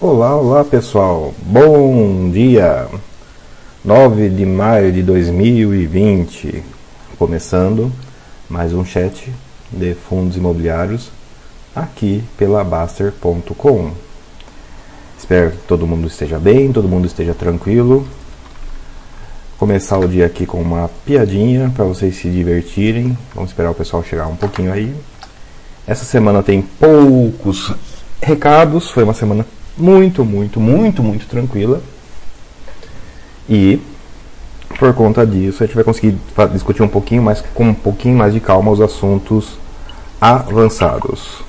Olá, olá pessoal, bom dia! 9 de maio de 2020, começando mais um chat de fundos imobiliários aqui pela Baster.com. Espero que todo mundo esteja bem, todo mundo esteja tranquilo. Começar o dia aqui com uma piadinha para vocês se divertirem. Vamos esperar o pessoal chegar um pouquinho aí. Essa semana tem poucos recados, foi uma semana muito, muito, muito, muito tranquila. E por conta disso a gente vai conseguir discutir um pouquinho mais com um pouquinho mais de calma os assuntos avançados.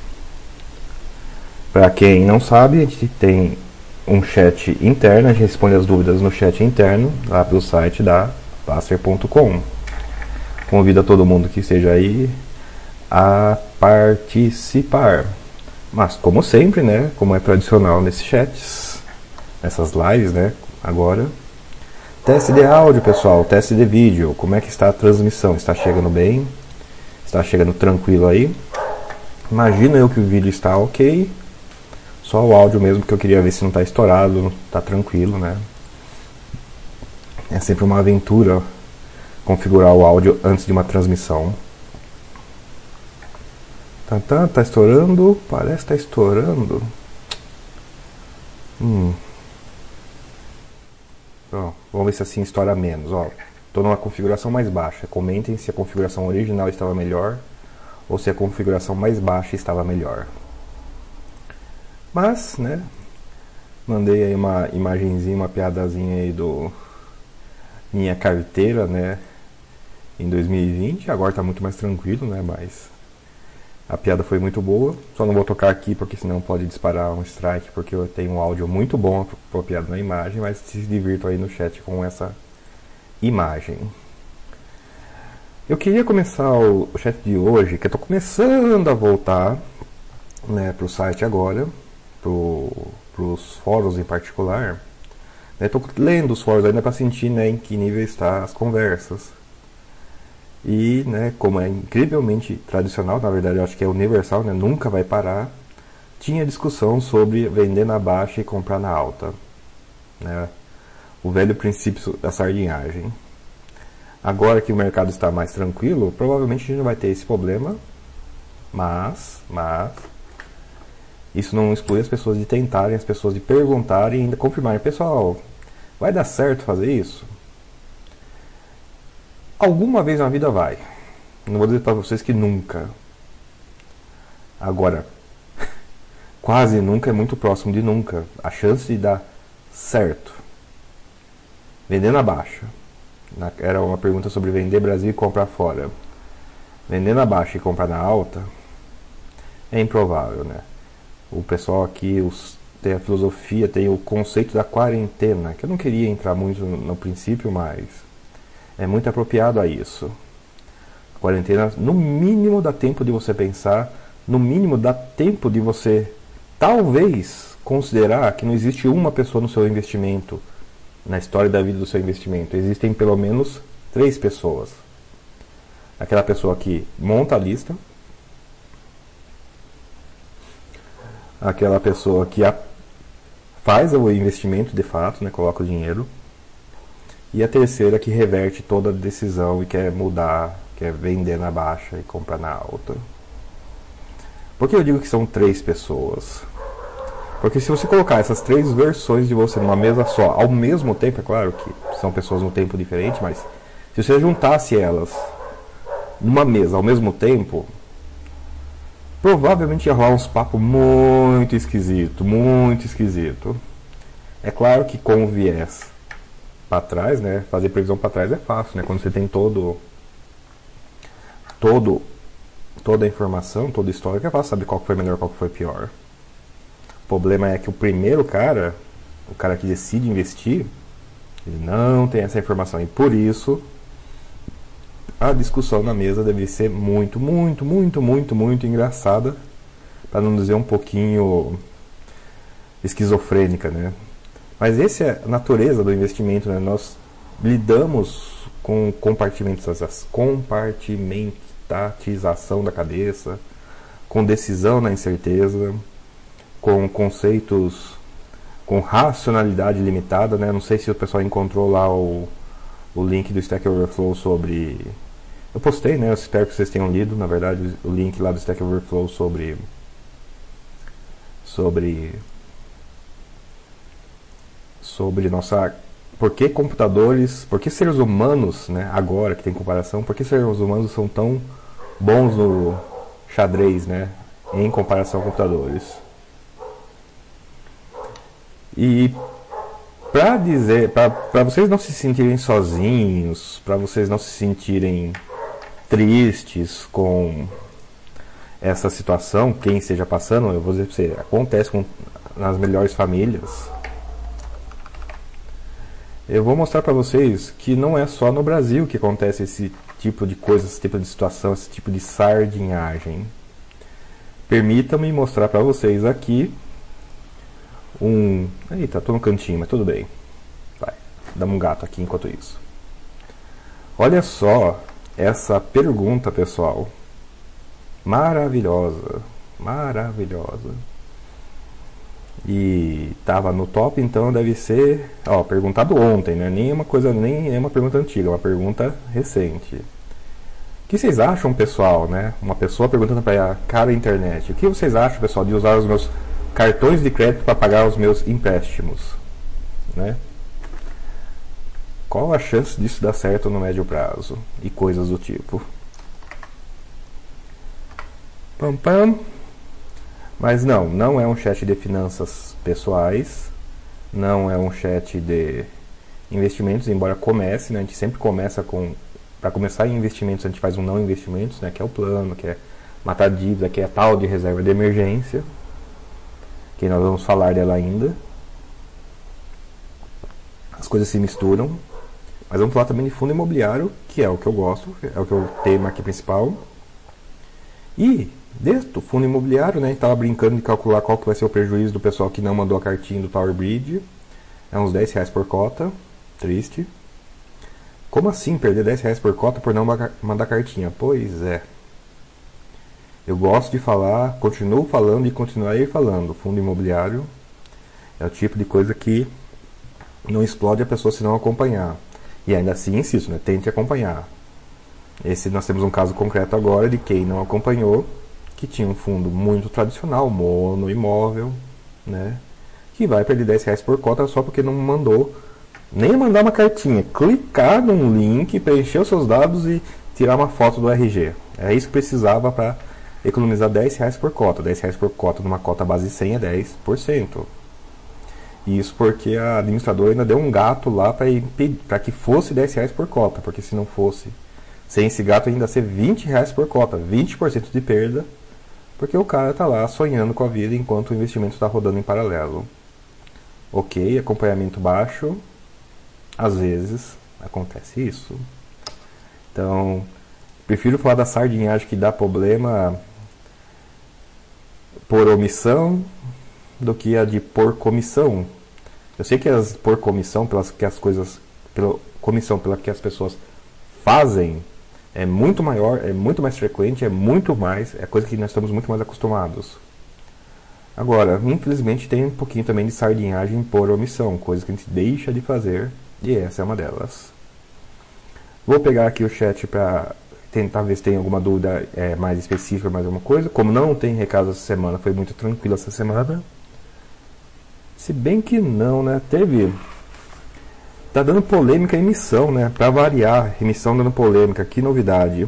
Para quem não sabe, a gente tem um chat interno, a gente responde as dúvidas no chat interno, lá pelo site da Passer.com. Convido a todo mundo que esteja aí a participar. Mas como sempre, né, como é tradicional nesses chats, nessas lives, né, agora, teste de áudio, pessoal, teste de vídeo, como é que está a transmissão? Está chegando bem? Está chegando tranquilo aí? Imagina eu que o vídeo está ok, só o áudio mesmo que eu queria ver se não está estourado, está tranquilo, né? É sempre uma aventura configurar o áudio antes de uma transmissão. Tá, tá, tá estourando? Parece que tá estourando. Hum. Ó, vamos ver se assim estoura menos. Ó, tô numa configuração mais baixa. Comentem se a configuração original estava melhor ou se a configuração mais baixa estava melhor. Mas, né? Mandei aí uma imagenzinha, uma piadazinha aí do minha carteira, né? Em 2020. Agora tá muito mais tranquilo, né? Mas a piada foi muito boa, só não vou tocar aqui porque senão pode disparar um strike, porque eu tenho um áudio muito bom apropriado na imagem, mas se divirtam aí no chat com essa imagem. Eu queria começar o chat de hoje, que eu estou começando a voltar né, para o site agora, para os fóruns em particular. Estou né, lendo os fóruns ainda para sentir né, em que nível está as conversas. E, né, como é incrivelmente tradicional, na verdade eu acho que é universal, né, nunca vai parar, tinha discussão sobre vender na baixa e comprar na alta. Né, o velho princípio da sardinhagem. Agora que o mercado está mais tranquilo, provavelmente a gente não vai ter esse problema, mas, mas, isso não exclui as pessoas de tentarem, as pessoas de perguntarem e ainda confirmarem, pessoal, vai dar certo fazer isso? Alguma vez na vida vai. Não vou dizer para vocês que nunca. Agora, quase nunca é muito próximo de nunca. A chance de dar certo. Vender na baixa. Era uma pergunta sobre vender Brasil e comprar fora. Vender na baixa e comprar na alta é improvável, né? O pessoal aqui os, tem a filosofia, tem o conceito da quarentena, que eu não queria entrar muito no, no princípio, mas é muito apropriado a isso. A quarentena, no mínimo, dá tempo de você pensar, no mínimo, dá tempo de você, talvez, considerar que não existe uma pessoa no seu investimento, na história da vida do seu investimento. Existem pelo menos três pessoas. Aquela pessoa que monta a lista, aquela pessoa que faz o investimento de fato, né, coloca o dinheiro e a terceira que reverte toda a decisão e quer mudar, quer vender na baixa e comprar na alta. Por que eu digo que são três pessoas? Porque se você colocar essas três versões de você numa mesa só, ao mesmo tempo, é claro que são pessoas num tempo diferente, mas se você juntasse elas numa mesa ao mesmo tempo, provavelmente ia rolar uns papos muito esquisito, muito esquisito. É claro que com o viés para trás, né? Fazer previsão para trás é fácil, né? Quando você tem todo todo toda a informação, toda a história, é fácil saber qual foi melhor, qual foi pior. O problema é que o primeiro cara, o cara que decide investir, ele não tem essa informação e por isso a discussão na mesa deve ser muito, muito, muito, muito, muito engraçada, para não dizer um pouquinho esquizofrênica, né? Mas essa é a natureza do investimento, né? Nós lidamos com compartimentização da cabeça, com decisão na incerteza, com conceitos com racionalidade limitada, né? Não sei se o pessoal encontrou lá o, o link do Stack Overflow sobre. Eu postei, né? Eu espero que vocês tenham lido, na verdade, o link lá do Stack Overflow sobre. Sobre. Sobre nossa. Por que computadores. Por que seres humanos, né? Agora que tem comparação, por que seres humanos são tão bons no xadrez, né? Em comparação a computadores. E para dizer, para vocês não se sentirem sozinhos, para vocês não se sentirem tristes com essa situação, quem esteja passando, eu vou dizer para você, acontece com, nas melhores famílias. Eu vou mostrar para vocês que não é só no Brasil que acontece esse tipo de coisa, esse tipo de situação, esse tipo de sardinhagem. Permitam-me mostrar para vocês aqui um. Eita, tô no cantinho, mas tudo bem. Vai, dá um gato aqui enquanto isso. Olha só essa pergunta, pessoal. Maravilhosa, maravilhosa. E tava no top, então deve ser, ó, perguntado ontem, né? Nem é uma coisa, nem é uma pergunta antiga, é uma pergunta recente. O que vocês acham, pessoal, né? Uma pessoa perguntando para a cara internet. O que vocês acham, pessoal, de usar os meus cartões de crédito para pagar os meus empréstimos, né? Qual a chance disso dar certo no médio prazo e coisas do tipo? Pam pam. Mas não, não é um chat de finanças pessoais, não é um chat de investimentos, embora comece, né? A gente sempre começa com para começar em investimentos, a gente faz um não investimentos, né, que é o plano, que é matar dívida, que é tal de reserva de emergência, que nós vamos falar dela ainda. As coisas se misturam. Mas vamos falar também de fundo imobiliário, que é o que eu gosto, é o que eu tema aqui principal. E dentro do fundo imobiliário, né, a gente estava brincando de calcular qual que vai ser o prejuízo do pessoal que não mandou a cartinha do Tower Bridge. É uns 10 reais por cota. Triste. Como assim perder 10 reais por cota por não mandar cartinha? Pois é. Eu gosto de falar, continuo falando e continuarei falando. Fundo imobiliário é o tipo de coisa que não explode a pessoa se não acompanhar. E ainda assim, insisto, né, tente acompanhar. Esse nós temos um caso concreto agora de quem não acompanhou, que tinha um fundo muito tradicional, mono, imóvel, né, que vai perder 10 reais por cota só porque não mandou nem mandar uma cartinha, clicar num link, preencher os seus dados e tirar uma foto do RG. É isso que precisava para economizar 10 reais por cota. 10 reais por cota numa cota base 100 é 10%. Isso porque a administradora ainda deu um gato lá para que fosse 10 reais por cota, porque se não fosse, sem esse gato ainda ser 20 reais por cota, 20% de perda, porque o cara está lá sonhando com a vida enquanto o investimento está rodando em paralelo. Ok, acompanhamento baixo, às vezes acontece isso. Então, prefiro falar da sardinhagem que dá problema por omissão do que a de por comissão. Eu sei que as por comissão, pelas que as coisas, pela comissão pela que as pessoas fazem, é muito maior, é muito mais frequente, é muito mais, é coisa que nós estamos muito mais acostumados. Agora, infelizmente tem um pouquinho também de sardinhagem por omissão, coisa que a gente deixa de fazer, e essa é uma delas. Vou pegar aqui o chat para tentar ver se tem alguma dúvida é, mais específica, mais alguma coisa. Como não tem recado essa semana, foi muito tranquilo essa semana. Se bem que não, né? Teve. Tá dando polêmica a emissão, né? Para variar, emissão dando polêmica. Que novidade.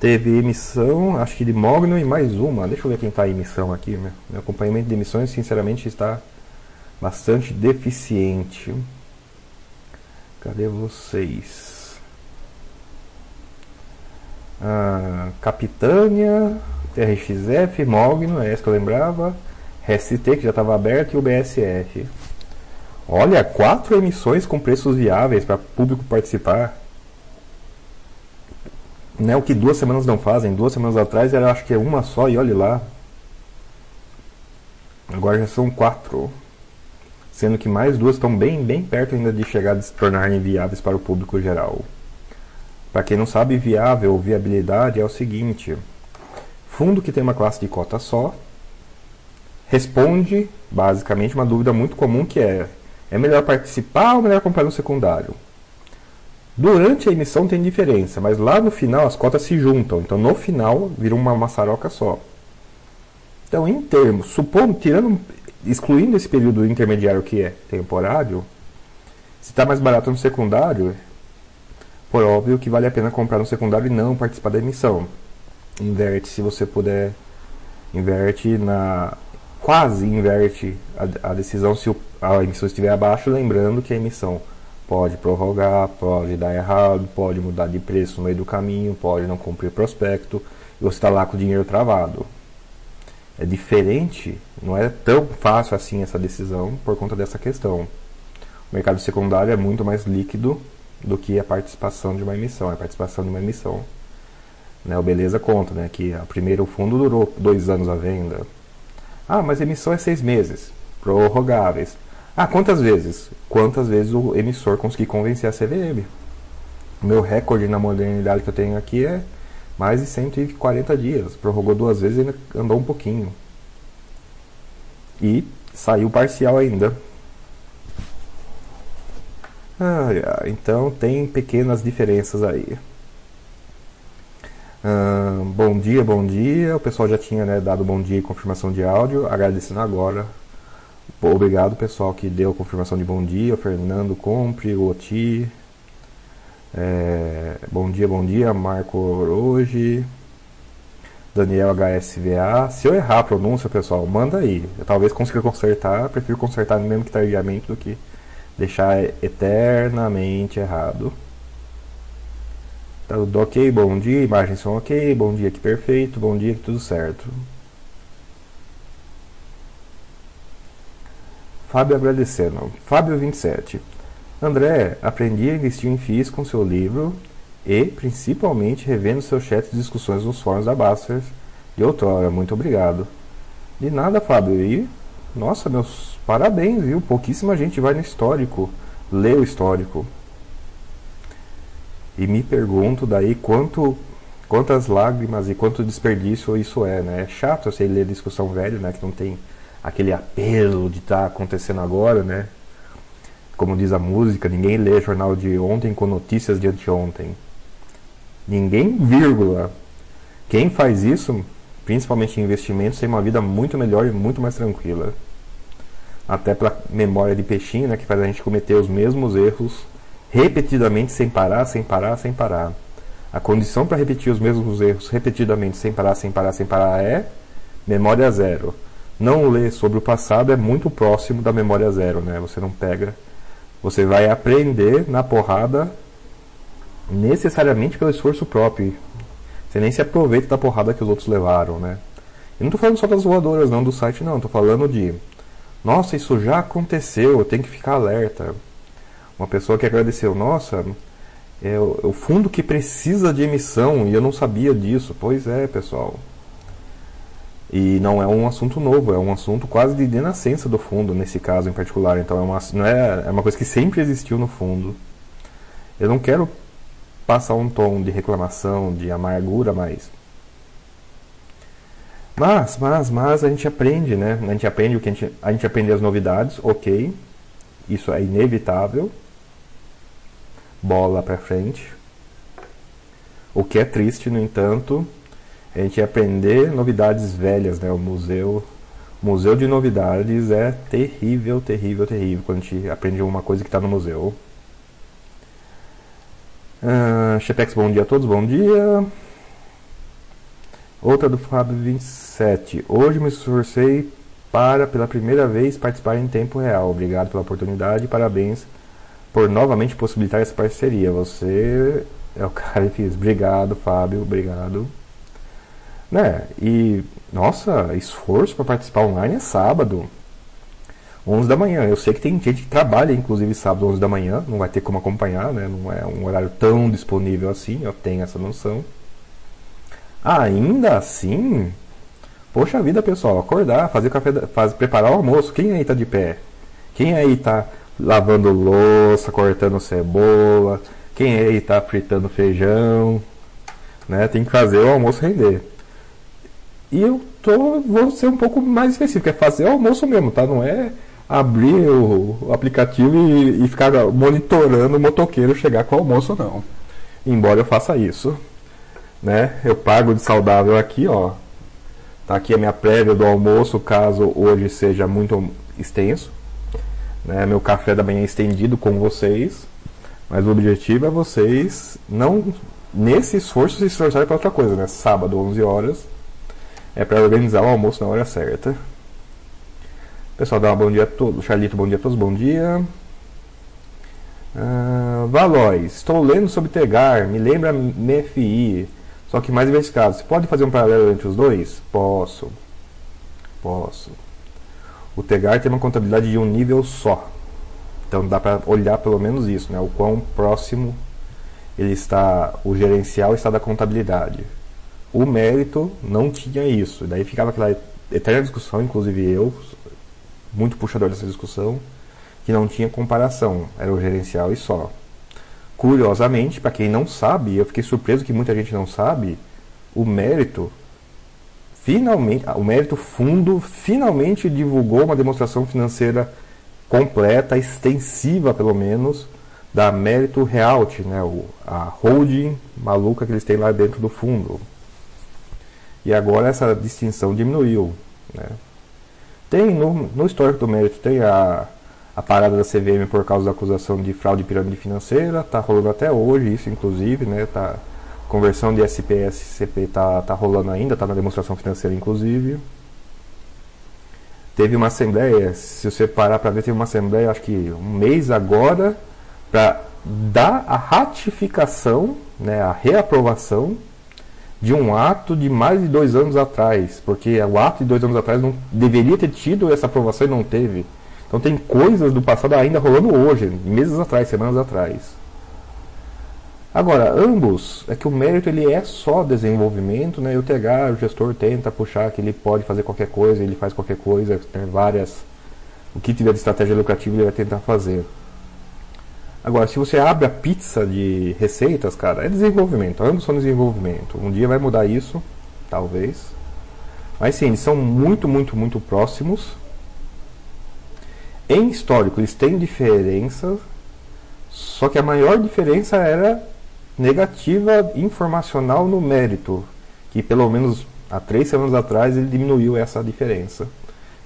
Teve emissão, acho que de Mogno e mais uma. Deixa eu ver quem tá em emissão aqui. Meu, meu acompanhamento de emissões, sinceramente, está bastante deficiente. Cadê vocês? ah, Capitânia, TRXF, Mogno, é essa que eu lembrava, RST que já estava aberto e o BSF. Olha, quatro emissões com preços viáveis para público participar. Não é o que duas semanas não fazem. Duas semanas atrás era acho que é uma só e olhe lá. Agora já são quatro. Sendo que mais duas estão bem, bem perto ainda de chegar a se tornarem viáveis para o público geral. Para quem não sabe, viável ou viabilidade é o seguinte: fundo que tem uma classe de cota só, responde basicamente uma dúvida muito comum que é: é melhor participar ou melhor comprar no secundário? Durante a emissão tem diferença, mas lá no final as cotas se juntam, então no final vira uma maçaroca só. Então, em termos, supondo, tirando, excluindo esse período intermediário que é temporário, se está mais barato no secundário, por óbvio que vale a pena comprar no secundário e não participar da emissão. Inverte se você puder, inverte na quase inverte a, a decisão se o, a emissão estiver abaixo, lembrando que a emissão pode prorrogar, pode dar errado, pode mudar de preço no meio do caminho, pode não cumprir prospecto e você está lá com o dinheiro travado. É diferente, não é tão fácil assim essa decisão por conta dessa questão. O mercado secundário é muito mais líquido do que a participação de uma emissão. A participação de uma emissão, né, o Beleza conta, né, que a primeiro fundo durou dois anos a venda. Ah, mas emissão é seis meses, prorrogáveis. Ah, quantas vezes? Quantas vezes o emissor conseguir convencer a CVM? Meu recorde na modernidade que eu tenho aqui é mais de 140 dias. Prorrogou duas vezes e ainda andou um pouquinho. E saiu parcial ainda. Ah, então tem pequenas diferenças aí. Bom dia, bom dia. O pessoal já tinha né, dado bom dia e confirmação de áudio. Agradecendo agora Obrigado pessoal que deu confirmação de bom dia, o Fernando Compre, o Oti. É, bom dia, bom dia, Marco Oroji. Daniel HSVA. Se eu errar a pronúncia, pessoal, manda aí. Eu talvez consiga consertar. Prefiro consertar mesmo que tardiamente do que deixar eternamente errado. Tá tudo ok? Bom dia. Imagens são ok. Bom dia que perfeito. Bom dia que tudo certo. Fábio agradecendo. Fábio 27. André, aprendi a investir em FIIs com seu livro e, principalmente, revendo seus chats de discussões nos fóruns da Basters de outrora. Muito obrigado. De nada, Fábio. E, nossa, meus parabéns, viu? Pouquíssima gente vai no histórico, lê o histórico. E me pergunto daí quanto, quantas lágrimas e quanto desperdício isso é, né? É chato eu sei ler discussão velha, né? Que não tem aquele apelo de estar tá acontecendo agora, né? Como diz a música, ninguém lê jornal de ontem com notícias de anteontem. Ninguém, vírgula. Quem faz isso, principalmente em investimentos, tem uma vida muito melhor e muito mais tranquila. Até pela memória de peixinho, né, que faz a gente cometer os mesmos erros repetidamente, sem parar, sem parar, sem parar. A condição para repetir os mesmos erros repetidamente, sem parar, sem parar, sem parar, é memória zero não ler sobre o passado é muito próximo da memória zero, né? Você não pega, você vai aprender na porrada necessariamente pelo esforço próprio. Você nem se aproveita da porrada que os outros levaram, né? Eu não estou falando só das voadoras, não, do site, não. Estou falando de, nossa, isso já aconteceu, eu tenho que ficar alerta. Uma pessoa que agradeceu, nossa, é o, é o fundo que precisa de emissão e eu não sabia disso. Pois é, pessoal. E não é um assunto novo, é um assunto quase de nascença do fundo, nesse caso em particular. Então é uma, não é, é uma coisa que sempre existiu no fundo. Eu não quero passar um tom de reclamação, de amargura, mas. Mas, mas, mas a gente aprende, né? A gente aprende o que a gente, a gente aprende as novidades, ok. Isso é inevitável. Bola para frente. O que é triste, no entanto, a gente aprender novidades velhas, né? O museu, museu de novidades é terrível, terrível, terrível quando a gente aprende uma coisa que está no museu. Uh, bom dia a todos, bom dia. Outra do Fábio 27. Hoje me esforcei para, pela primeira vez, participar em tempo real. Obrigado pela oportunidade parabéns por novamente possibilitar essa parceria. Você é o cara que fiz. Obrigado, Fábio. Obrigado. Né? E, nossa, esforço para participar online é sábado, 11 da manhã. Eu sei que tem gente que trabalha, inclusive, sábado, 11 da manhã, não vai ter como acompanhar, né? Não é um horário tão disponível assim, eu tenho essa noção. Ainda assim, poxa vida, pessoal, acordar, fazer café, fazer, preparar o almoço. Quem aí tá de pé? Quem aí tá lavando louça, cortando cebola? Quem aí tá fritando feijão? Né? Tem que fazer o almoço render. E eu tô, vou ser um pouco mais específico, é fazer o almoço mesmo, tá? Não é abrir o, o aplicativo e, e, ficar monitorando o motoqueiro chegar com o almoço, não. Embora eu faça isso. Né? Eu pago de saudável aqui, ó. Tá aqui a minha prévia do almoço, caso hoje seja muito extenso. Né? Meu café da manhã estendido com vocês. Mas o objetivo é vocês não, nesse esforço, se esforçarem para outra coisa, né? Sábado, 11 horas, é para organizar o almoço na hora certa. Pessoal, dá um bom dia a todos. Charlito, bom dia a todos, bom dia. Uh, Valois, estou lendo sobre Tegar, me lembra MFI, só que mais investigado. Você pode fazer um paralelo entre os dois? Posso. Posso. O Tegar tem uma contabilidade de um nível só. Então dá para olhar pelo menos isso, né? O quão próximo ele está, o gerencial está da contabilidade. O mérito não tinha isso. Daí ficava aquela eterna discussão, inclusive eu, muito puxador dessa discussão, que não tinha comparação, era o gerencial e só. Curiosamente, para quem não sabe, eu fiquei surpreso que muita gente não sabe, o mérito finalmente, o mérito fundo finalmente divulgou uma demonstração financeira completa, extensiva pelo menos, da Mérito Realty, né, a holding maluca que eles têm lá dentro do fundo. E agora essa distinção diminuiu. Né. Tem no, no histórico do mérito, tem a, a parada da CVM por causa da acusação de fraude pirâmide financeira, tá rolando até hoje isso inclusive, né? Tá, conversão de SPS CP tá, tá rolando ainda, tá na demonstração financeira inclusive. Teve uma assembleia, se você parar para ver, teve uma assembleia, acho que um mês agora, para dar a ratificação, né, a reaprovação de um ato de mais de dois anos atrás, porque o ato de dois anos atrás não deveria ter tido essa aprovação e não teve. Então tem coisas do passado ainda rolando hoje, meses atrás, semanas atrás. Agora, ambos, é que o mérito ele é só desenvolvimento, né? E o TH, o gestor tenta puxar que ele pode fazer qualquer coisa, ele faz qualquer coisa, tem várias. O que tiver de estratégia lucrativa ele vai tentar fazer. Agora, se você abre a pizza de receitas, cara, é desenvolvimento. Ambos são desenvolvimento. Um dia vai mudar isso, talvez. Mas sim, eles são muito, muito, muito próximos. Em histórico, eles têm diferença. Só que a maior diferença era negativa informacional no mérito. Que pelo menos há três semanas atrás ele diminuiu essa diferença.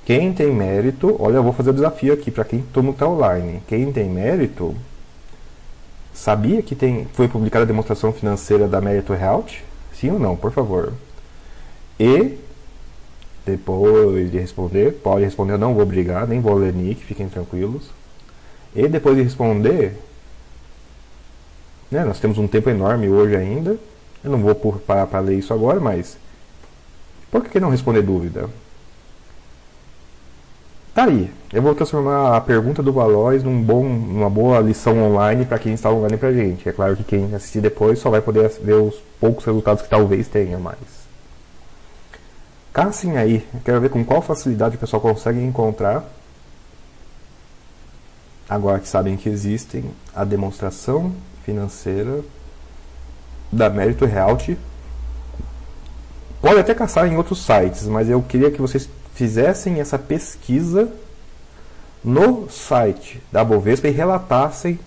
Quem tem mérito, olha, eu vou fazer o desafio aqui para quem todo mundo está online. Quem tem mérito Sabia que tem, foi publicada a demonstração financeira da Mérito Health? Sim ou não, por favor? E, depois de responder, pode responder, eu não vou brigar, nem vou ler nick, fiquem tranquilos. E depois de responder, né, nós temos um tempo enorme hoje ainda, eu não vou parar para ler isso agora, mas por que não responder dúvida? Tá aí. Eu vou transformar a pergunta do Valois num bom, numa boa lição online para quem está online pra gente. É claro que quem assistir depois só vai poder ver os poucos resultados que talvez tenha mais. Cassem aí. Quero ver com qual facilidade o pessoal consegue encontrar. Agora que sabem que existem a demonstração financeira da Mérito Realty. Pode até caçar em outros sites, mas eu queria que vocês fizessem essa pesquisa no site da Bovespa e relatassem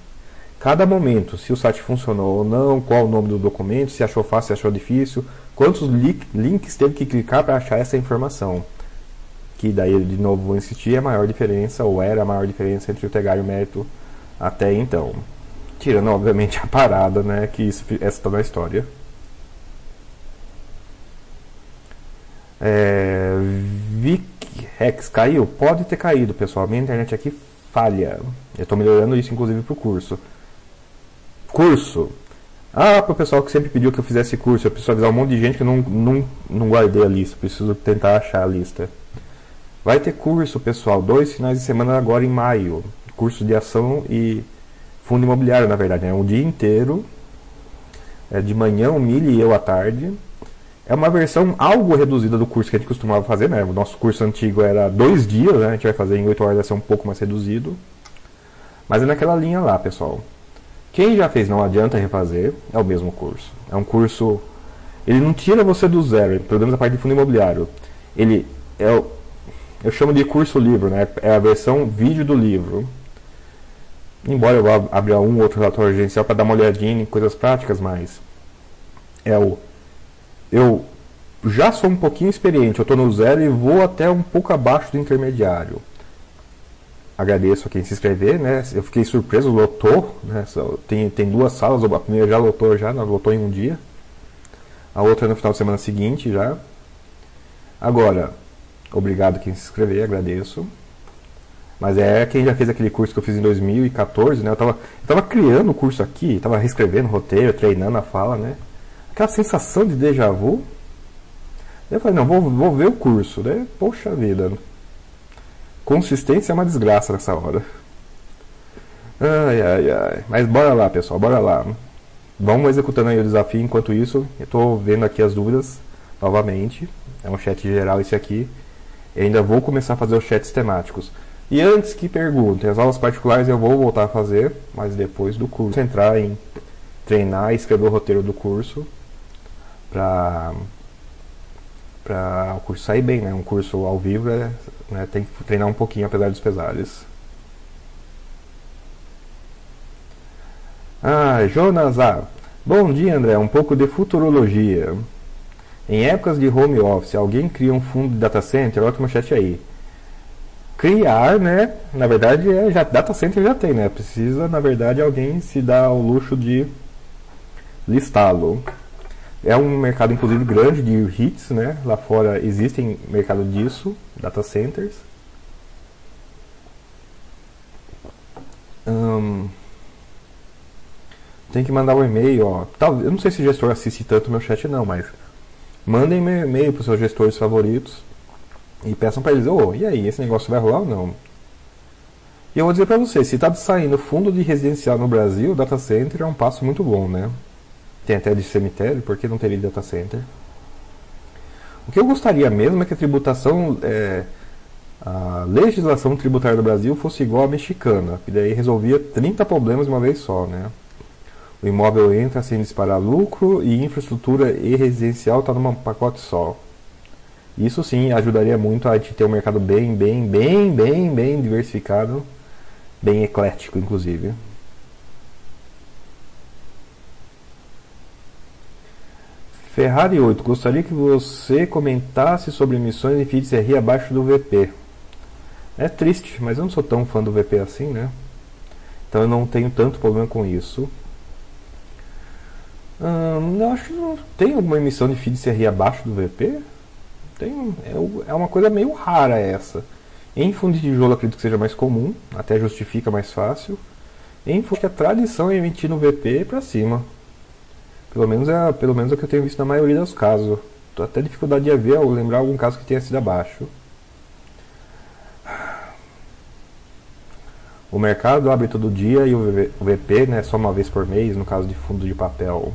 cada momento, se o site funcionou ou não, qual o nome do documento, se achou fácil, se achou difícil, quantos links teve que clicar para achar essa informação. Que daí, de novo, vou insistir, é a maior diferença, ou era a maior diferença entre o Tegar e o Mérito até então. Tirando, obviamente, a parada, né, que isso, essa está na história. É, Vic Rex caiu? Pode ter caído, pessoal. Minha internet aqui falha. Eu estou melhorando isso, inclusive, para o curso. Curso. Ah, para o pessoal que sempre pediu que eu fizesse curso, eu preciso avisar um monte de gente que não, não, não guardei a lista. Preciso tentar achar a lista. Vai ter curso, pessoal. Dois finais de semana agora em maio. Curso de ação e fundo imobiliário, na verdade. É né? um dia inteiro. É de manhã, o Mili e eu à tarde. É uma versão algo reduzida do curso que a gente costumava fazer, né? O nosso curso antigo era dois dias, né? A gente vai fazer em oito horas, vai ser um pouco mais reduzido. Mas é naquela linha lá, pessoal. Quem já fez não adianta refazer, é o mesmo curso. É um curso ele não tira você do zero, pelo menos a parte de fundo imobiliário. Ele é eu chamo de curso livro, né? É a versão vídeo do livro. Embora eu abra um ou outro relatório agencial para dar uma olhadinha em coisas práticas, mas é o eu já sou um pouquinho experiente, eu estou no zero e vou até um pouco abaixo do intermediário. Agradeço a quem se inscrever, né? Eu fiquei surpreso, lotou, né? Tem, tem duas salas, a primeira já lotou já, lotou em um dia. A outra no final de semana seguinte já. Agora, obrigado quem se inscrever, agradeço. Mas é quem já fez aquele curso que eu fiz em 2014, né? Eu estava eu tava criando o curso aqui, estava reescrevendo o roteiro, treinando a fala, né? Aquela sensação de déjà vu. Eu falei, não, vou, vou ver o curso, né? Poxa vida. Consistência é uma desgraça nessa hora. Ai, ai, ai. Mas bora lá, pessoal, bora lá. Vamos executando aí o desafio. Enquanto isso, eu estou vendo aqui as dúvidas novamente. É um chat geral esse aqui. Eu ainda vou começar a fazer os chats temáticos. E antes que perguntem, as aulas particulares eu vou voltar a fazer, mas depois do curso. Entrar em treinar e escrever o roteiro do curso para para o curso sair bem, né? Um curso ao vivo é, né, tem que treinar um pouquinho apesar dos pesares. Ah, Jonas A. Bom dia, André. Um pouco de futurologia. Em épocas de home office, alguém cria um fundo de data center? Ótimo chat aí. Criar, né? Na verdade, é, já, data center já tem, né? Precisa, na verdade, alguém se dar ao luxo de listá-lo. É um mercado, inclusive, grande de hits, né? Lá fora existem mercado disso, data centers. Hum, tem que mandar um e-mail, ó. Tal, eu não sei se o gestor assiste tanto meu chat não, mas mandem meu e-mail para os seus gestores favoritos e peçam para eles, ô, oh, e aí, esse negócio vai rolar ou não? E eu vou dizer para você, se está saindo fundo de residencial no Brasil, data center é um passo muito bom, né? Tem até de cemitério, por que não teria data center? O que eu gostaria mesmo é que a tributação, é, a legislação tributária do Brasil fosse igual à mexicana, que daí resolvia 30 problemas de uma vez só, né? O imóvel entra sem disparar lucro e infraestrutura e residencial está num pacote só. Isso sim ajudaria muito a gente ter um mercado bem, bem, bem, bem, bem diversificado, bem eclético, inclusive. Ferrari 8, gostaria que você comentasse sobre emissões de FIDS RI abaixo do VP. É triste, mas eu não sou tão fã do VP assim, né? Então eu não tenho tanto problema com isso. Hum, eu acho que não tem alguma emissão de FIDS RI abaixo do VP. Tem, é, é uma coisa meio rara essa. Em fundo de tijolo acredito que seja mais comum, até justifica mais fácil. Em fundo que a tradição é emitir no VP para cima. Pelo menos é, pelo menos é o que eu tenho visto na maioria dos casos. Tô até dificuldade de ver ou lembrar algum caso que tenha sido abaixo. O mercado abre todo dia e o VP né, só uma vez por mês, no caso de fundo de papel.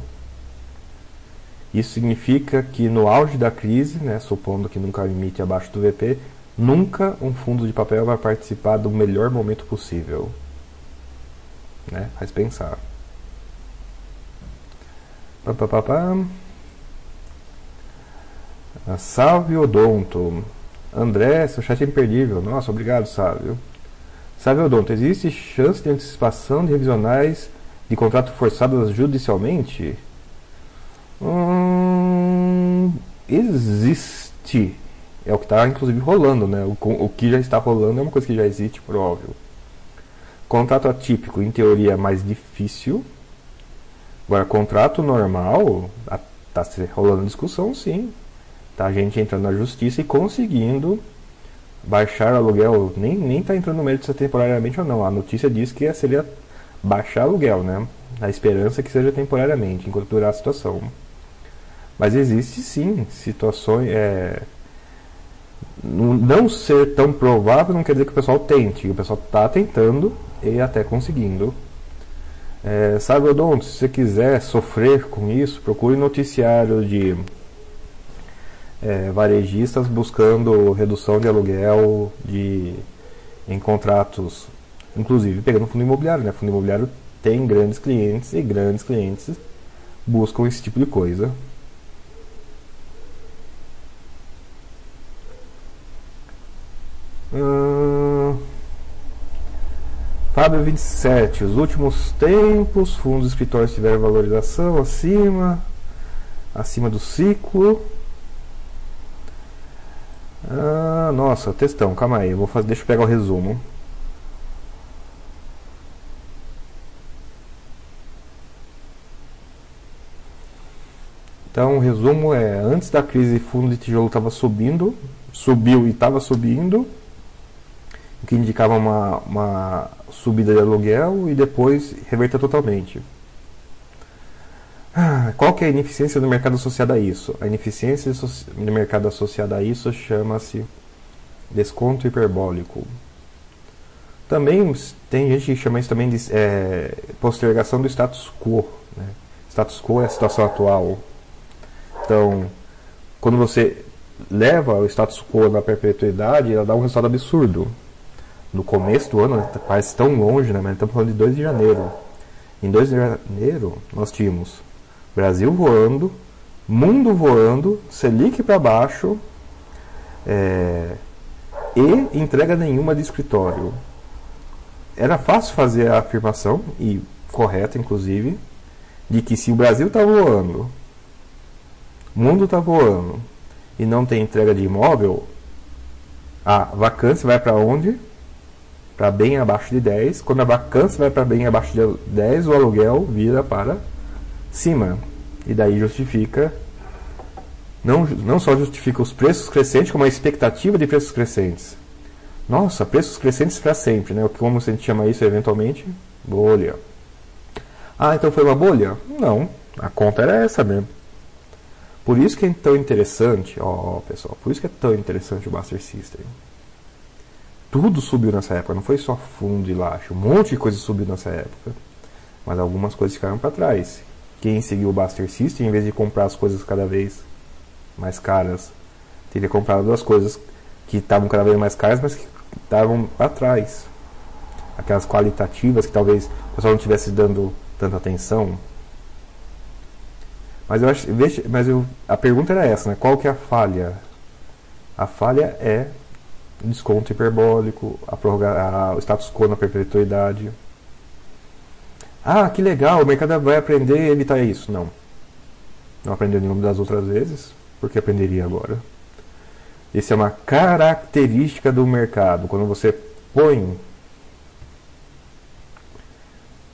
Isso significa que no auge da crise, né, supondo que nunca emite abaixo do VP, nunca um fundo de papel vai participar do melhor momento possível. Né? Faz pensar. Pá, pá, pá, pá. Salve Odonto. André, seu chat é imperdível. Nossa, obrigado, Sávio. Salve Odonto, existe chance de antecipação de revisionais de contrato forçadas judicialmente? Hum, existe. É o que está inclusive rolando, né? O, o que já está rolando é uma coisa que já existe, por óbvio. Contrato atípico, em teoria, é mais difícil Agora, contrato normal, está rolando discussão, sim. Tá a gente entrando na justiça e conseguindo baixar o aluguel. Nem, nem tá entrando no mérito se é temporariamente ou não. A notícia diz que seria baixar aluguel, né? A esperança é que seja temporariamente, enquanto durar a situação. Mas existe sim situações. É, não ser tão provável não quer dizer que o pessoal tente. O pessoal está tentando e até conseguindo é, sabe, Odonto, se você quiser sofrer com isso, procure noticiário de é, varejistas buscando redução de aluguel de, em contratos, inclusive pegando fundo imobiliário, né? Fundo imobiliário tem grandes clientes e grandes clientes buscam esse tipo de coisa. Fábio 27. Os últimos tempos, fundos escritórios tiveram valorização acima, acima do ciclo. Ah, nossa, textão, calma aí, eu vou fazer, deixa eu pegar o resumo. Então, o resumo é: antes da crise, fundo de tijolo estava subindo, subiu e estava subindo o que indicava uma, uma subida de aluguel e depois reverter totalmente. Ah, qual que é a ineficiência do mercado associada a isso? A ineficiência do mercado associada a isso chama-se desconto hiperbólico. Também tem gente que chama isso também de é, postergação do status quo. Né? Status quo é a situação atual. Então, quando você leva o status quo na perpetuidade, ela dá um resultado absurdo. No começo do ano, parece tão longe, né? mas estamos falando de 2 de janeiro. Em 2 de janeiro, nós tínhamos Brasil voando, mundo voando, Selic para baixo é, e entrega nenhuma de escritório. Era fácil fazer a afirmação, e correta inclusive, de que se o Brasil está voando, o mundo está voando e não tem entrega de imóvel, a vacância vai para onde? Para bem abaixo de 10. Quando a vacância vai para bem abaixo de 10, o aluguel vira para cima. E daí justifica, não, não só justifica os preços crescentes, como a expectativa de preços crescentes. Nossa, preços crescentes para sempre, né? Como a gente chama isso eventualmente? Bolha. Ah, então foi uma bolha? Não, a conta era essa mesmo. Por isso que é tão interessante, ó, pessoal, por isso que é tão interessante o Buster System. Tudo subiu nessa época, não foi só fundo e laxo, um monte de coisa subiu nessa época. Mas algumas coisas ficaram para trás quem seguiu o Buster System, em vez de comprar as coisas cada vez mais caras, teria comprado as coisas que estavam cada vez mais caras, mas que estavam para trás. Aquelas qualitativas que talvez o pessoal não estivesse dando tanta atenção. Mas eu acho, mas eu, a pergunta era essa, né? Qual que é a falha? A falha é desconto hiperbólico, a a, o status quo na perpetuidade. Ah, que legal, o mercado vai aprender a evitar isso. Não. Não aprendeu nenhuma das outras vezes, porque aprenderia agora. Isso é uma característica do mercado. Quando você põe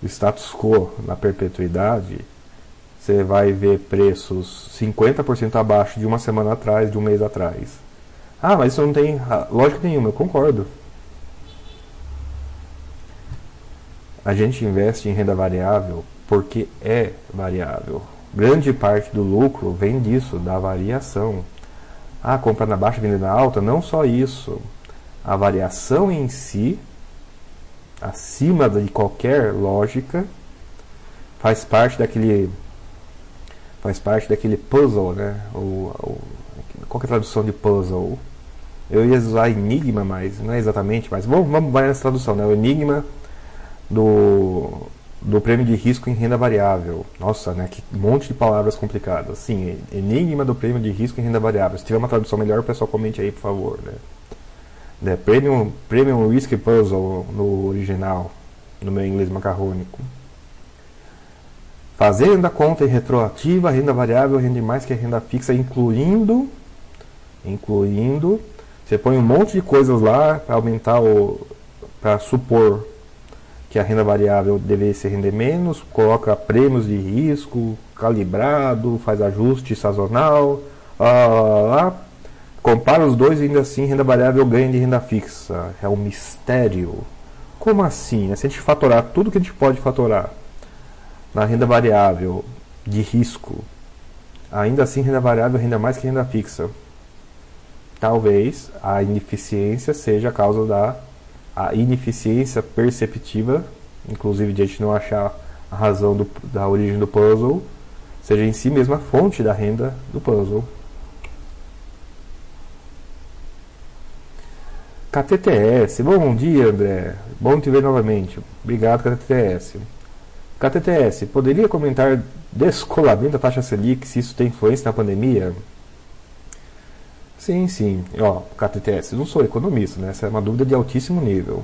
o status quo na perpetuidade, você vai ver preços 50% abaixo de uma semana atrás, de um mês atrás. Ah, mas isso não tem lógica nenhuma, eu concordo. A gente investe em renda variável porque é variável. Grande parte do lucro vem disso, da variação. Ah, compra na baixa, vende na alta? Não só isso. A variação em si, acima de qualquer lógica, faz parte daquele faz parte daquele puzzle, né? O, qual é a tradução de puzzle? Eu ia usar enigma, mas não é exatamente, mas vamos, vai nessa tradução, né? O enigma do, do prêmio de risco em renda variável. Nossa, né? Que monte de palavras complicadas. Sim, enigma do prêmio de risco em renda variável. Se tiver uma tradução melhor, o pessoal comente aí, por favor. Né? né premium, premium Risk Puzzle no original, no meu inglês macarrônico. Fazendo a conta retroativa, renda variável rende mais que a renda fixa, incluindo, incluindo, você põe um monte de coisas lá para aumentar o, para supor que a renda variável deveria se render menos, coloca prêmios de risco, calibrado, faz ajuste sazonal, lá, lá, lá, compara os dois e ainda assim renda variável ganha de renda fixa. É um mistério. Como assim? Se a gente fatorar tudo que a gente pode fatorar na renda variável de risco, ainda assim renda variável renda mais que renda fixa. Talvez a ineficiência seja a causa da a ineficiência perceptiva, inclusive de a gente não achar a razão do, da origem do puzzle, seja em si mesma a fonte da renda do puzzle. KTTS, bom dia André, bom te ver novamente. Obrigado KTTS. KTTS, poderia comentar descolamento da taxa Selic, se isso tem influência na pandemia? Sim, sim. Ó, KTTS, não sou economista, né? Essa é uma dúvida de altíssimo nível.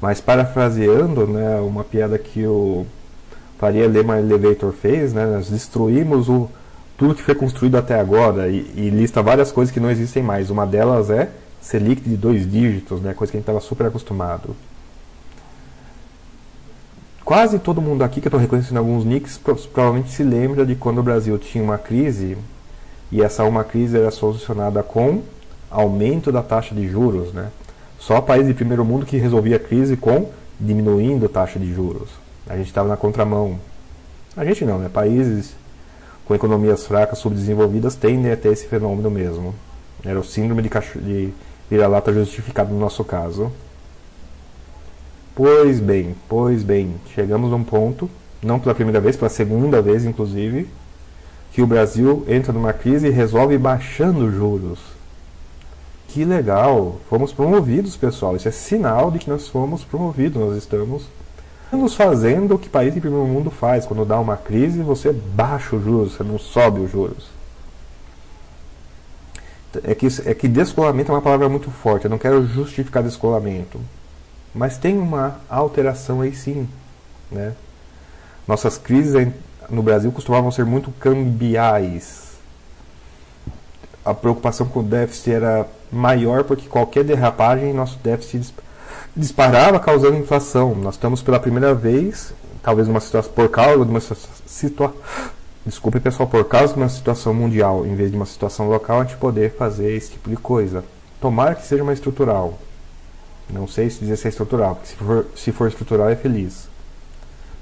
Mas parafraseando, né, uma piada que o Faria Lema Elevator fez, né, nós destruímos o, tudo que foi construído até agora e, e, lista várias coisas que não existem mais. Uma delas é Selic de dois dígitos, né, coisa que a gente estava super acostumado. Quase todo mundo aqui, que eu estou reconhecendo alguns nicks, provavelmente se lembra de quando o Brasil tinha uma crise e essa uma crise era solucionada com aumento da taxa de juros. Né? Só país de primeiro mundo que resolvia a crise com diminuindo a taxa de juros. A gente estava na contramão. A gente não, né? Países com economias fracas, subdesenvolvidas, tendem a ter esse fenômeno mesmo. Era o síndrome de, de vira-lata justificado no nosso caso. Pois bem, pois bem, chegamos a um ponto, não pela primeira vez, pela segunda vez inclusive, que o Brasil entra numa crise e resolve baixando juros. Que legal! Fomos promovidos, pessoal. Isso é sinal de que nós fomos promovidos. Nós estamos Estamos fazendo o que país em primeiro mundo faz. Quando dá uma crise, você baixa os juros, você não sobe os juros. É que, é que descolamento é uma palavra muito forte. Eu não quero justificar descolamento. Mas tem uma alteração aí sim. Né? Nossas crises no Brasil costumavam ser muito cambiais. A preocupação com o déficit era maior porque qualquer derrapagem nosso déficit disparava causando inflação. Nós estamos pela primeira vez, talvez numa situação por causa de uma situação desculpe pessoal, por causa de uma situação mundial, em vez de uma situação local, a gente poder fazer esse tipo de coisa. Tomara que seja uma estrutural. Não sei se dizer se é estrutural, porque se for, se for estrutural é feliz.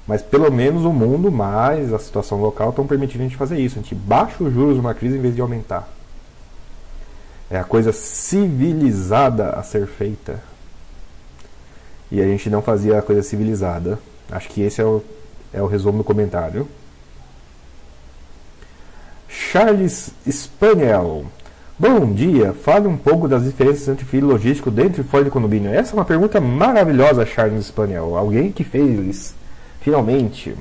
Mas pelo menos o mundo, mais a situação local, estão permitindo a gente fazer isso. A gente baixa os juros numa crise em vez de aumentar. É a coisa civilizada a ser feita e a gente não fazia a coisa civilizada. Acho que esse é o, é o resumo do comentário. Charles Spaniel. Bom dia, fale um pouco das diferenças entre fio logístico dentro e fora do condomínio. Essa é uma pergunta maravilhosa, Charles Spaniel. Alguém que fez, finalmente.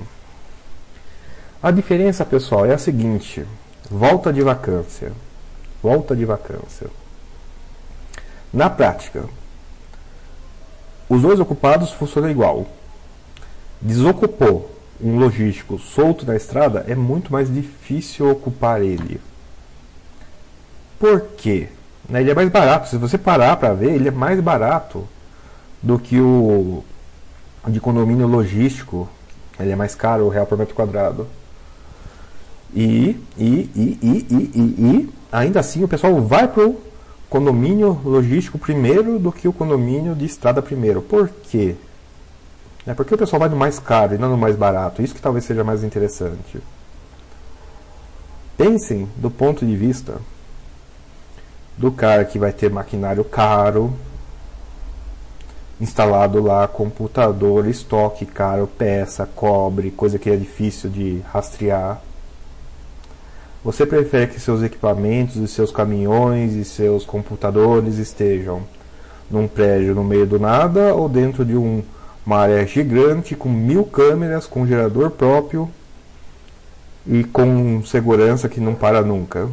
A diferença, pessoal, é a seguinte: volta de vacância. Volta de vacância. Na prática, os dois ocupados funcionam igual. Desocupou um logístico solto na estrada, é muito mais difícil ocupar ele. Por quê? Né, ele é mais barato. Se você parar para ver, ele é mais barato do que o de condomínio logístico. Ele é mais caro, o real por metro quadrado. E, e, e, e, e, e, e ainda assim o pessoal vai pro condomínio logístico primeiro do que o condomínio de estrada primeiro. Por quê? É porque o pessoal vai no mais caro e não no mais barato. Isso que talvez seja mais interessante. Pensem do ponto de vista do cara que vai ter maquinário caro, instalado lá, computador, estoque caro, peça, cobre, coisa que é difícil de rastrear. Você prefere que seus equipamentos e seus caminhões e seus computadores estejam num prédio no meio do nada ou dentro de um, uma área gigante com mil câmeras, com gerador próprio e com segurança que não para nunca?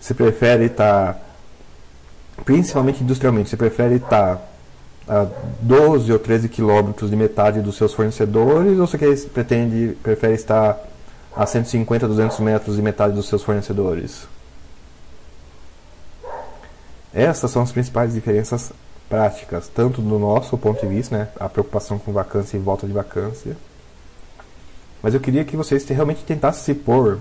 Você prefere estar, tá, principalmente industrialmente, você prefere estar tá a 12 ou 13 quilômetros de metade dos seus fornecedores ou você quer, pretende, prefere estar a 150, 200 metros de metade dos seus fornecedores? Essas são as principais diferenças práticas, tanto do nosso ponto de vista, né, a preocupação com vacância e volta de vacância. Mas eu queria que vocês realmente tentassem se pôr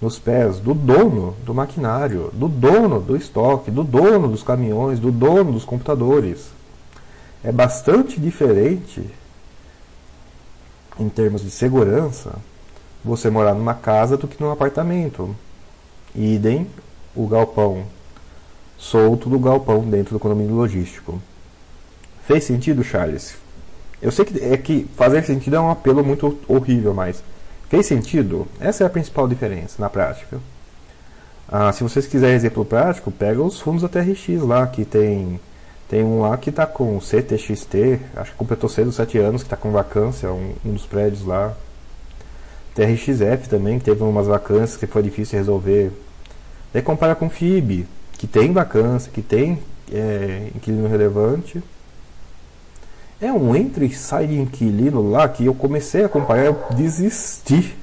nos pés do dono do maquinário, do dono do estoque, do dono dos caminhões, do dono dos computadores é bastante diferente em termos de segurança você morar numa casa do que num apartamento. Idem o galpão solto do galpão dentro do condomínio logístico. Fez sentido, Charles? Eu sei que é que fazer sentido é um apelo muito horrível, mas fez sentido? Essa é a principal diferença na prática. Ah, se vocês quiserem exemplo prático, pega os fundos da TRX lá, que tem tem um lá que está com CTXT, acho que completou cedo 7 anos, que está com vacância, um, um, dos prédios lá. TRXF também, que teve umas vacâncias que foi difícil resolver. Daí compara com FIB, que tem vacância, que tem é, inquilino relevante. É um entre e sai de inquilino lá que eu comecei a acompanhar, eu desisti.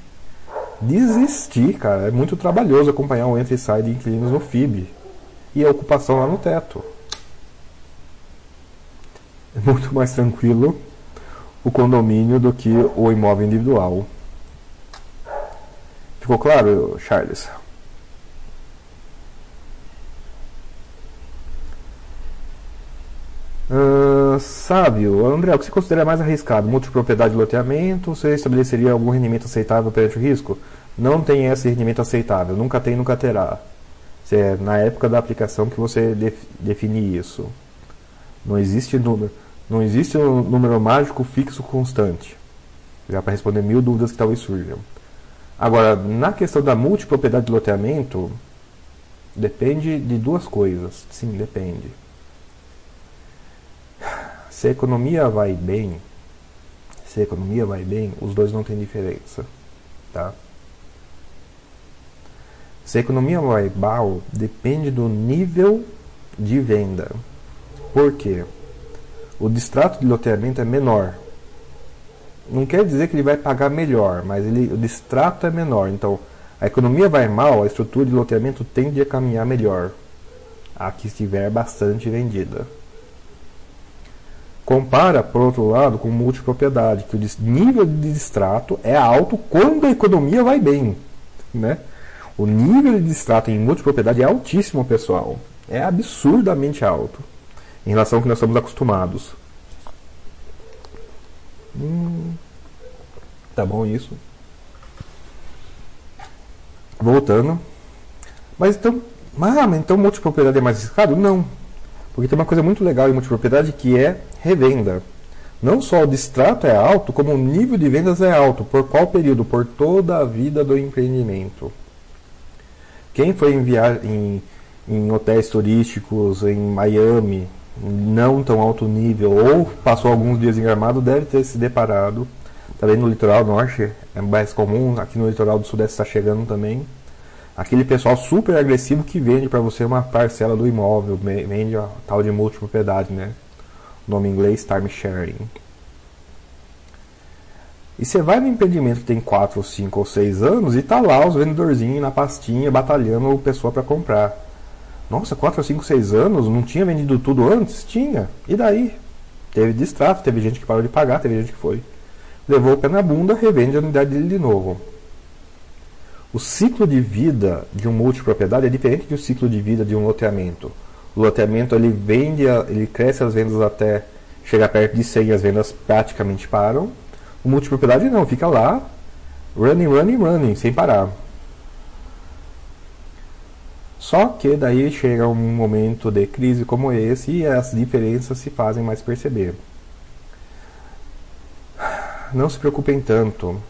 Desisti, cara. É muito trabalhoso acompanhar um entre e sai de inquilinos no FIB. E a ocupação lá no teto. É muito mais tranquilo o condomínio do que o imóvel individual. Ficou claro, Charles? Sábio, André, o que você considera mais arriscado? Multipropriedade de loteamento? Você estabeleceria algum rendimento aceitável perante o risco? Não tem esse rendimento aceitável, nunca tem, nunca terá. É na época da aplicação que você def, define isso. Não existe número, não existe um número mágico fixo constante. Já para responder mil dúvidas que talvez surjam. Agora, na questão da multipropriedade de loteamento, depende de duas coisas. Sim, depende. Se a economia vai bem, se a economia vai bem, os dois não têm diferença, tá? Se a economia vai mal, depende do nível de venda. Por quê? O distrato de loteamento é menor. Não quer dizer que ele vai pagar melhor, mas ele, o distrato é menor. Então, a economia vai mal, a estrutura de loteamento tende a caminhar melhor. A que estiver bastante vendida. Compara, por outro lado, com multipropriedade, que o nível de distrato é alto quando a economia vai bem. Né? O nível de distrato em multipropriedade é altíssimo, pessoal. É absurdamente alto em relação ao que nós estamos acostumados. Hum, tá bom isso. Voltando. Mas então, ah, mas então multipropriedade é mais arriscado? Não. Porque tem uma coisa muito legal em multipropriedade que é revenda. Não só o distrato é alto, como o nível de vendas é alto. Por qual período? Por toda a vida do empreendimento. Quem foi enviar em, em hotéis turísticos em Miami, não tão alto nível, ou passou alguns dias em Armado, deve ter se deparado. Também no litoral norte é mais comum, aqui no litoral do sudeste está chegando também. Aquele pessoal super agressivo que vende para você uma parcela do imóvel, vende a tal de multipropriedade, né? O nome em inglês time sharing. E você vai no empreendimento que tem 4, 5 ou 6 anos e tá lá os vendedorzinhos na pastinha batalhando o pessoa para comprar. Nossa, 4, 5, 6 anos, não tinha vendido tudo antes? Tinha. E daí? Teve distrato, teve gente que parou de pagar, teve gente que foi. Levou o pé na bunda, revende a unidade dele de novo. O ciclo de vida de um multipropriedade é diferente do ciclo de vida de um loteamento. O loteamento ele vende, ele cresce as vendas até chegar perto de 100 as vendas praticamente param o multipropriedade não, fica lá, running, running, running, sem parar. Só que daí chega um momento de crise como esse e as diferenças se fazem mais perceber. Não se preocupem tanto.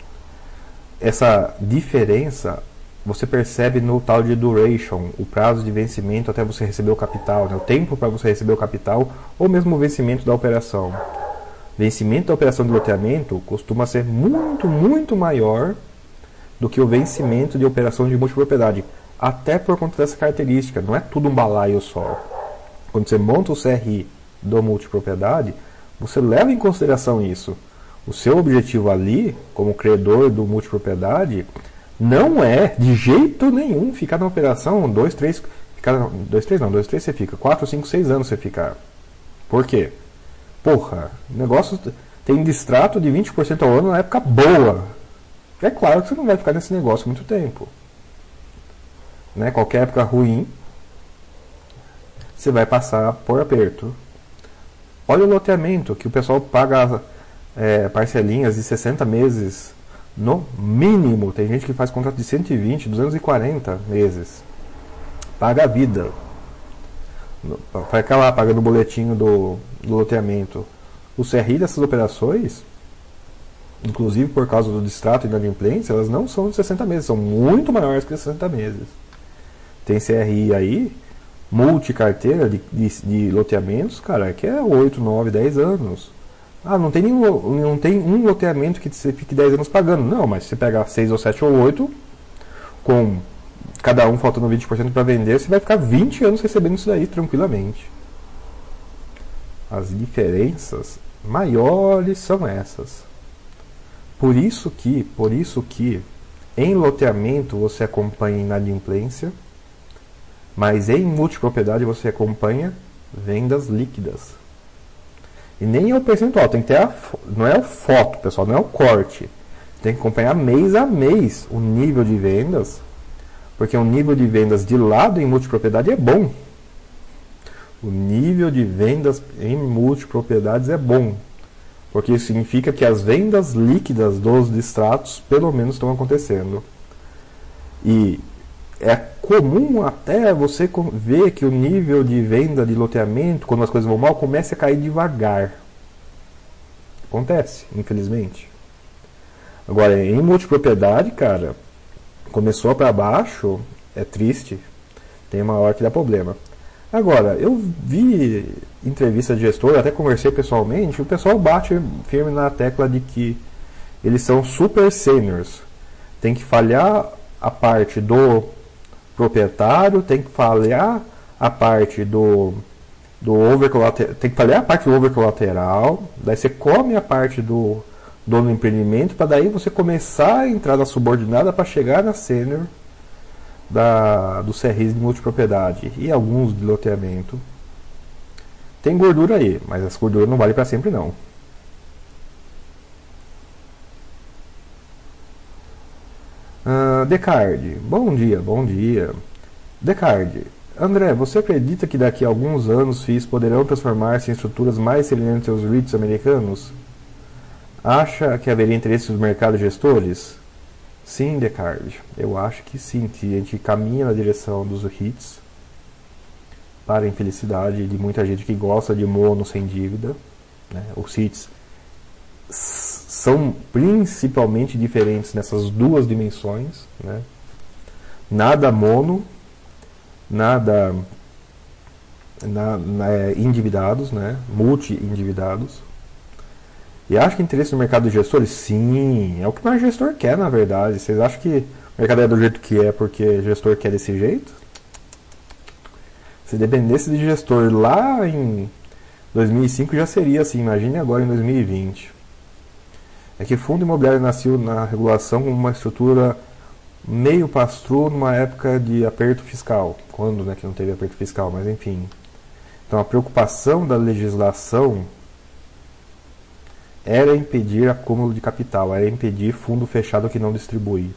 Essa diferença você percebe no tal de duration, o prazo de vencimento até você receber o capital, né? o tempo para você receber o capital ou mesmo o vencimento da operação vencimento da operação de loteamento costuma ser muito, muito maior do que o vencimento de operação de multipropriedade. Até por conta dessa característica, não é tudo um balaio só. Quando você monta o CRI do multipropriedade, você leva em consideração isso. O seu objetivo ali, como credor do multipropriedade, não é de jeito nenhum ficar na operação dois, três, ficar, dois, três não, dois, três você fica, quatro, cinco, seis anos você ficar. Por quê? Porra, o negócio tem distrato de 20% ao ano na época boa. É claro que você não vai ficar nesse negócio muito tempo. Né? Qualquer época ruim, você vai passar por aperto. Olha o loteamento, que o pessoal paga é, parcelinhas de 60 meses no mínimo. Tem gente que faz contrato de 120, 240 meses. Paga a vida. Vai ficar lá pagando o boletinho do, do loteamento. O CRI dessas operações, inclusive por causa do distrato e da inadimplência, elas não são de 60 meses, são muito maiores que 60 meses. Tem CRI aí, multicarteira de, de, de loteamentos, cara, que é 8, 9, 10 anos. Ah, não tem, nenhum, não tem um loteamento que você fique 10 anos pagando. Não, mas você pegar 6 ou 7 ou 8, com cada um faltando 20% para vender, você vai ficar 20 anos recebendo isso daí tranquilamente. as diferenças maiores são essas. Por isso que, por isso que em loteamento você acompanha inadimplência, mas em multipropriedade você acompanha vendas líquidas. E nem é o percentual, tem que ter a, não é a foto, pessoal, não é o corte. Tem que acompanhar mês a mês o nível de vendas, porque o nível de vendas de lado em multipropriedade é bom. O nível de vendas em multipropriedades é bom, porque isso significa que as vendas líquidas dos distratos pelo menos estão acontecendo. E é comum até você ver que o nível de venda de loteamento, quando as coisas vão mal, comece a cair devagar. Acontece, infelizmente. Agora, em multipropriedade, cara, começou para baixo, é triste. Tem uma hora que dá problema. Agora, eu vi entrevista de gestor, até conversei pessoalmente, o pessoal bate firme na tecla de que eles são super seniors. Tem que falhar a parte do proprietário, tem que falhar a parte do, do overcolateral, tem que falhar a parte do overcolateral, daí você come a parte do dono do empreendimento, para daí você começar a entrar na subordinada para chegar na sênior da, do CRIs de multipropriedade e alguns de loteamento. Tem gordura aí, mas essa gordura não vale para sempre não. Uh, Descartes, bom dia, bom dia. Descartes, André, você acredita que daqui a alguns anos FIIs poderão transformar-se em estruturas mais semelhantes aos REITs americanos? Acha que haveria interesse nos mercados gestores? Sim, Descartes, eu acho que sim, que a gente caminha na direção dos REITs para a infelicidade de muita gente que gosta de mono sem dívida. Né? Os REITs são principalmente diferentes nessas duas dimensões, né? nada mono, nada na, na, é, endividados, né? multi-endividados. E acho que interesse no mercado de gestores, sim, é o que mais gestor quer, na verdade. Vocês acham que o mercado é do jeito que é porque gestor quer desse jeito? Se dependesse de gestor lá em 2005 já seria assim, imagine agora em 2020 é que fundo imobiliário nasceu na regulação como uma estrutura meio pastru numa época de aperto fiscal. Quando né, que não teve aperto fiscal, mas enfim. Então a preocupação da legislação era impedir acúmulo de capital, era impedir fundo fechado que não distribui.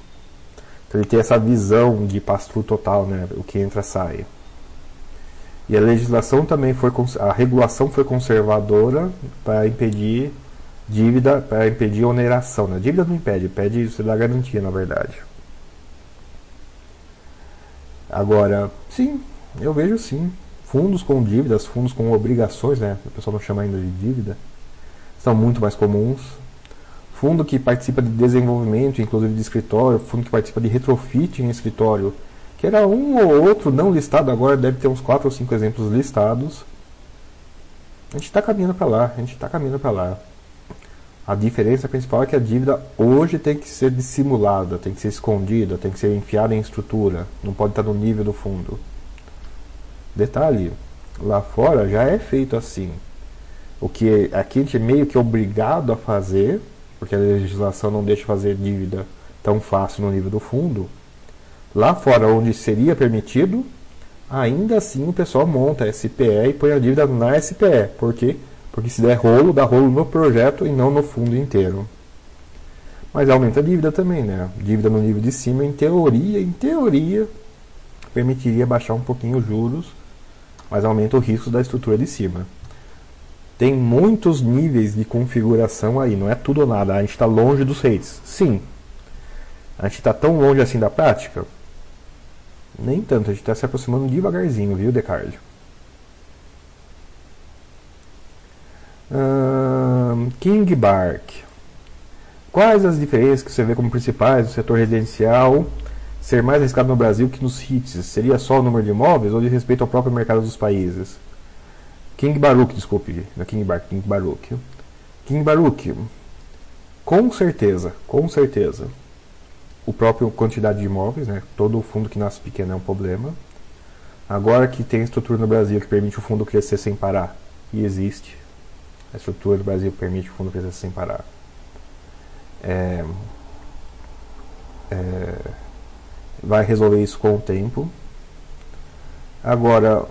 Então ele tem essa visão de pastru total, né, o que entra sai. E a legislação também foi, a regulação foi conservadora para impedir dívida para impedir a oneração. Né? Dívida não impede, impede você dar garantia, na verdade. Agora, sim, eu vejo sim. Fundos com dívidas, fundos com obrigações, né? o pessoal não chama ainda de dívida, são muito mais comuns. Fundo que participa de desenvolvimento, inclusive de escritório, fundo que participa de retrofit em escritório, que era um ou outro não listado, agora deve ter uns 4 ou 5 exemplos listados. A gente está caminhando para lá, a gente está caminhando para lá. A diferença principal é que a dívida hoje tem que ser dissimulada, tem que ser escondida, tem que ser enfiada em estrutura, não pode estar no nível do fundo. Detalhe, lá fora já é feito assim. O que aqui a gente é meio que obrigado a fazer, porque a legislação não deixa fazer dívida tão fácil no nível do fundo. Lá fora, onde seria permitido, ainda assim o pessoal monta a SPE e põe a dívida na SPE. Por quê? Porque se der rolo, dá rolo no projeto e não no fundo inteiro. Mas aumenta a dívida também, né? Dívida no nível de cima, em teoria, em teoria, permitiria baixar um pouquinho os juros, mas aumenta o risco da estrutura de cima. Tem muitos níveis de configuração aí, não é tudo ou nada. A gente está longe dos rates. Sim. A gente está tão longe assim da prática? Nem tanto, a gente está se aproximando devagarzinho, viu, Descartes? King Bark. Quais as diferenças que você vê como principais do setor residencial ser mais arriscado no Brasil que nos HITS? Seria só o número de imóveis ou de respeito ao próprio mercado dos países? King Baruch, desculpe, não é King Bark, King Baruch. King Baruch, com certeza, com certeza. O próprio quantidade de imóveis, né? Todo fundo que nasce pequeno é um problema. Agora que tem estrutura no Brasil que permite o fundo crescer sem parar, e existe. A estrutura do Brasil permite que o fundo cresça sem parar. É, é, vai resolver isso com o tempo. Agora,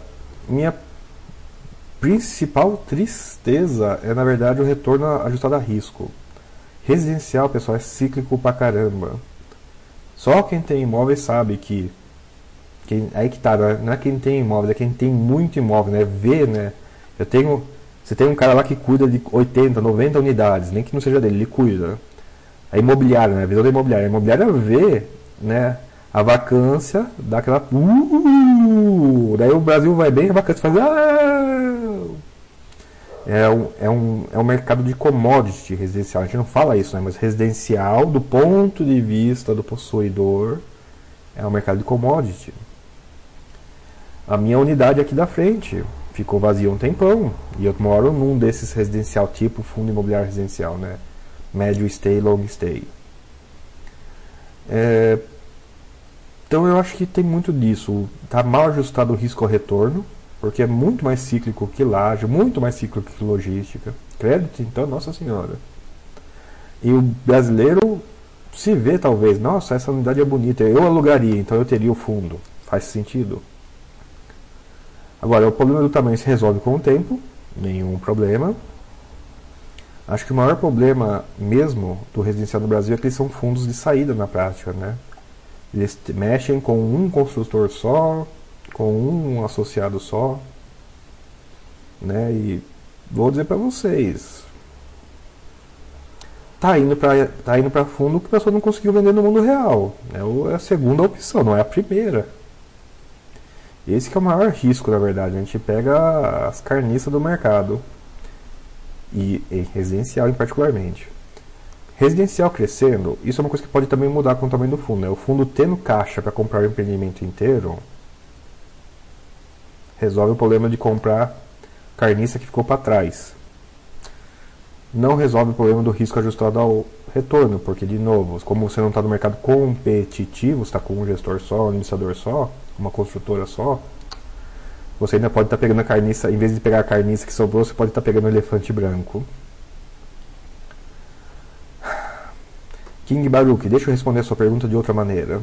minha principal tristeza é, na verdade, o retorno ajustado a risco. Residencial, pessoal, é cíclico pra caramba. Só quem tem imóveis sabe que. Quem, aí que tá, não é quem tem imóveis, é quem tem muito imóvel, né? Vê, né? Eu tenho. Você tem um cara lá que cuida de 80, 90 unidades, nem que não seja dele, ele cuida. A imobiliária, né? A visão da imobiliária. A imobiliária vê, né? A vacância, dá aquela. Uh, daí o Brasil vai bem, a vacância faz. Ah, é um, é, um, é um mercado de commodity residencial. A gente não fala isso, né? Mas residencial, do ponto de vista do possuidor, é um mercado de commodity. A minha unidade aqui da frente ficou vazia um tempão. E eu moro num desses residencial tipo fundo imobiliário residencial, né? Médio stay, long stay. É, então eu acho que tem muito disso. Está mal ajustado o risco ao retorno, porque é muito mais cíclico que laje, muito mais cíclico que logística. Crédito, então, nossa senhora. E o brasileiro se vê talvez, nossa, essa unidade é bonita, eu alugaria, então eu teria o fundo. Faz sentido. Agora, o problema do tamanho se resolve com o tempo, nenhum problema. Acho que o maior problema mesmo do residencial no Brasil é que eles são fundos de saída na prática, né? Eles mexem com um construtor só, com um associado só, né? E vou dizer para vocês, tá indo para tá indo para fundo que a pessoa não conseguiu vender no mundo real. É a segunda opção, não é a primeira. Esse que é o maior risco, na verdade. A gente pega as carniças do mercado. E, e residencial em particularmente. Residencial crescendo, isso é uma coisa que pode também mudar com o tamanho do fundo. Né? O fundo tendo caixa para comprar o empreendimento inteiro, resolve o problema de comprar carniça que ficou para trás. Não resolve o problema do risco ajustado ao retorno, porque, de novo, como você não está no mercado competitivo, está com um gestor só, um administrador só, uma construtora só, você ainda pode estar tá pegando a carniça, em vez de pegar a carniça que sobrou, você pode estar tá pegando o elefante branco. King Baruch, deixa eu responder a sua pergunta de outra maneira.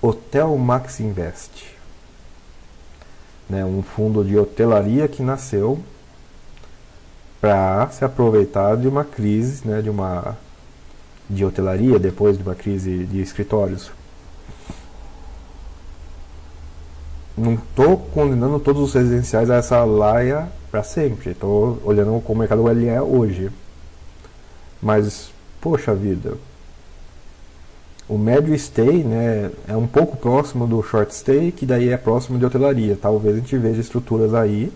Hotel Max Invest. Né, um fundo de hotelaria que nasceu para se aproveitar de uma crise, né, de uma de hotelaria depois de uma crise de escritórios. Não estou condenando todos os residenciais a essa laia para sempre. Estou olhando como o mercado ele é hoje. Mas poxa vida, o médio stay né, é um pouco próximo do short stay, que daí é próximo de hotelaria. Talvez a gente veja estruturas aí.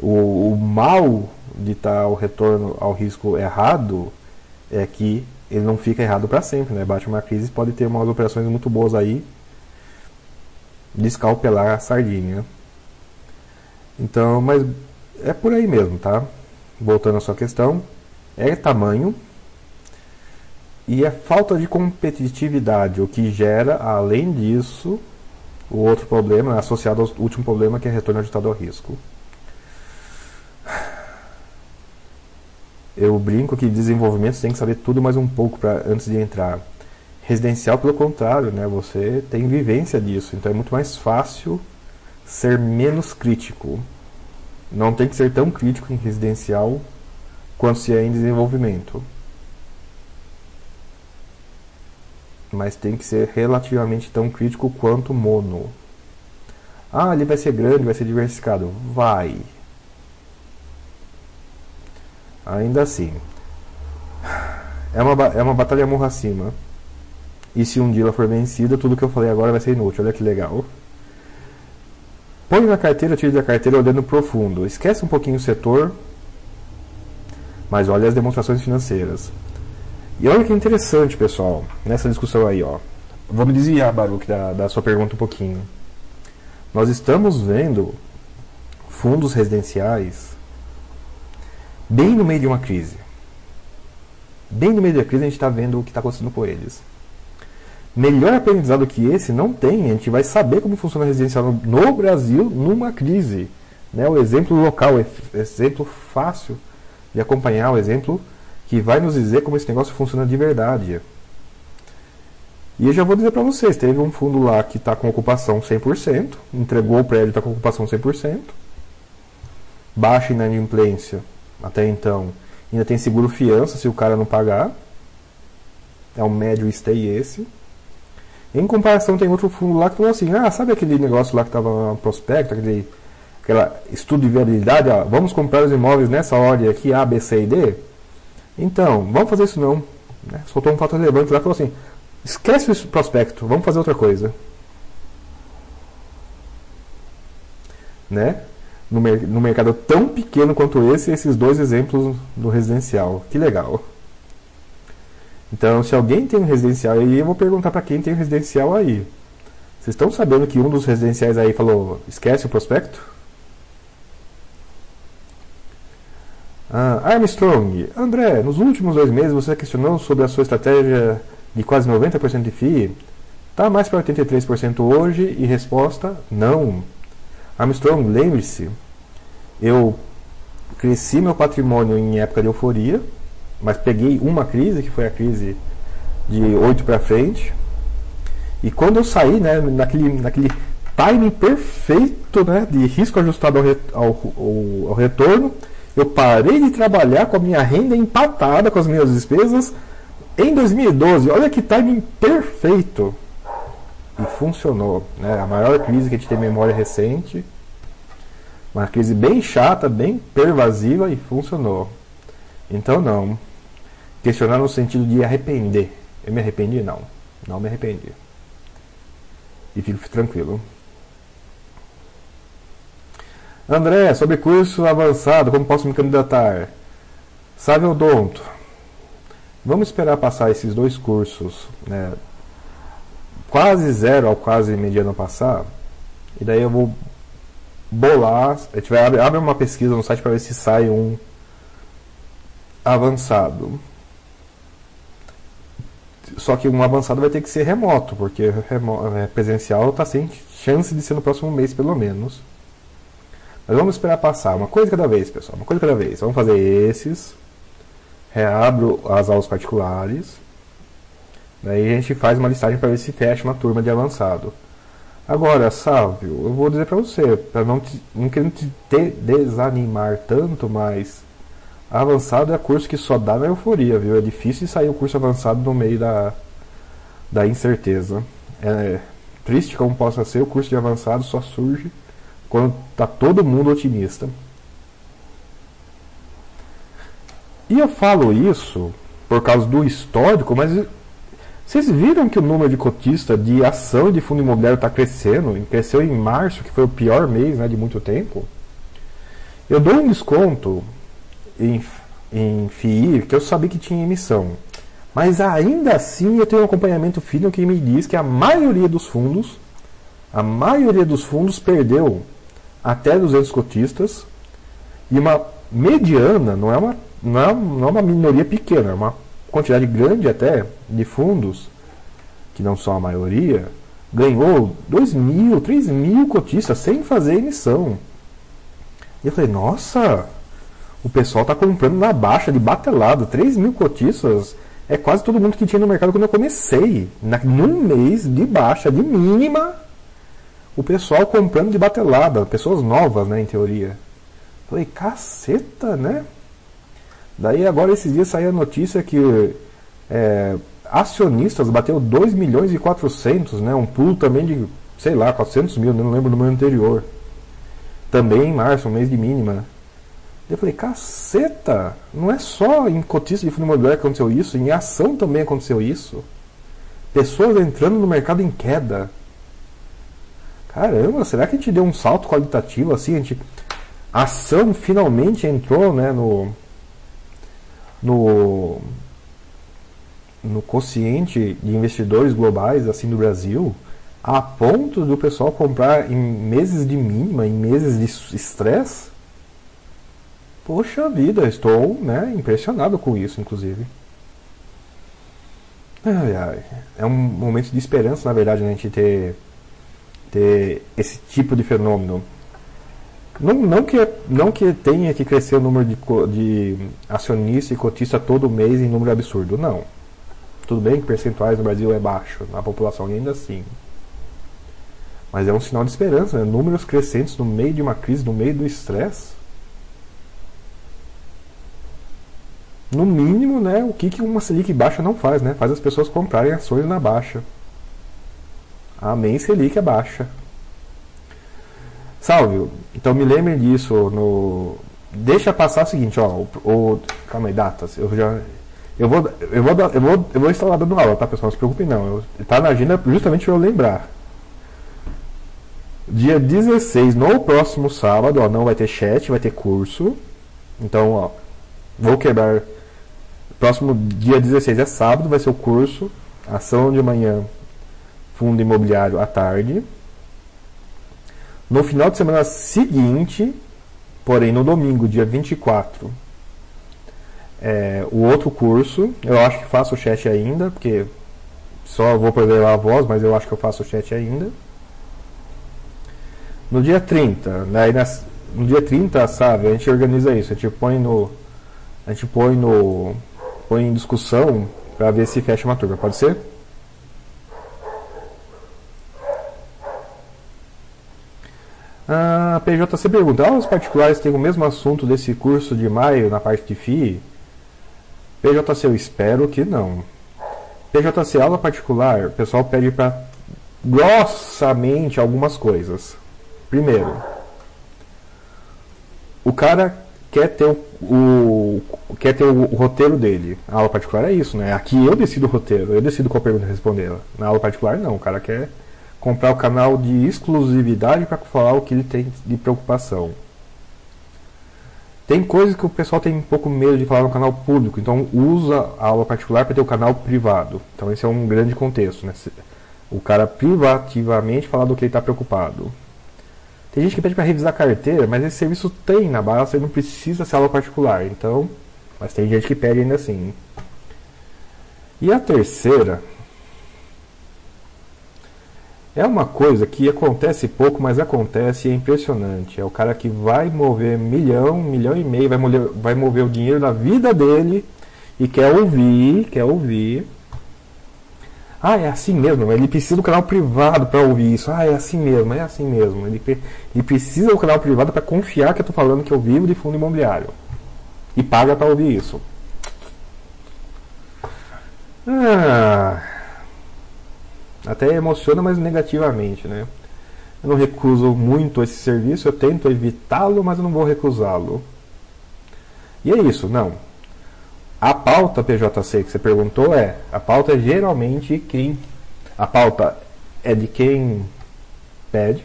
O, o mal de estar tá o retorno ao risco errado é que ele não fica errado para sempre. Né? Bate uma crise pode ter umas operações muito boas aí de escalpelar a sardinha. Então, mas é por aí mesmo, tá? Voltando à sua questão, é tamanho, e é falta de competitividade, o que gera, além disso, o outro problema, associado ao último problema, que é retorno ajustado ao risco. Eu brinco que desenvolvimento tem que saber tudo mais um pouco pra, antes de entrar. Residencial, pelo contrário, né, você tem vivência disso, então é muito mais fácil ser menos crítico. Não tem que ser tão crítico em residencial quanto se é em desenvolvimento. mas tem que ser relativamente tão crítico quanto mono. Ah, ele vai ser grande, vai ser diversificado. Vai. Ainda assim. É uma, é uma batalha morra acima. E se um dia ela for vencida, tudo que eu falei agora vai ser inútil. Olha que legal. Põe na carteira, tire da carteira olhando profundo. Esquece um pouquinho o setor, mas olha as demonstrações financeiras. E olha que interessante, pessoal, nessa discussão aí, ó. Vamos desviar, Baruch, da, da sua pergunta um pouquinho. Nós estamos vendo fundos residenciais bem no meio de uma crise. Bem no meio da crise a gente está vendo o que está acontecendo com eles. Melhor aprendizado que esse não tem. A gente vai saber como funciona a residencial no, Brasil numa crise. né, o exemplo local, o exemplo fácil de acompanhar, o exemplo que vai nos dizer como esse negócio funciona de verdade. E eu já vou dizer para vocês, teve um fundo lá que está com ocupação 100%, entregou o prédio, está com ocupação 100%, baixa inadimplência até então, ainda tem seguro fiança se o cara não pagar, é um médio stay esse. Em comparação, tem outro fundo lá que falou assim: ah, sabe aquele negócio lá que estava no prospecto, aquele aquela estudo de viabilidade, ó, vamos comprar os imóveis nessa ordem aqui, A, B, C e D? Então, vamos fazer isso não. Né? Soltou um fato relevante lá e falou assim: esquece o prospecto, vamos fazer outra coisa. Né? No, mer no mercado tão pequeno quanto esse, esses dois exemplos do residencial. Que legal. Então, se alguém tem um residencial aí, eu vou perguntar para quem tem um residencial aí. Vocês estão sabendo que um dos residenciais aí falou: esquece o prospecto? Ah, Armstrong, André, nos últimos dois meses você questionou sobre a sua estratégia de quase 90% de FII. Está mais para 83% hoje e resposta: não. Armstrong, lembre-se, eu cresci meu patrimônio em época de euforia, mas peguei uma crise, que foi a crise de 8 para frente. E quando eu saí, né, naquele, naquele timing perfeito né, de risco ajustado ao, ao, ao, retorno, eu parei de trabalhar com a minha renda empatada com as minhas despesas em 2012. Olha que timing perfeito. E funcionou. Né? A maior crise que a gente tem memória recente. Uma crise bem chata, bem pervasiva e funcionou. Então não. Questionar no sentido de arrepender. Eu me arrependi? Não. Não me arrependi. E fico tranquilo. André, sobre curso avançado, como posso me candidatar? Sabe o Donto? Vamos esperar passar esses dois cursos, né? Quase zero ao quase mediano passar. E daí eu vou bolar. Abrir, abre uma pesquisa no site para ver se sai um avançado. Só que um avançado vai ter que ser remoto, porque remo, é, presencial está sem chance de ser no próximo mês, pelo menos. Mas vamos esperar passar. Uma coisa cada vez, pessoal. Uma coisa cada vez. Vamos fazer esses. Reabro as aulas particulares. Daí a gente faz uma listagem para ver se fecha uma turma de avançado. Agora, Sávio, eu vou dizer para você, para não, não querer te desanimar tanto, mas avançado é curso que só dá na euforia, viu? É difícil sair o curso avançado no meio da, da incerteza. É triste como possa ser, o curso de avançado só surge quando está todo mundo otimista. E eu falo isso por causa do histórico, mas vocês viram que o número de cotistas de ação de fundo imobiliário está crescendo? Cresceu em março, que foi o pior mês né, de muito tempo. Eu dou um desconto em, em FII, que eu sabia que tinha emissão. Mas ainda assim eu tenho um acompanhamento fino que me diz que a maioria dos fundos, a maioria dos fundos perdeu até 200 cotistas, e uma mediana, não é uma, não é, não é uma minoria pequena, é uma quantidade grande até de fundos, que não são a maioria, ganhou 2 mil, 3 mil cotistas sem fazer emissão. E eu falei, nossa, o pessoal está comprando na baixa, de batelado, 3 mil cotistas. É quase todo mundo que tinha no mercado quando eu comecei. Na, num mês de baixa, de mínima, o pessoal comprando de batelada, pessoas novas, né, em teoria. Falei, caceta, né? Daí agora esses dias saiu a notícia que é, acionistas bateu 2 milhões e 400, né? Um pulo também de, sei lá, 400 mil, não lembro do ano anterior. Também em março, um mês de mínima. Eu falei, caceta, não é só em cotista de fundo imobiliário que aconteceu isso, em ação também aconteceu isso. Pessoas entrando no mercado em queda caramba, será que a gente deu um salto qualitativo assim? A, gente, a ação finalmente entrou né, no, no, no quociente de investidores globais assim do Brasil, a ponto do pessoal comprar em meses de mínima, em meses de estresse? Poxa vida, estou né, impressionado com isso, inclusive. Ai, ai. É um momento de esperança, na verdade, né, a gente ter ter esse tipo de fenômeno. Não, não, que, não que tenha que crescer o número de, de acionista e cotista todo mês em número absurdo, não. Tudo bem que percentuais no Brasil é baixo, na população ainda assim. Mas é um sinal de esperança, né? números crescentes no meio de uma crise, no meio do estresse. No mínimo, né, o que, que uma Selic baixa não faz, né? Faz as pessoas comprarem ações na baixa. Amém, Selic é baixa. Salve. Então me lembrem disso no. Deixa passar o seguinte, ó. O, o... Calma aí, datas. Eu já. Eu vou, eu vou, eu vou, eu vou lá dando aula, tá pessoal? Não se preocupem não. Eu, tá na agenda justamente para eu lembrar. Dia 16, no próximo sábado, ó, não vai ter chat, vai ter curso. Então, ó, vou quebrar. Próximo dia 16 é sábado, vai ser o curso. Ação de manhã, fundo imobiliário à tarde. No final de semana seguinte, porém no domingo, dia 24, é, o outro curso. Eu acho que faço o chat ainda, porque só vou perder a voz, mas eu acho que eu faço o chat ainda. No dia 30, né, nas, no dia 30, sabe, a gente organiza isso, a gente põe no. A gente põe no. Põe em discussão para ver se fecha uma turma, pode ser? A PJC pergunta: aulas particulares têm o mesmo assunto desse curso de maio na parte de FII? PJC, eu espero que não. PJC, aula particular, o pessoal pede para grossamente algumas coisas. Primeiro, o cara quer ter o, o, quer ter o, o, roteiro dele. A aula particular é isso, né? Aqui eu decido o roteiro, eu decido qual pergunta responder. Na aula particular não, o cara quer comprar o canal de exclusividade para falar o que ele tem de preocupação. Tem coisas que o pessoal tem um pouco medo de falar no canal público, então usa a aula particular para ter o canal privado. Então esse é um grande contexto, né? O cara privativamente falar do que ele está preocupado. Tem gente que pede para revisar a carteira, mas esse serviço tem na base, você não precisa ser aula particular. Então, mas tem gente que pede ainda assim. E a terceira é uma coisa que acontece pouco, mas acontece e é impressionante. É o cara que vai mover milhão, milhão e meio, vai mover, vai mover o dinheiro da vida dele e quer ouvir, quer ouvir ah, é assim mesmo. Ele precisa do canal privado para ouvir isso. Ah, é assim mesmo, é assim mesmo. Ele, ele precisa do canal privado para confiar que eu estou falando que eu vivo de fundo imobiliário. E paga para ouvir isso. Ah, até emociona, mas negativamente, né? Eu não recuso muito esse serviço, eu tento evitá-lo, mas eu não vou recusá-lo. E é isso, não. A pauta PJC que você perguntou é, a pauta é geralmente quem a pauta é de quem pede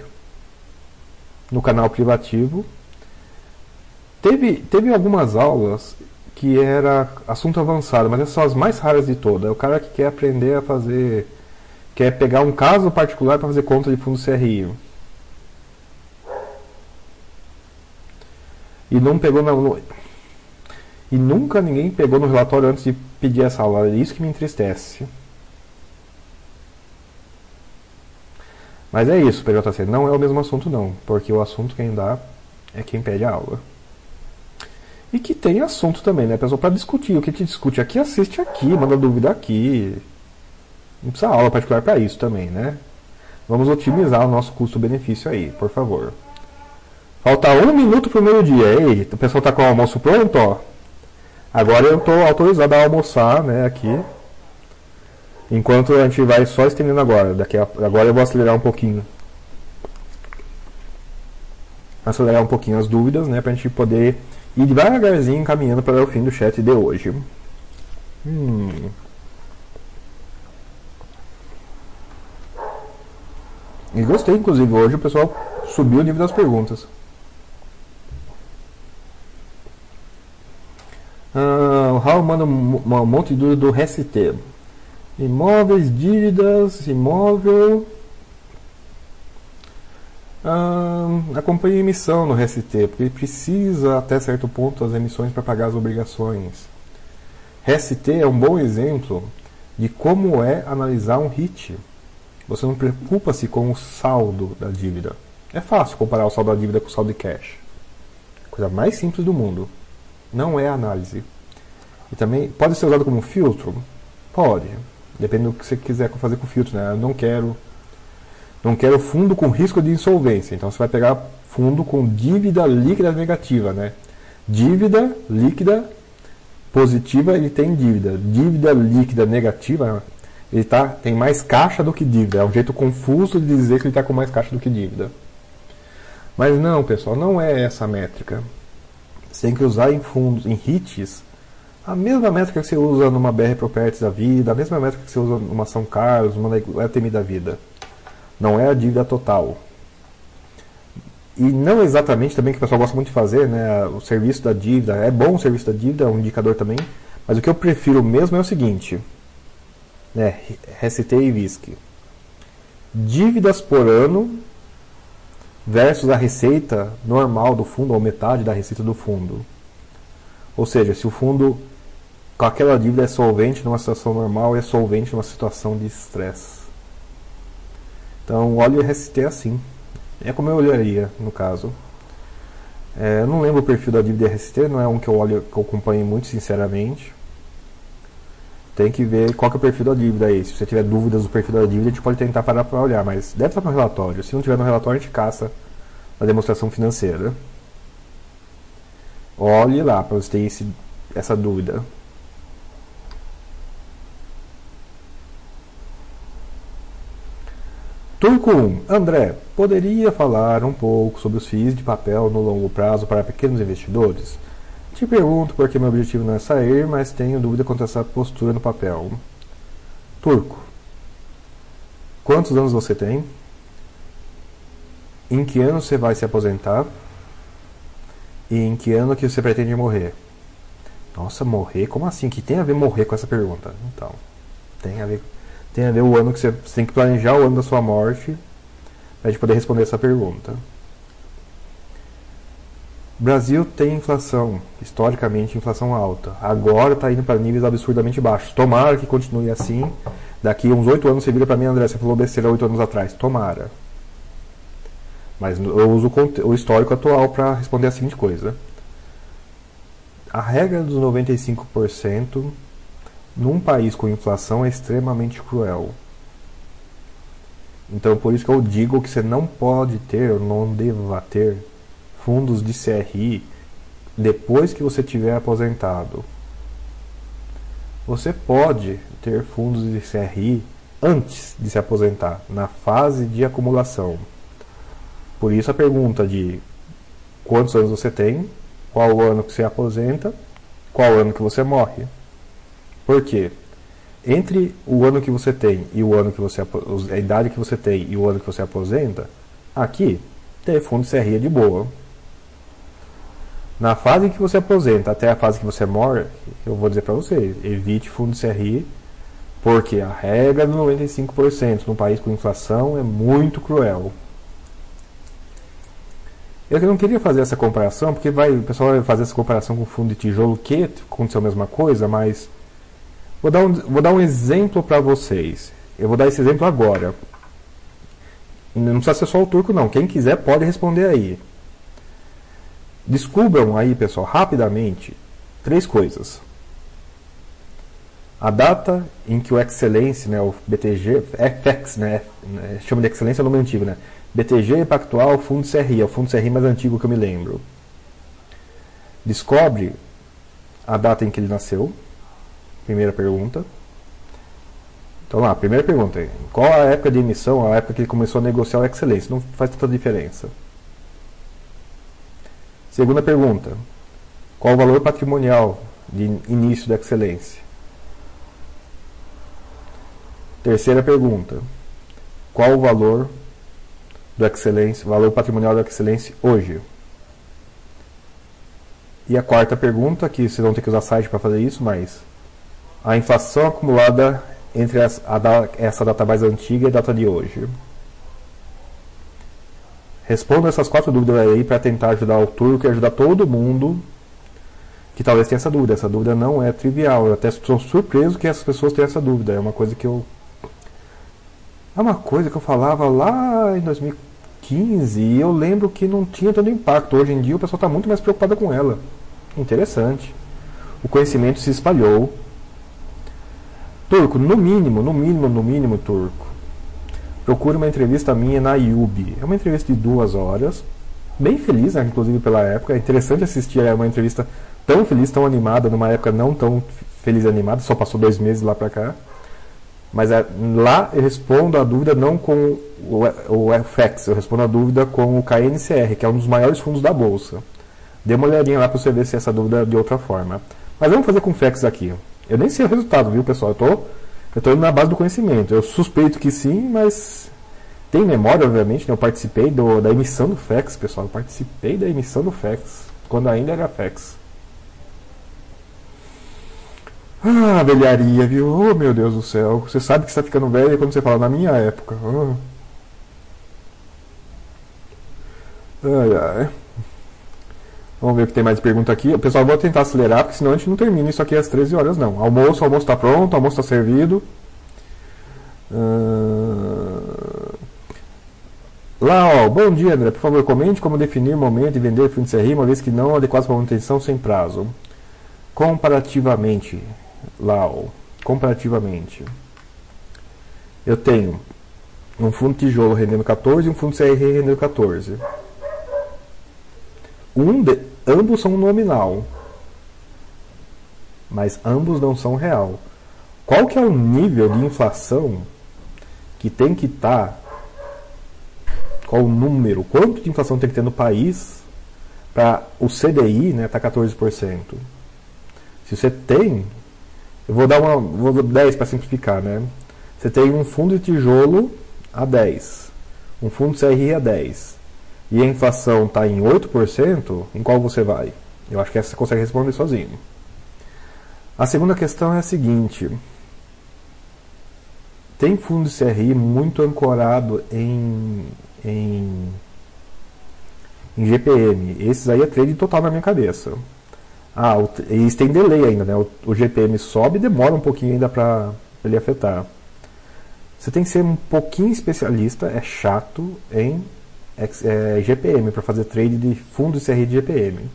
no canal privativo. Teve, teve algumas aulas que era assunto avançado, mas essas são as mais raras de todas. É o cara que quer aprender a fazer, quer pegar um caso particular para fazer conta de fundo CRI. E não pegou na, e nunca ninguém pegou no relatório antes de pedir essa aula. É isso que me entristece. Mas é isso, PJC. Não é o mesmo assunto, não. Porque o assunto quem dá é quem pede a aula. E que tem assunto também, né, pessoal? Para discutir. O que te discute aqui, assiste aqui, manda dúvida aqui. Não precisa aula particular para isso também, né? Vamos otimizar o nosso custo-benefício aí, por favor. Falta um minuto para o meio-dia. Ei, o pessoal tá com o almoço pronto, ó. Agora eu estou autorizado a almoçar, né, aqui. Enquanto a gente vai só estendendo agora. Daqui a, agora eu vou acelerar um pouquinho. Acelerar um pouquinho as dúvidas, né, a gente poder ir devagarzinho caminhando para o fim do chat de hoje. Hum. E gostei, inclusive, hoje o pessoal subiu o nível das perguntas. Uh, o Raul manda monte de dúvida do RST. Imóveis, dívidas, imóvel. Uh, acompanhe a emissão no RST, porque precisa até certo ponto as emissões para pagar as obrigações. RST é um bom exemplo de como é analisar um HIT. Você não preocupa-se com o saldo da dívida. É fácil comparar o saldo da dívida com o saldo de cash. Coisa mais simples do mundo. Não é análise. E também pode ser usado como filtro? Pode. Depende do que você quiser fazer com o filtro, né? Eu não quero não quero fundo com risco de insolvência. Então você vai pegar fundo com dívida líquida negativa, né? Dívida líquida positiva, ele tem dívida. Dívida líquida negativa, ele tá, tem mais caixa do que dívida. É um jeito confuso de dizer que ele está com mais caixa do que dívida. Mas não, pessoal, não é essa a métrica. Você tem que usar em fundos, em HITs, a mesma métrica que você usa numa BR Properties da vida, a mesma métrica que você usa numa São Carlos, numa LTM da vida. Não é a dívida total. E não exatamente também que o pessoal gosta muito de fazer, né? O serviço da dívida. É bom o serviço da dívida, é um indicador também. Mas o que eu prefiro mesmo é o seguinte. Né? Recitei e VISC. Dívidas por ano versus a receita normal do fundo, ou metade da receita do fundo. Ou seja, se o fundo com aquela dívida é solvente numa situação normal é solvente numa situação de estresse. Então, olhe o RST assim. É como eu olharia, no caso. É, eu não lembro o perfil da dívida RST, não é um que eu olho, que eu acompanhe muito sinceramente. Tem que ver qual que é o perfil da dívida aí. Se você tiver dúvidas do perfil da dívida, a gente pode tentar parar para olhar, mas deve estar no relatório. Se não tiver no relatório, a gente caça na demonstração financeira. Olhe lá para você ter esse, essa dúvida. Turco 1. André, poderia falar um pouco sobre os FIIs de papel no longo prazo para pequenos investidores? Te pergunto porque meu objetivo não é sair, mas tenho dúvida quanto a essa postura no papel. Turco. Quantos anos você tem? Em que ano você vai se aposentar? E em que ano que você pretende morrer? Nossa, morrer? Como assim? Que tem a ver morrer com essa pergunta? Então, tem a ver tem a ver o ano que você, você tem que planejar o ano da sua morte para gente poder responder essa pergunta. Brasil tem inflação, historicamente inflação alta. Agora está indo para níveis absurdamente baixos. Tomara que continue assim. Daqui uns oito anos você vira para mim, André, você falou besteira oito anos atrás. Tomara. Mas eu uso o histórico atual para responder a seguinte coisa. A regra dos 95% num país com inflação é extremamente cruel. Então, por isso que eu digo que você não pode ter, ou não deva ter, fundos de CRI depois que você tiver aposentado. Você pode ter fundos de CRI antes de se aposentar, na fase de acumulação. Por isso a pergunta de quantos anos você tem, qual o ano que você aposenta, qual ano que você morre. Por quê? Entre o ano que você tem e o ano que você a idade que você tem e o ano que você aposenta, aqui ter fundo de CRI é de boa. Na fase que você aposenta até a fase que você morre, eu vou dizer para você, evite fundo CRI, porque a regra do 95% num país com inflação é muito cruel. Eu não queria fazer essa comparação, porque vai, o pessoal vai fazer essa comparação com fundo de tijolo, que aconteceu a mesma coisa, mas Vou dar um, vou dar um exemplo para vocês. Eu vou dar esse exemplo agora. Não precisa ser só o turco, não. Quem quiser pode responder aí. Descubram aí, pessoal, rapidamente, três coisas. A data em que o Excelência, né, o BTG, FX, né, chama de Excelência é o nome antigo, né? BTG Pactual Fundo CRI, é o fundo CRI mais antigo que eu me lembro. Descobre a data em que ele nasceu. Primeira pergunta. Então lá, primeira pergunta. Qual a época de emissão, a época que ele começou a negociar o Excelência? Não faz tanta diferença. Segunda pergunta. Qual o valor patrimonial de início da Excelência? Terceira pergunta. Qual o valor do Excelência, valor patrimonial do Excelência hoje? E a quarta pergunta, que vocês vão ter que usar site para fazer isso, mas a inflação acumulada entre as, essa data mais antiga e a data de hoje. Responda essas quatro dúvidas aí para tentar ajudar o turco e ajudar todo mundo que talvez tenha essa dúvida. Essa dúvida não é trivial. Eu até estou surpreso que essas pessoas tenham essa dúvida. É uma coisa que eu. É uma coisa que eu falava lá em 2000. 15 e eu lembro que não tinha tanto impacto. Hoje em dia o pessoal está muito mais preocupado com ela. Interessante. O conhecimento se espalhou. Turco, no mínimo, no mínimo, no mínimo, Turco. Procure uma entrevista minha na YouTube. É uma entrevista de duas horas. Bem feliz, né, inclusive pela época. É interessante assistir a uma entrevista tão feliz, tão animada, numa época não tão feliz e animada. Só passou dois meses lá pra cá. Mas é, lá eu respondo a dúvida não com o, o FX, eu respondo a dúvida com o KNCR, que é um dos maiores fundos da Bolsa. Dê uma olhadinha lá para você ver se essa dúvida é de outra forma. Mas vamos fazer com o FX aqui. Eu nem sei o resultado, viu, pessoal? Eu tô, eu tô indo na base do conhecimento. Eu suspeito que sim, mas tem memória, obviamente. Né? Eu participei do, da emissão do FEX, pessoal. Eu participei da emissão do FEX, quando ainda era FEX. Ah, velharia, viu? Oh, meu Deus do céu. Você sabe que está ficando velho quando você fala na minha época. Oh. Ai, ai. Vamos ver o que tem mais de pergunta aqui. Pessoal, vou tentar acelerar, porque senão a gente não termina isso aqui às 13 horas, não. Almoço, almoço está pronto, almoço está servido. Uh... Lá, ó, bom dia, André. Por favor, comente como definir momento e vender fundo de CRI, uma vez que não adequados para manutenção sem prazo. Comparativamente, lá, ó, comparativamente, eu tenho um fundo tijolo rendendo 14 e um fundo CRI rendendo 14. Um de, ambos são nominal, mas ambos não são real. Qual que é o nível de inflação que tem que estar? Tá, qual o número? Quanto de inflação tem que ter no país para o CDI estar né, tá 14%? Se você tem, eu vou dar uma, vou dar 10 para simplificar, né? Você tem um fundo de tijolo a 10, um fundo CRI a 10, e a inflação está em 8%, em qual você vai? Eu acho que essa você consegue responder sozinho. A segunda questão é a seguinte: tem fundo de CRI muito ancorado em, em, em GPM. Esses aí é trade total na minha cabeça. Ah, o, eles têm delay ainda, né? O, o GPM sobe e demora um pouquinho ainda para ele afetar. Você tem que ser um pouquinho especialista, é chato em é, GPM para fazer trade de fundo CRI de GPM.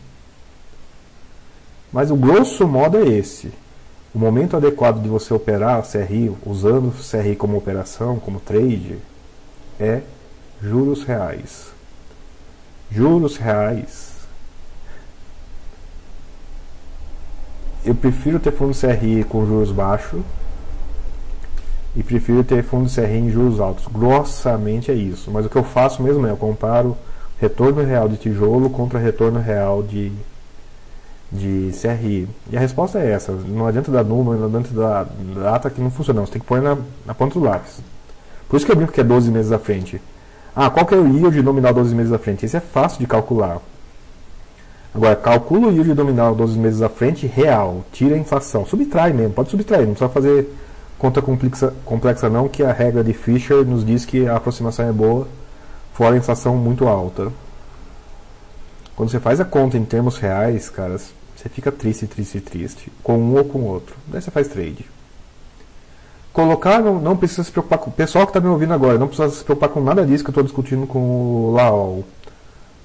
Mas o grosso modo é esse. O momento adequado de você operar CRI, usando CRI como operação, como trade, é juros reais. Juros reais. Eu prefiro ter fundo CRI com juros baixos e prefiro ter fundo CRI em juros altos. Grossamente é isso. Mas o que eu faço mesmo é eu comparo retorno real de tijolo contra retorno real de, de CRI. E a resposta é essa. Não adianta dar número, não adianta dar data que não funciona. Você tem que pôr na, na ponta do lápis. Por isso que eu brinco que é 12 meses à frente. Ah, qual que é o yield nominal 12 meses à frente? Isso é fácil de calcular. Agora, calcula o yield nominal 12 meses à frente real. Tira a inflação. Subtrai mesmo, pode subtrair, não precisa fazer conta complexa, complexa não, que a regra de Fisher nos diz que a aproximação é boa, fora a inflação muito alta. Quando você faz a conta em termos reais, cara, você fica triste, triste, triste, com um ou com o outro. Daí você faz trade. Colocar, não, não precisa se preocupar com. O pessoal que está me ouvindo agora, não precisa se preocupar com nada disso que eu estou discutindo com o Laol.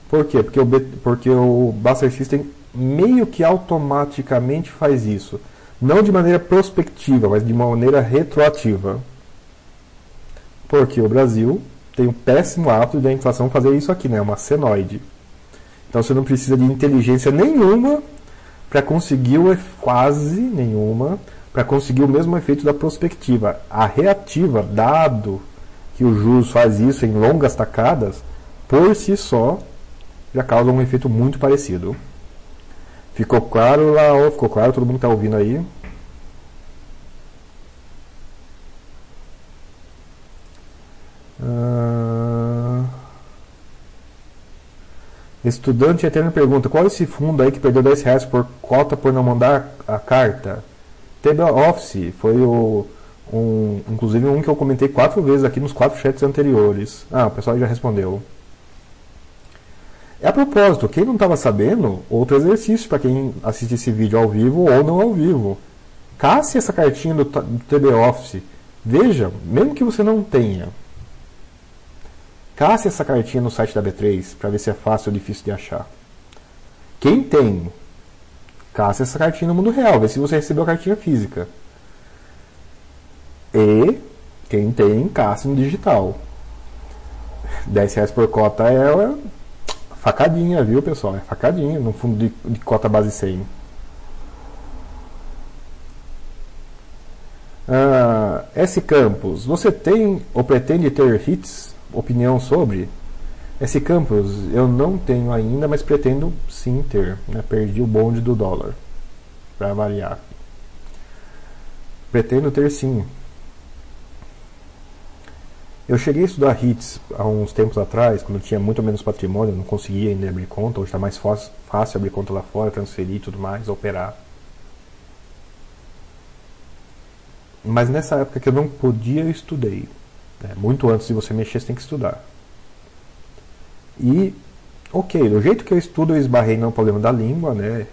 Por quê? Porque o, porque o Buster System meio que automaticamente faz isso não de maneira prospectiva, mas de uma maneira retroativa. Porque o Brasil tem o péssimo hábito da inflação fazer isso aqui, né? Uma senoide. Então você não precisa de inteligência nenhuma para conseguir o quase nenhuma para conseguir o mesmo efeito da prospectiva. A reativa, dado que o juros faz isso em longas tacadas, por si só já causa um efeito muito parecido. Ficou claro lá? Ficou claro? Todo mundo está ouvindo aí? Uh... Estudante eterno pergunta: qual é esse fundo aí que perdeu 10 reais por cota por não mandar a carta? TB Office foi o. Um, inclusive um que eu comentei quatro vezes aqui nos quatro chats anteriores. Ah, o pessoal já respondeu. É a propósito, quem não estava sabendo, outro exercício para quem assiste esse vídeo ao vivo ou não ao vivo. Casse essa cartinha do, do TB Office. Veja, mesmo que você não tenha, Casse essa cartinha no site da B3 para ver se é fácil ou difícil de achar. Quem tem, casse essa cartinha no mundo real, vê se você recebeu a cartinha física. E quem tem, casse no digital. 10 reais por cota é facadinha, viu pessoal? É facadinha no fundo de, de cota base 100. Ah, S Campos, você tem ou pretende ter hits? Opinião sobre? S Campos, eu não tenho ainda, mas pretendo sim ter. Né? Perdi o bonde do dólar, para variar. Pretendo ter sim. Eu cheguei a estudar hits há uns tempos atrás, quando tinha muito menos patrimônio, não conseguia ainda abrir conta, hoje está mais fácil abrir conta lá fora, transferir e tudo mais, operar. Mas nessa época que eu não podia, eu estudei. Né? Muito antes de você mexer, você tem que estudar. E, ok, do jeito que eu estudo, eu esbarrei no problema da língua, né?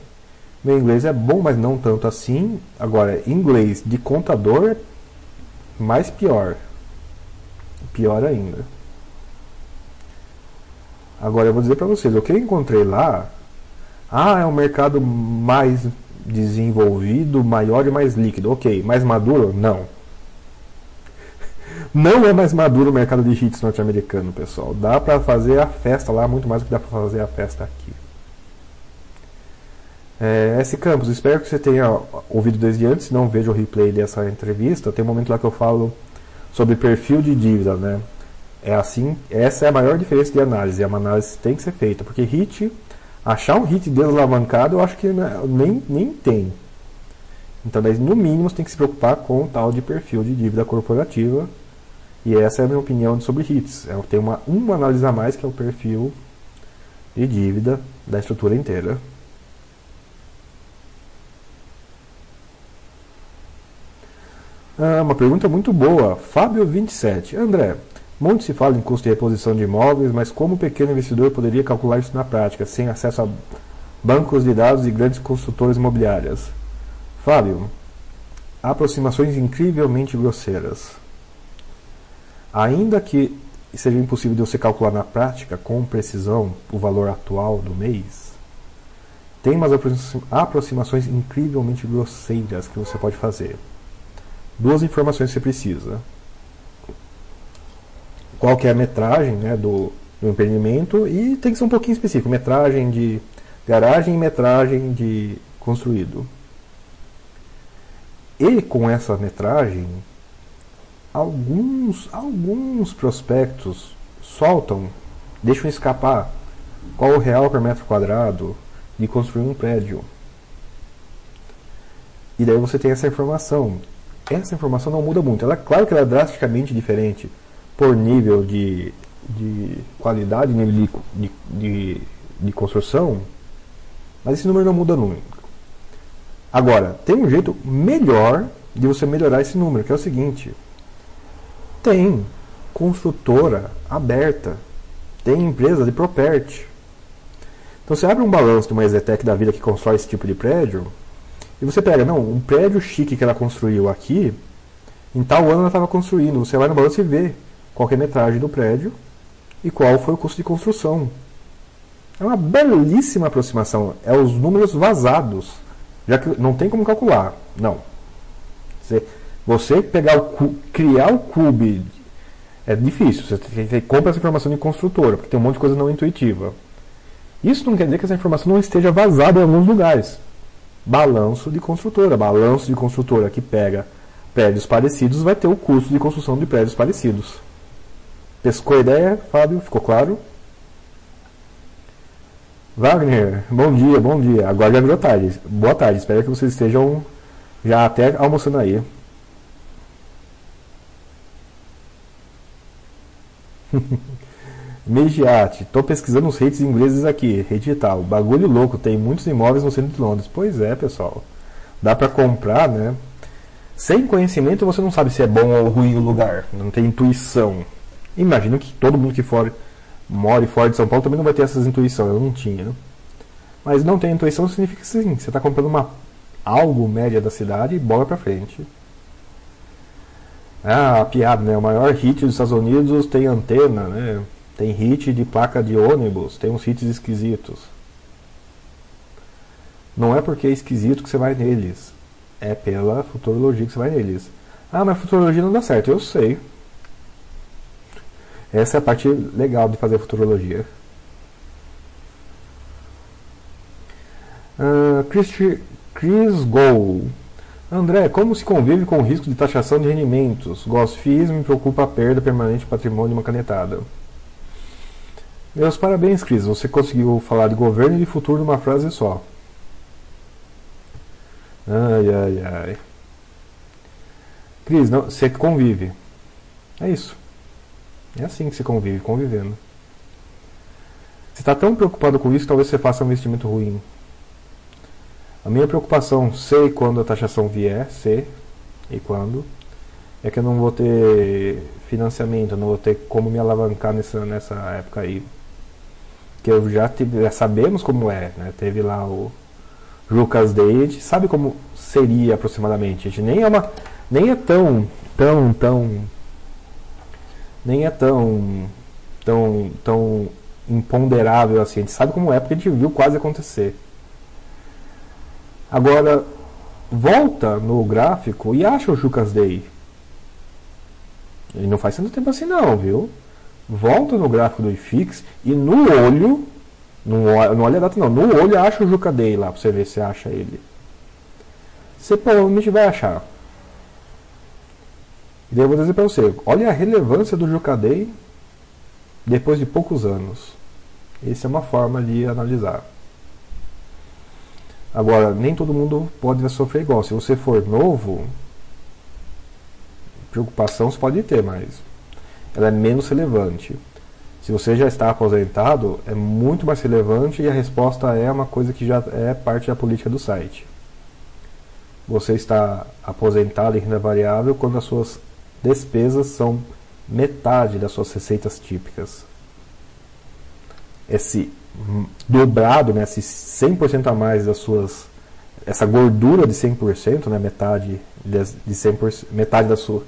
Meu inglês é bom, mas não tanto assim. Agora, inglês de contador é mais pior. Pior ainda. Agora, eu vou dizer para vocês, o que eu encontrei lá, ah, é um mercado mais desenvolvido, maior e mais líquido. Ok, mais maduro? Não. Não é mais maduro o mercado de hits norte-americano, pessoal. Dá para fazer a festa lá muito mais do que dá para fazer a festa aqui. É, S. Campos, espero que você tenha ouvido desde antes, não veja o replay dessa entrevista. Tem um momento lá que eu falo sobre perfil de dívida, né? É assim, essa é a maior diferença de análise. É uma análise que tem que ser feita, porque hit Achar um hit desalavancado eu acho que né, nem, nem tem. Então, no mínimo, você tem que se preocupar com o tal de perfil de dívida corporativa. E essa é a minha opinião sobre hits. Eu tenho uma, uma análise a mais que é o perfil de dívida da estrutura inteira. Ah, uma pergunta muito boa. Fábio27. André, muito se fala em custo de reposição de imóveis, mas como o pequeno investidor poderia calcular isso na prática, sem acesso a bancos de dados e grandes construtoras imobiliárias? Fábio, aproximações incrivelmente grosseiras. Ainda que seja impossível de você calcular na prática com precisão o valor atual do mês, tem umas aproximações incrivelmente grosseiras que você pode fazer. Duas informações você precisa qual que é a metragem né, do, do empreendimento e tem que ser um pouquinho específico, metragem de garagem e metragem de construído. E com essa metragem, alguns, alguns prospectos soltam, deixam escapar qual o real por metro quadrado de construir um prédio. E daí você tem essa informação. Essa informação não muda muito. Ela, claro que ela é drasticamente diferente por nível de, de qualidade, nível de, de, de, construção, mas esse número não muda nunca. Agora, tem um jeito melhor de você melhorar esse número, que é o seguinte: tem construtora aberta, tem empresa de property. Então você abre um balanço de uma Exetec da vida que constrói esse tipo de prédio, e você pega, não, um prédio chique que ela construiu aqui, em tal ano ela estava construindo, você vai no balanço e vê qual é a metragem do prédio e qual foi o custo de construção. É uma belíssima aproximação. É os números vazados. Já que não tem como calcular. Não. Você, você pegar o criar o cube é difícil. Você tem que comprar essa informação de construtora, porque tem um monte de coisa não intuitiva. Isso não quer dizer que essa informação não esteja vazada em alguns lugares. Balanço de construtora. Balanço de construtora que pega prédios parecidos vai ter o custo de construção de prédios parecidos. Pescou a ideia, Fábio? Ficou claro? Wagner, bom dia, bom dia. Agora já virou tarde. Boa tarde, espero que vocês estejam já até almoçando aí. Mediate, estou pesquisando os rates ingleses aqui, rede tal. Bagulho louco, tem muitos imóveis no centro de Londres. Pois é, pessoal. Dá para comprar, né? Sem conhecimento você não sabe se é bom ou ruim o lugar. Não tem intuição. Imagino que todo mundo que for, mora fora de São Paulo também não vai ter essas intuições. Eu não tinha. Né? Mas não ter intuição significa sim, você está comprando uma algo média da cidade e bola para frente. Ah, a piada, né? O maior hit dos Estados Unidos tem antena, né? Tem hit de placa de ônibus, tem uns hits esquisitos. Não é porque é esquisito que você vai neles. É pela futurologia que você vai neles. Ah, mas futurologia não dá certo. Eu sei. Essa é a parte legal de fazer futurologia. Uh, Chris Gol. André, como se convive com o risco de taxação de rendimentos? Gosto FIIs, me preocupa a perda permanente de patrimônio de uma canetada. Meus parabéns, Cris. Você conseguiu falar de governo e de futuro numa frase só. Ai, ai, ai. Cris, não, você convive. É isso. É assim que se convive, convivendo. Você está tão preocupado com isso, talvez você faça um investimento ruim. A minha preocupação, sei quando a taxação vier, sei e quando, é que eu não vou ter financiamento, não vou ter como me alavancar nessa, nessa época aí. Que eu já, tive, já sabemos como é, né? Teve lá o Lucas Day, a gente sabe como seria aproximadamente. A gente nem é uma. Nem é tão. tão, tão. Nem é tão. tão. tão imponderável assim. A gente sabe como é porque a gente viu quase acontecer. Agora, volta no gráfico e acha o Jucas Day. Ele não faz tanto tempo assim não, viu? Volta no gráfico do IFIX e no olho, não, não olha a data não, no olho acha o Juca Day lá, pra você ver se acha ele. Você provavelmente vai achar. E daí eu vou dizer pra você, olha a relevância do Juca Day depois de poucos anos. Essa é uma forma de analisar. Agora, nem todo mundo pode sofrer igual. Se você for novo, preocupação você pode ter, mas ela é menos relevante. Se você já está aposentado, é muito mais relevante e a resposta é uma coisa que já é parte da política do site. Você está aposentado em renda variável quando as suas despesas são metade das suas receitas típicas. Esse dobrado, né, se 100% a mais das suas essa gordura de 100%, né, metade de, de 100%, metade da sua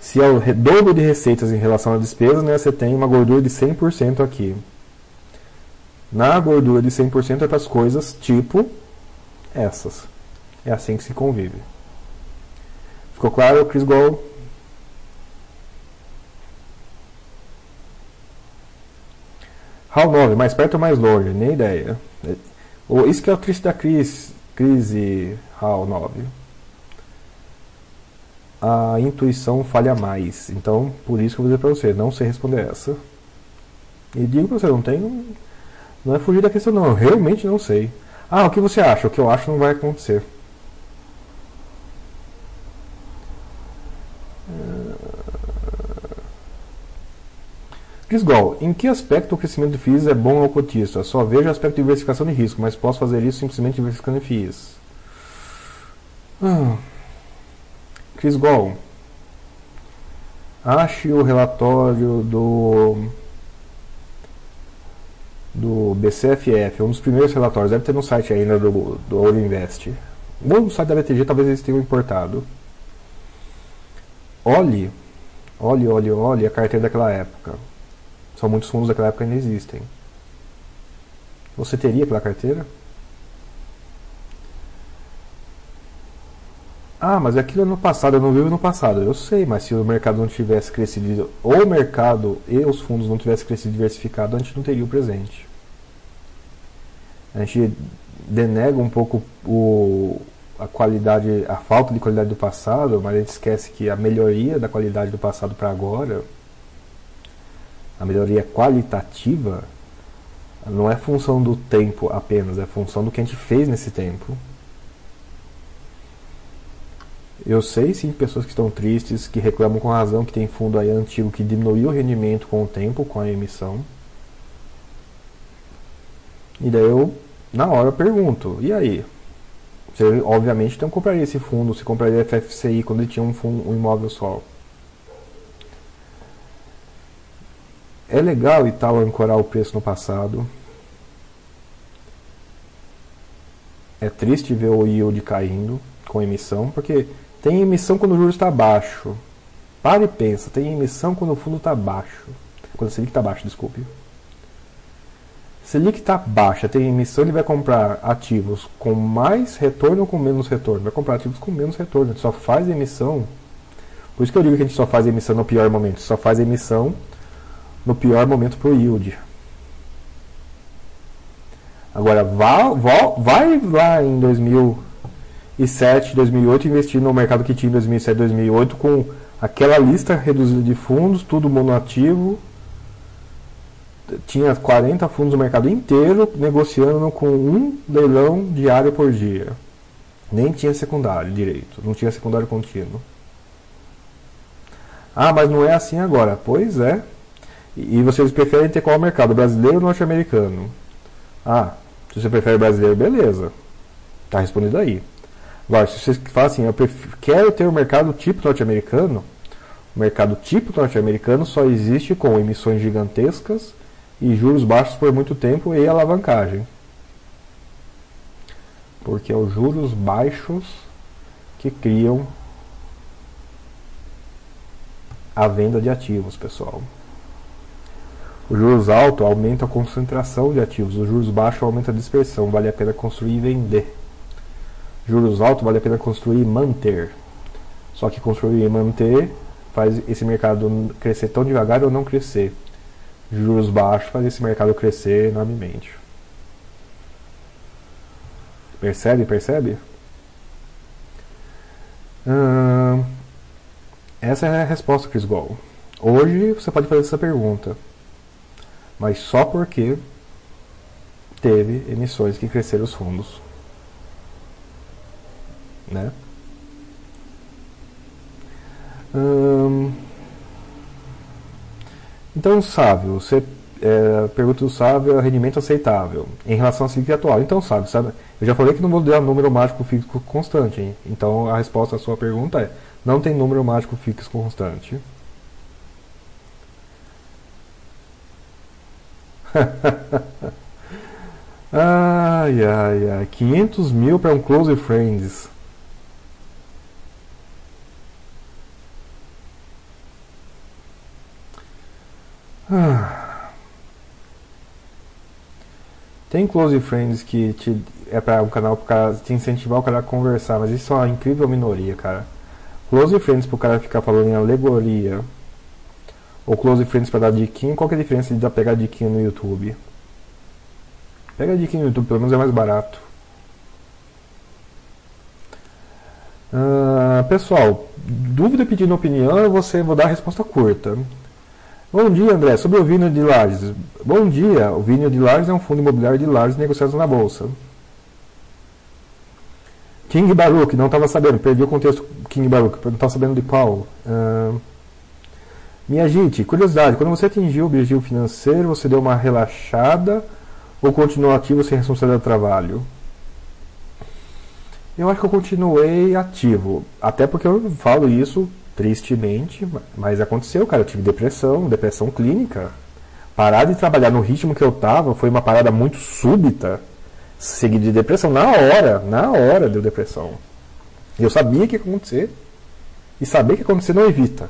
se é o dobro de receitas em relação à despesa, né, você tem uma gordura de 100% aqui. Na gordura de 100% é para as coisas tipo essas. É assim que se convive. Ficou claro, Chris Gold? HAL 9, mais perto ou mais longe? Nem ideia. Isso que é o triste da crise, crise HAL 9. A intuição falha mais. Então, por isso que eu vou dizer para você, não sei responder essa. E digo para você, não tem. Não é fugir da questão, não. Eu realmente não sei. Ah, o que você acha? O que eu acho não vai acontecer. Fisgol, em que aspecto o crescimento de FIIs é bom ao cotista? Só vejo o aspecto de diversificação de risco, mas posso fazer isso simplesmente diversificando em FIIs. Ah. Fisgol, ache o relatório do do BCFF, um dos primeiros relatórios, deve ter no site ainda do, do Ouro Invest. Ou no site da BTG, talvez eles tenham importado. Olhe, olhe, olhe, olhe a carteira daquela época só muitos fundos daquela época ainda existem. Você teria aquela carteira? Ah, mas aquilo é no passado, eu não vivo no passado. Eu sei, mas se o mercado não tivesse crescido, ou o mercado e os fundos não tivessem crescido diversificado, a gente não teria o presente. A gente denega um pouco o, a qualidade, a falta de qualidade do passado, mas a gente esquece que a melhoria da qualidade do passado para agora a melhoria qualitativa não é função do tempo apenas, é função do que a gente fez nesse tempo. Eu sei sim pessoas que estão tristes, que reclamam com razão que tem fundo aí antigo que diminuiu o rendimento com o tempo, com a emissão. E daí eu, na hora, pergunto: e aí? Você, obviamente, não compraria esse fundo, você compraria FFCI quando ele tinha um, fundo, um imóvel só. É legal e tal ancorar o preço no passado. É triste ver o yield caindo com emissão, porque tem emissão quando o juros está baixo. Para e pensa, tem emissão quando o fundo está baixo. Quando a Selic está baixa, desculpe. Selic está baixa, tem emissão, ele vai comprar ativos com mais retorno ou com menos retorno? Vai comprar ativos com menos retorno. Ele só faz emissão. Por isso que eu digo que a gente só faz emissão no pior momento. Só faz emissão no pior momento para o yield. Agora, vá, vá, vai lá em 2007, 2008 investir no mercado que tinha em 2007, 2008 com aquela lista reduzida de fundos, tudo monoativo tinha 40 fundos no mercado inteiro negociando com um leilão diário por dia. Nem tinha secundário direito, não tinha secundário contínuo. Ah, mas não é assim agora. Pois é. E vocês preferem ter qual mercado? Brasileiro ou norte-americano? Ah, se você prefere brasileiro, beleza. Tá respondido aí. Agora, se vocês falam assim, eu prefiro, quero ter um mercado tipo norte-americano, o mercado tipo norte-americano só existe com emissões gigantescas e juros baixos por muito tempo e alavancagem. Porque é os juros baixos que criam a venda de ativos, pessoal. Os juros altos aumentam a concentração de ativos, os juros baixos aumentam a dispersão, vale a pena construir e vender. Juros altos vale a pena construir e manter. Só que construir e manter faz esse mercado crescer tão devagar ou não crescer juros baixos fazer esse mercado crescer enormemente. Percebe? Percebe? Hum, essa é a resposta, Chris Gol. Hoje você pode fazer essa pergunta, mas só porque teve emissões que cresceram os fundos. Né? Hum, então, sábio, você é, pergunta do sábio é rendimento aceitável em relação à Selic atual. Então, sábio, sabe, eu já falei que não vou dar número mágico fixo constante. Hein? Então, a resposta à sua pergunta é: não tem número mágico fixo constante. ai, ai, ai. 500 mil para um Close Friends. Ah. Tem close friends que te, é para um canal para cara te incentivar o cara a conversar, mas isso é uma incrível minoria, cara. Close friends para o cara ficar falando em alegoria. Ou close friends para dar diquinha, qual que é a diferença de dar pegar diquinha no YouTube? Pega diquinha no YouTube, pelo menos é mais barato. Uh, pessoal, dúvida pedindo opinião, você vou dar a resposta curta. Bom dia, André. Sobre o Vinho de Lages. Bom dia. O Vinho de Lages é um fundo imobiliário de Lages negociado na Bolsa. King Baruch, não estava sabendo, perdi o contexto King Baruch, não estava sabendo de qual. Uh, minha gente, curiosidade, quando você atingiu o objetivo financeiro, você deu uma relaxada ou continuou ativo sem responsabilidade do trabalho? Eu acho que eu continuei ativo, até porque eu falo isso tristemente, mas aconteceu, cara. Eu tive depressão, depressão clínica. Parar de trabalhar no ritmo que eu tava foi uma parada muito súbita, seguida de depressão. Na hora, na hora deu depressão. Eu sabia que ia acontecer. E saber que ia acontecer não evita.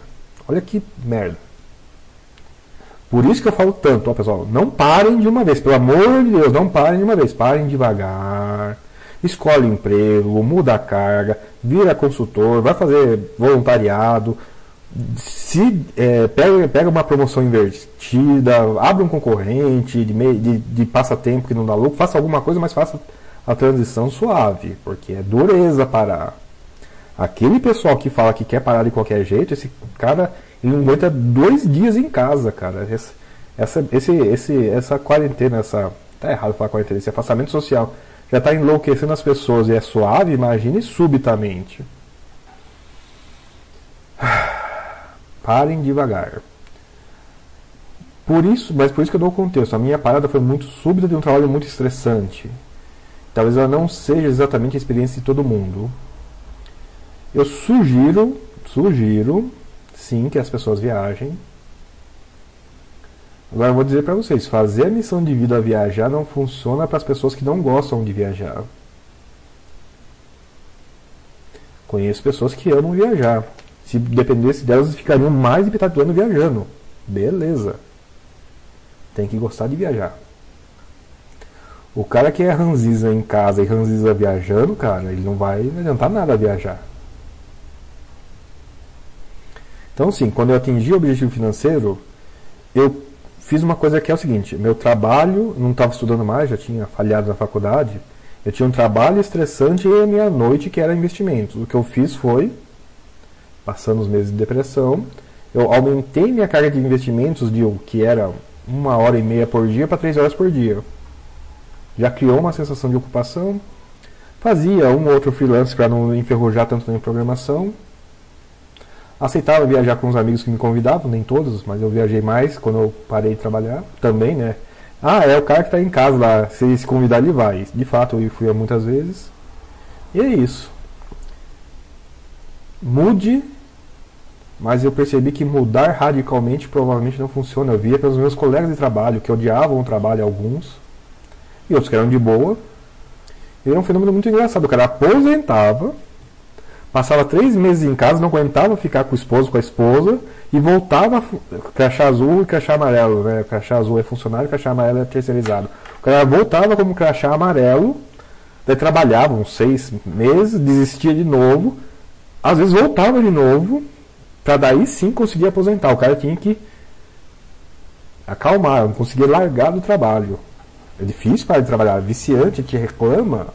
Olha que merda. Por isso que eu falo tanto, ó pessoal, não parem de uma vez, pelo amor de Deus, não parem de uma vez, parem devagar escolhe emprego, muda a carga, vira consultor, vai fazer voluntariado, se é, pega, pega uma promoção invertida, abre um concorrente de, meio, de, de passatempo que não dá lucro, faça alguma coisa, mas faça a transição suave, porque é dureza parar. Aquele pessoal que fala que quer parar de qualquer jeito, esse cara ele não aguenta dois dias em casa, cara. Esse, essa, esse, esse, essa quarentena, essa. Tá errado falar quarentena, esse afastamento social já está enlouquecendo as pessoas e é suave, imagine subitamente. Parem devagar. Por isso, mas por isso que eu dou o contexto. A minha parada foi muito súbita de um trabalho muito estressante. Talvez ela não seja exatamente a experiência de todo mundo. Eu sugiro, sugiro, sim, que as pessoas viajem, Agora eu vou dizer para vocês, fazer a missão de vida viajar não funciona para as pessoas que não gostam de viajar. Conheço pessoas que amam viajar. Se dependesse delas, ficariam mais de metade do ano viajando. Beleza. Tem que gostar de viajar. O cara que é ranziza em casa e ranziza viajando, cara, ele não vai adiantar nada viajar. Então, sim, quando eu atingi o objetivo financeiro, eu fiz uma coisa que é o seguinte: meu trabalho, não estava estudando mais, já tinha falhado na faculdade. Eu tinha um trabalho estressante e a minha noite que era investimentos. O que eu fiz foi, passando os meses de depressão, eu aumentei minha carga de investimentos de o que era uma hora e meia por dia para três horas por dia. Já criou uma sensação de ocupação. Fazia um ou outro freelance para não enferrujar tanto na programação. Aceitava viajar com os amigos que me convidavam, nem todos, mas eu viajei mais quando eu parei de trabalhar também, né? Ah, é o cara que está em casa lá, se ele se convidar ele vai. De fato, eu fui muitas vezes. E é isso. Mude mas eu percebi que mudar radicalmente provavelmente não funciona. Eu via pelos meus colegas de trabalho que odiavam o trabalho, alguns, e outros que eram de boa. E era um fenômeno muito engraçado. O cara aposentava, passava três meses em casa, não aguentava ficar com o esposo, com a esposa, e voltava crachá azul e crachá amarelo. Né? Crachá azul é funcionário, crachá amarelo é terceirizado. O cara voltava como crachá amarelo, daí trabalhava uns seis meses, desistia de novo, às vezes voltava de novo, para daí sim conseguir aposentar. O cara tinha que acalmar, não conseguia largar do trabalho. É difícil para de trabalhar, é viciante, te reclama,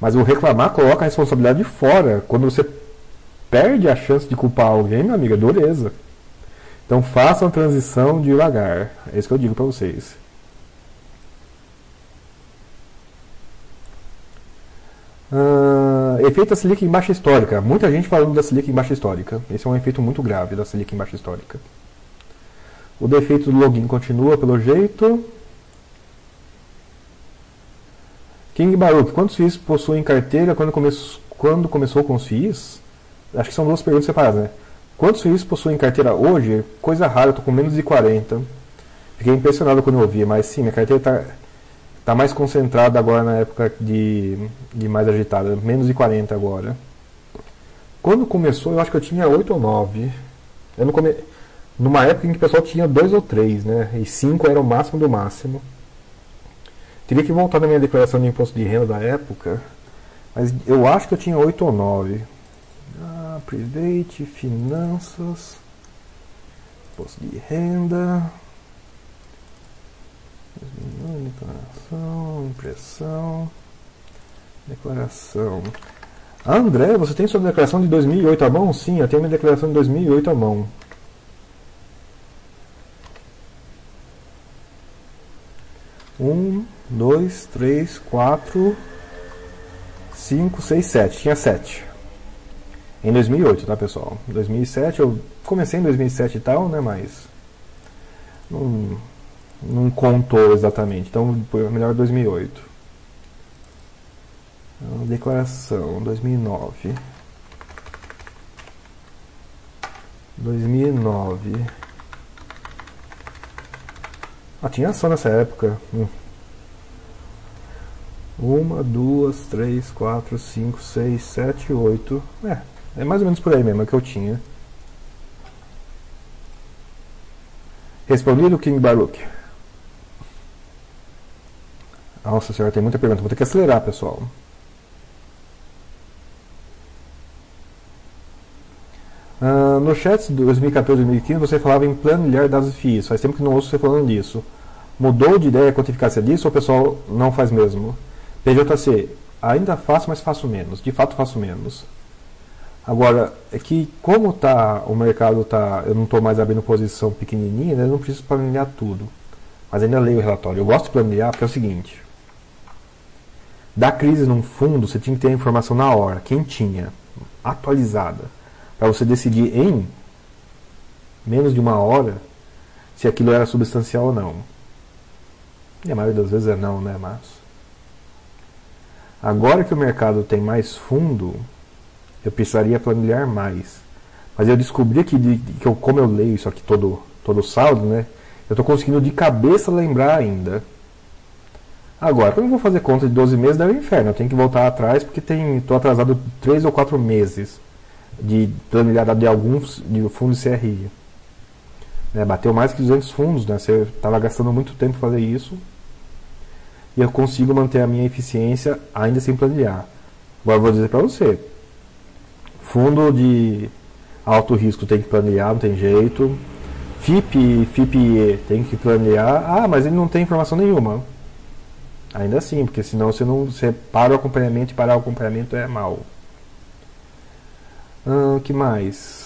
mas o reclamar coloca a responsabilidade de fora. Quando você perde a chance de culpar alguém, meu amigo, é dureza. Então façam a transição devagar. É isso que eu digo para vocês. Uh, efeito da Selic em baixa histórica. Muita gente falando da Selic em baixa histórica. Esse é um efeito muito grave da Selic em baixa histórica. O defeito do login continua pelo jeito. King Baruch, quantos FIIs possuem carteira quando, come quando começou com os FIIs? Acho que são duas perguntas separadas, né? Quantos FIIs possuem carteira hoje? Coisa rara, eu tô com menos de 40. Fiquei impressionado quando eu ouvi, mas sim, minha carteira está Está mais concentrado agora na época de, de mais agitada, menos de 40 agora. Quando começou, eu acho que eu tinha 8 ou 9. Eu não come... Numa época em que o pessoal tinha 2 ou 3, né? E 5 era o máximo do máximo. Teria que voltar na minha declaração de imposto de renda da época. Mas eu acho que eu tinha 8 ou 9. Ah, private, finanças, imposto de renda. Declaração, impressão, declaração. André, você tem sua declaração de 2008 à mão? Sim, eu tenho minha declaração de 2008 à mão. Um, dois, três, quatro, cinco, seis, sete. Tinha sete. Em 2008, tá, pessoal? 2007, eu comecei em 2007 e tal, né, mas... Não não contou exatamente. Então, melhor 2008. Então, declaração 2009. 2009. Ah, tinha ação nessa época. Hum. Uma, duas, três, quatro, cinco, seis, sete, oito. É, é mais ou menos por aí mesmo que eu tinha. Respondido King Baruch. Nossa senhora, tem muita pergunta. Vou ter que acelerar, pessoal. Uh, no chat de 2014 e 2015 você falava em planilhar dados FIIs. Faz tempo que não ouço você falando disso. Mudou de ideia quanto eficácia disso ou o pessoal não faz mesmo? PJC, ainda faço, mas faço menos. De fato faço menos. Agora, é que como tá, o mercado tá, eu não estou mais abrindo posição pequenininha, né, eu não preciso planilhar tudo. Mas ainda leio o relatório. Eu gosto de planilhar porque é o seguinte, da crise num fundo, você tinha que ter a informação na hora, quentinha, atualizada, para você decidir em menos de uma hora se aquilo era substancial ou não. E a maioria das vezes é não, né, mas agora que o mercado tem mais fundo, eu precisaria planilhar mais. Mas eu descobri que, de, que eu, como eu leio isso aqui todo todo saldo, né, eu estou conseguindo de cabeça lembrar ainda Agora, como eu vou fazer conta de 12 meses, dá o inferno. Eu tenho que voltar atrás porque estou atrasado 3 ou 4 meses de planilhada de alguns de fundo CRI. Né? Bateu mais que 200 fundos, né? Você estava gastando muito tempo fazer isso. E eu consigo manter a minha eficiência ainda sem planilhar. Agora vou dizer para você. Fundo de alto risco tem que planilhar, não tem jeito. FIP, FIPE tem que planilhar. Ah, mas ele não tem informação nenhuma. Ainda assim, porque senão você não você para o acompanhamento e parar o acompanhamento é mal. O ah, que mais?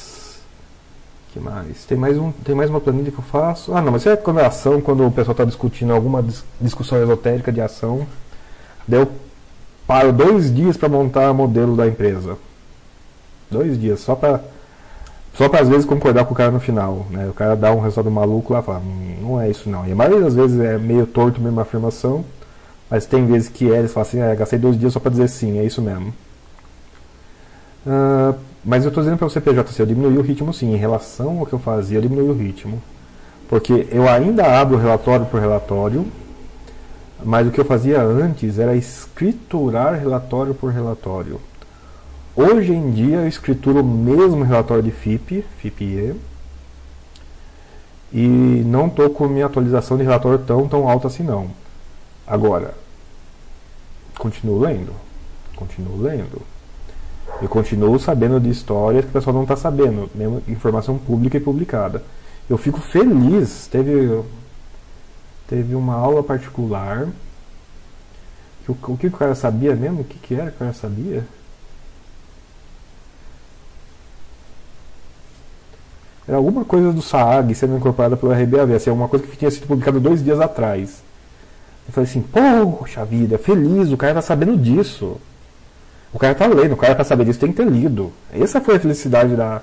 Que mais? Tem mais, um, tem mais uma planilha que eu faço. Ah, não, mas é quando é ação, quando o pessoal está discutindo alguma discussão esotérica de ação. Daí eu paro dois dias para montar o modelo da empresa. Dois dias, só para só para às vezes concordar com o cara no final. Né? O cara dá um resultado maluco lá e fala, hum, não é isso não. E a maioria das vezes é meio torto mesmo a afirmação, mas tem vezes que é, eles falam assim, é, gastei dois dias só para dizer sim, é isso mesmo. Uh, mas eu estou dizendo para você, PJC, eu diminui o ritmo sim. Em relação ao que eu fazia, eu diminui o ritmo. Porque eu ainda abro relatório por relatório, mas o que eu fazia antes era escriturar relatório por relatório. Hoje em dia eu escrituro o mesmo relatório de FIP, FIPE, e não estou com minha atualização de relatório tão, tão alta assim não. Agora, continuo lendo, continuo lendo. Eu continuo sabendo de histórias que o pessoal não está sabendo, mesmo informação pública e publicada. Eu fico feliz. Teve, teve uma aula particular. O, o que o cara sabia mesmo? O que, que era que o cara sabia? Era alguma coisa do SAAG sendo incorporada pelo RBAV, assim, alguma coisa que tinha sido publicada dois dias atrás. Eu falei assim, poxa vida, feliz, o cara está sabendo disso. O cara tá lendo, o cara para saber disso tem que ter lido. Essa foi a felicidade da,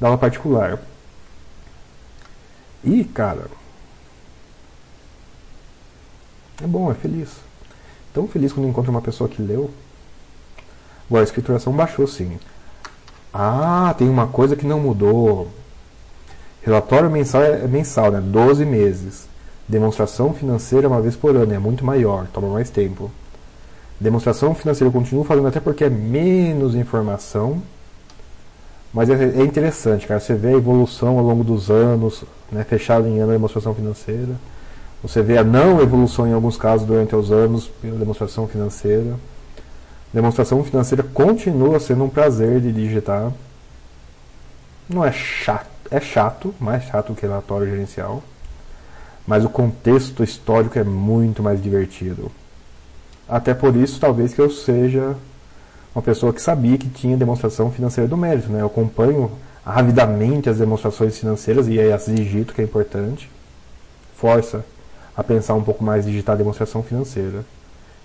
da aula particular. E, cara, é bom, é feliz. Tão feliz quando encontra uma pessoa que leu. Agora, a escrituração baixou sim. Ah, tem uma coisa que não mudou. Relatório mensal é mensal, né? 12 meses. Demonstração financeira uma vez por ano, é muito maior, toma mais tempo. Demonstração financeira eu continuo fazendo até porque é menos informação, mas é, é interessante, cara. Você vê a evolução ao longo dos anos, né, fechado em ano a demonstração financeira. Você vê a não evolução em alguns casos durante os anos pela demonstração financeira. Demonstração financeira continua sendo um prazer de digitar. Não é chato, é chato, mais chato que relatório gerencial. Mas o contexto histórico é muito mais divertido. Até por isso, talvez que eu seja uma pessoa que sabia que tinha demonstração financeira do mérito. Né? Eu acompanho avidamente as demonstrações financeiras e as digito, que é importante. Força a pensar um pouco mais digitar demonstração financeira.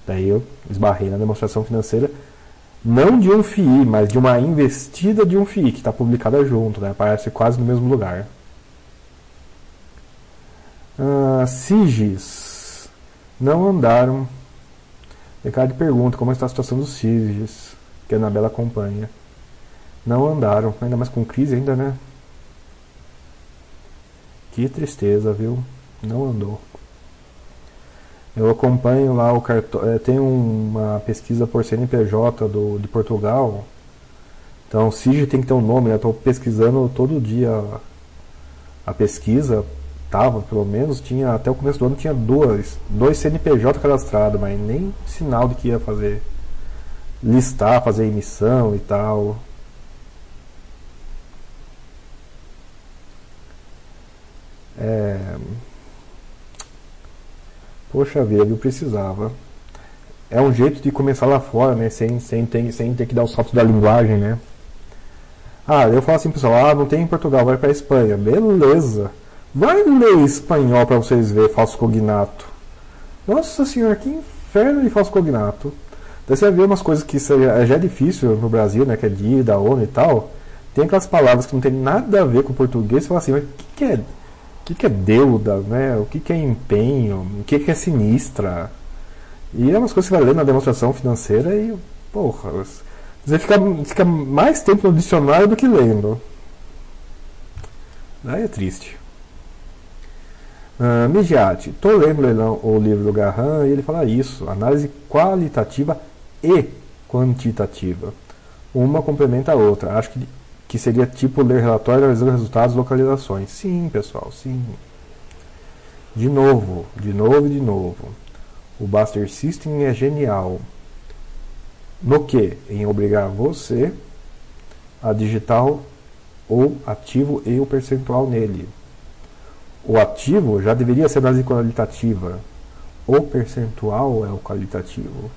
Daí eu esbarrei na demonstração financeira, não de um FII, mas de uma investida de um FII, que está publicada junto, né? aparece quase no mesmo lugar. Uh, SIGs não andaram Ricardo pergunta como está a situação dos CISGs, que a Anabela acompanha. Não andaram, ainda mais com crise ainda, né? Que tristeza, viu? Não andou. Eu acompanho lá o cartão. É, tem uma pesquisa por CNPJ do, de Portugal. Então, o CIG tem que ter um nome, né? Estou pesquisando todo dia a pesquisa tava, pelo menos, tinha até o começo do ano tinha duas, dois CNPJ cadastrados, mas nem sinal de que ia fazer listar, fazer emissão e tal. É... Poxa vida, eu precisava. É um jeito de começar lá fora, né? Sem, sem, ter, sem ter que dar o salto da linguagem, né? Ah, eu falo assim, pessoal, ah, não tem em Portugal, vai pra Espanha. Beleza. Vai ler espanhol para vocês verem falso cognato. Nossa senhora, que inferno de falso cognato. Daí você ver umas coisas que já, já é difícil no Brasil, né? Que é dia da ONU e tal. Tem aquelas palavras que não tem nada a ver com o português. Você fala assim, mas o que, que é? Que, que é deuda, né? O que, que é empenho? O que, que é sinistra? E é umas coisas que você vai ler na demonstração financeira e, porra, você fica, fica mais tempo no dicionário do que lendo. Daí é triste. Uh, Migiati, estou lendo o livro do Garran e ele fala isso, análise qualitativa e quantitativa. Uma complementa a outra. Acho que, que seria tipo ler relatório, analisando resultados, localizações. Sim, pessoal, sim. De novo, de novo e de novo. O Buster System é genial. No que? Em obrigar você a digitar o ativo e o percentual nele. O ativo já deveria ser base qualitativa. O percentual é o qualitativo.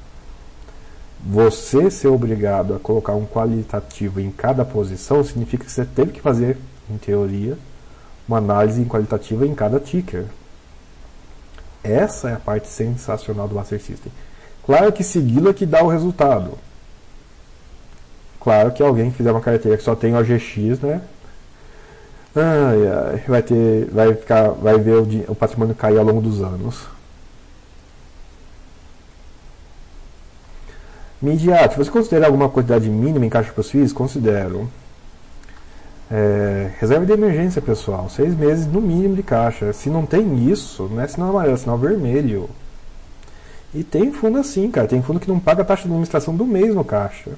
Você ser obrigado a colocar um qualitativo em cada posição significa que você teve que fazer, em teoria, uma análise qualitativa em cada ticker. Essa é a parte sensacional do Master System. Claro que segui-lo é que dá o resultado. Claro que alguém que fizer uma carteira que só tem OGX, né? Ai, ai, vai ter, vai ficar, vai ver o, o patrimônio cair ao longo dos anos. Midiate, você considera alguma quantidade mínima em caixa para os FIIs? Considero. É, reserva de emergência, pessoal. Seis meses no mínimo de caixa. Se não tem isso, não é sinal amarelo, é sinal vermelho. E tem fundo assim, cara. Tem fundo que não paga a taxa de administração do mês no caixa.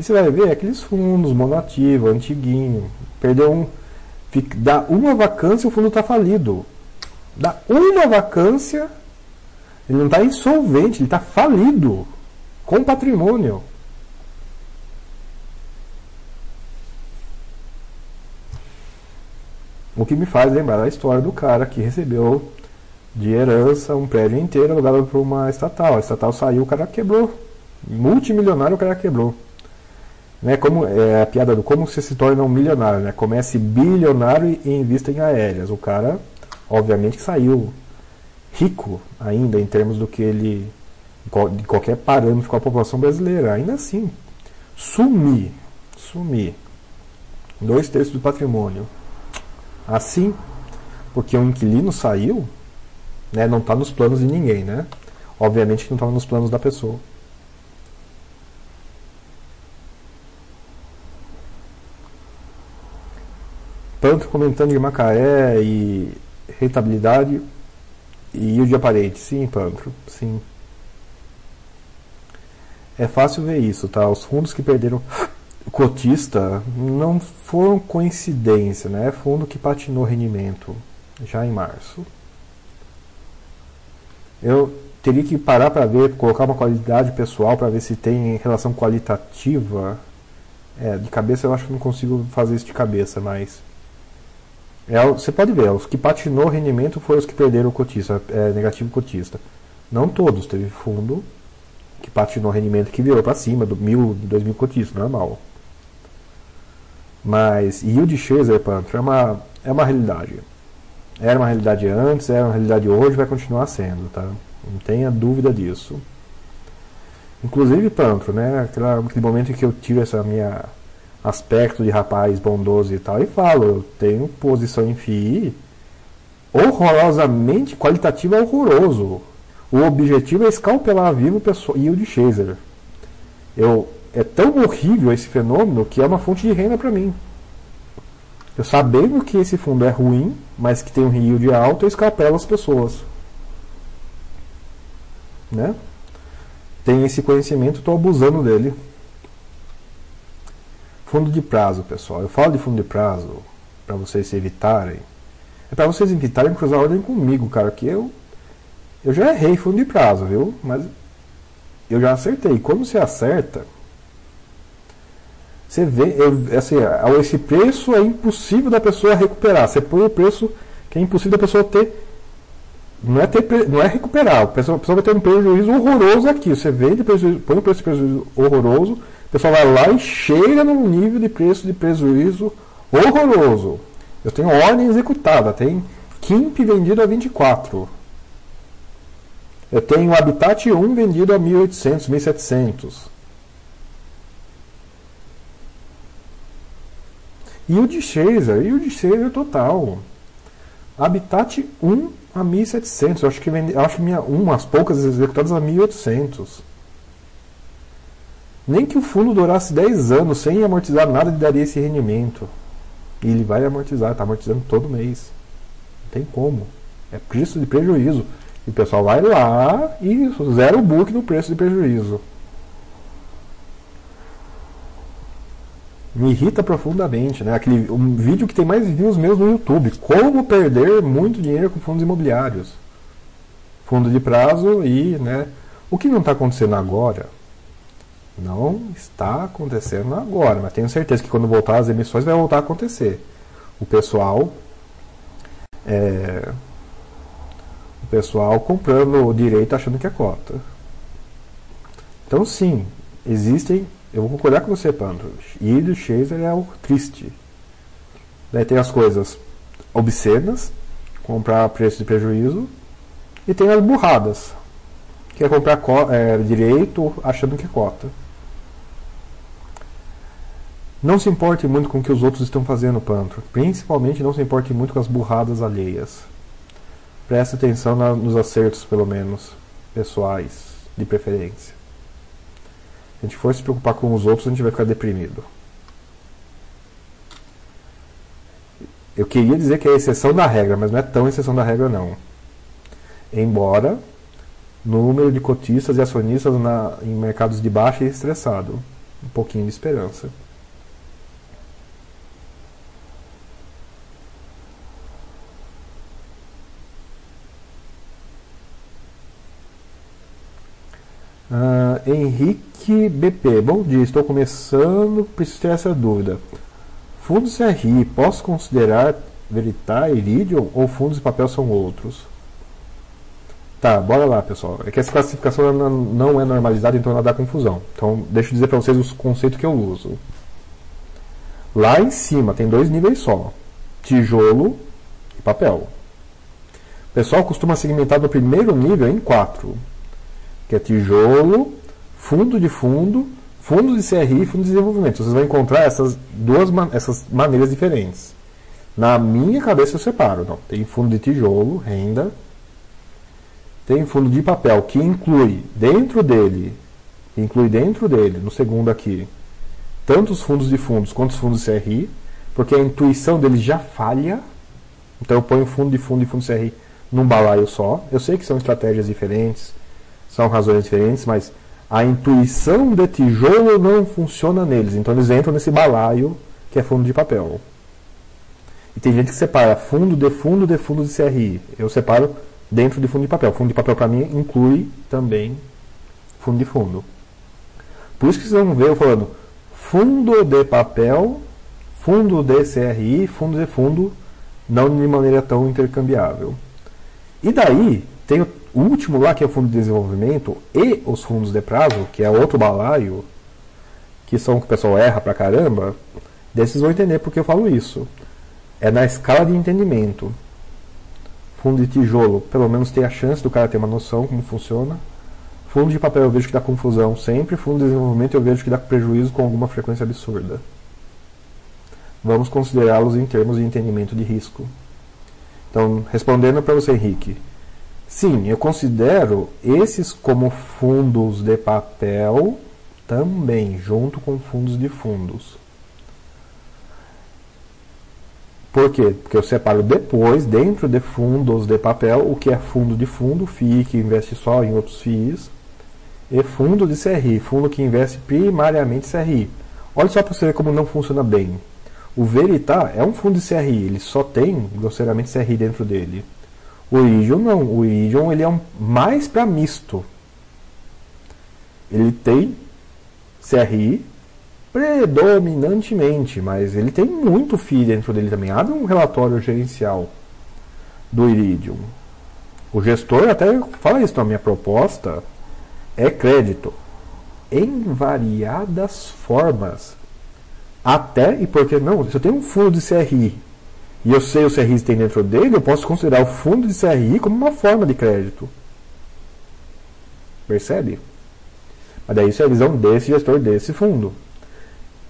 E você vai ver aqueles fundos, monoativo, antiguinho. Perdeu um. Fica, dá uma vacância o fundo está falido. Dá uma vacância, ele não está insolvente, ele está falido. Com patrimônio. O que me faz lembrar a história do cara que recebeu de herança um prédio inteiro alugado por uma estatal. A estatal saiu, o cara quebrou. Multimilionário, o cara quebrou. Né, como é a piada do como você se torna um milionário, né? Comece bilionário e invista em aéreas. O cara, obviamente, saiu rico ainda em termos do que ele de qualquer parâmetro com a população brasileira. Ainda assim, sumir, sumir dois terços do patrimônio. Assim, porque o inquilino saiu, né, não está nos planos de ninguém, né? Obviamente que não estava nos planos da pessoa. Tanto comentando de Macaé e rentabilidade e o de aparente. Sim, Pantro, sim. É fácil ver isso, tá? Os fundos que perderam cotista não foram coincidência, né? É fundo que patinou rendimento já em março. Eu teria que parar para ver, colocar uma qualidade pessoal para ver se tem relação qualitativa. É, de cabeça eu acho que não consigo fazer isso de cabeça, mas é, você pode ver, os que patinou o rendimento foram os que perderam o cotista, é, negativo cotista. Não todos, teve fundo que patinou o rendimento que virou para cima, do mil, dois mil cotistas, normal. Mas yield shares, Panther, é uma, é uma realidade. Era uma realidade antes, era uma realidade hoje, vai continuar sendo, tá? Não tenha dúvida disso. Inclusive, Pantro, né? Aquela, aquele momento em que eu tive essa minha aspecto de rapaz bondoso e tal, e falo, eu tenho posição em FII horrorosamente qualitativa horroroso. O objetivo é escalpelar vivo o yield chaser. Eu, é tão horrível esse fenômeno que é uma fonte de renda para mim. Eu sabendo que esse fundo é ruim, mas que tem um yield alto, eu escalpelo as pessoas. Né? Tem esse conhecimento, estou abusando dele. Fundo de prazo, pessoal. Eu falo de fundo de prazo para vocês evitarem. É para vocês evitarem cruzar a ordem comigo, cara, que eu eu já errei fundo de prazo, viu? Mas eu já acertei. Quando você acerta, você vê, eu, assim, esse preço é impossível da pessoa recuperar. Você põe o preço que é impossível da pessoa ter. Não é, ter, não é recuperar. A pessoa, a pessoa vai ter um prejuízo horroroso aqui. Você vende, põe o preço prejuízo horroroso pessoal vai lá e chega num nível de preço de prejuízo horroroso. Eu tenho ordem executada, tem Kimp vendido a 24. Eu tenho Habitat 1 vendido a 1800, 1700. E o de Chaser, e o de Chaser total. Habitat 1 a 1700. Eu acho que vendi, acho minha umas poucas executadas a 1800. Nem que o fundo durasse 10 anos sem amortizar nada, ele daria esse rendimento. E ele vai amortizar, está amortizando todo mês. Não tem como. É preço de prejuízo. E o pessoal vai lá e zera o book no preço de prejuízo. me irrita profundamente, né? Aquele um vídeo que tem mais views meus no YouTube, como perder muito dinheiro com fundos imobiliários. Fundo de prazo e, né, o que não está acontecendo agora? Não está acontecendo agora, mas tenho certeza que quando voltar as emissões vai voltar a acontecer. O pessoal é, o pessoal comprando o direito achando que é cota. Então sim, existem eu vou concordar com você, Pando. Yield Chaser é o triste. Daí tem as coisas obscenas, comprar preço de prejuízo, e tem as burradas, que é comprar é, direito achando que é cota. Não se importe muito com o que os outros estão fazendo, Pantro. Principalmente não se importe muito com as burradas alheias. Preste atenção na, nos acertos, pelo menos, pessoais, de preferência. Se a gente for se preocupar com os outros, a gente vai ficar deprimido. Eu queria dizer que é exceção da regra, mas não é tão exceção da regra não. Embora número de cotistas e acionistas na, em mercados de baixa e estressado. Um pouquinho de esperança. Uh, Henrique BP, bom dia, estou começando, preciso ter essa dúvida. Fundos CRI, posso considerar Veritar, Iridium ou fundos de papel são outros? Tá, bora lá pessoal. É que essa classificação não é normalizada, então ela dá confusão. Então deixa eu dizer para vocês os conceitos que eu uso. Lá em cima tem dois níveis só: tijolo e papel. O pessoal costuma segmentar do primeiro nível em quatro que é tijolo, fundo de fundo, fundo de CRI e fundo de desenvolvimento. Vocês vão encontrar essas duas essas maneiras diferentes. Na minha cabeça eu separo. Não, tem fundo de tijolo, renda, tem fundo de papel que inclui dentro dele, inclui dentro dele, no segundo aqui, tanto os fundos de fundos quanto os fundos de CRI, porque a intuição dele já falha. Então eu ponho fundo de fundo e fundo de CRI num balaio só. Eu sei que são estratégias diferentes, são razões diferentes, mas a intuição de tijolo não funciona neles. Então eles entram nesse balaio que é fundo de papel. E tem gente que separa fundo de fundo de fundo de CRI. Eu separo dentro de fundo de papel. Fundo de papel para mim inclui também fundo de fundo. Por isso que vocês vão ver eu falando fundo de papel, fundo de CRI, fundo de fundo, não de maneira tão intercambiável. E daí tem o o último lá, que é o Fundo de Desenvolvimento, e os fundos de prazo, que é outro balaio, que são que o pessoal erra pra caramba, desses vão entender porque eu falo isso. É na escala de entendimento. Fundo de tijolo, pelo menos tem a chance do cara ter uma noção como funciona. Fundo de papel eu vejo que dá confusão sempre. Fundo de desenvolvimento eu vejo que dá prejuízo com alguma frequência absurda. Vamos considerá-los em termos de entendimento de risco. Então, respondendo para você, Henrique, Sim, eu considero esses como fundos de papel também, junto com fundos de fundos. Por quê? Porque eu separo depois, dentro de fundos de papel, o que é fundo de fundo, FII que investe só em outros FIIs, e fundo de CRI, fundo que investe primariamente CRI. Olha só para você ver como não funciona bem. O Veritar é um fundo de CRI, ele só tem grosseiramente CRI dentro dele. O Iridium não. O Iridium ele é um, mais para misto. Ele tem CRI predominantemente, mas ele tem muito FII dentro dele também. Abre um relatório gerencial do Iridium. O gestor até fala isso, então, a minha proposta é crédito em variadas formas. Até, e por que não? Se eu tenho um fundo de CRI e eu sei o CRI que tem dentro dele, eu posso considerar o fundo de CRI como uma forma de crédito. Percebe? Mas daí isso é a visão desse gestor desse fundo.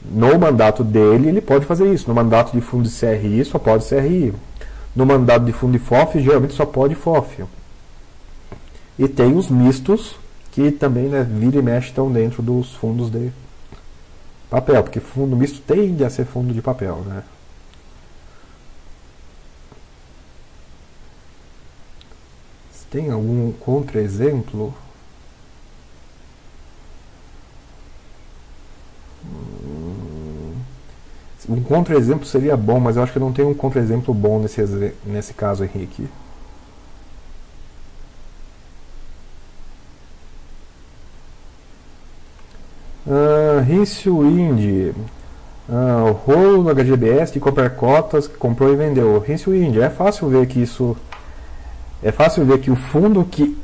No mandato dele, ele pode fazer isso. No mandato de fundo de CRI, só pode CRI. No mandato de fundo de FOF, geralmente só pode FOF. E tem os mistos, que também né, vira e mexe estão dentro dos fundos de papel, porque fundo misto tende a ser fundo de papel. Né? Tem algum contra-exemplo? Hum, Um contra-exemplo seria bom, mas eu acho que não tem um contra-exemplo bom nesse, nesse caso, Henrique. Uh, Rício Indy. O rolo no HGBS de comprar cotas comprou e vendeu. Rício Indy. É fácil ver que isso. É fácil ver que o fundo que,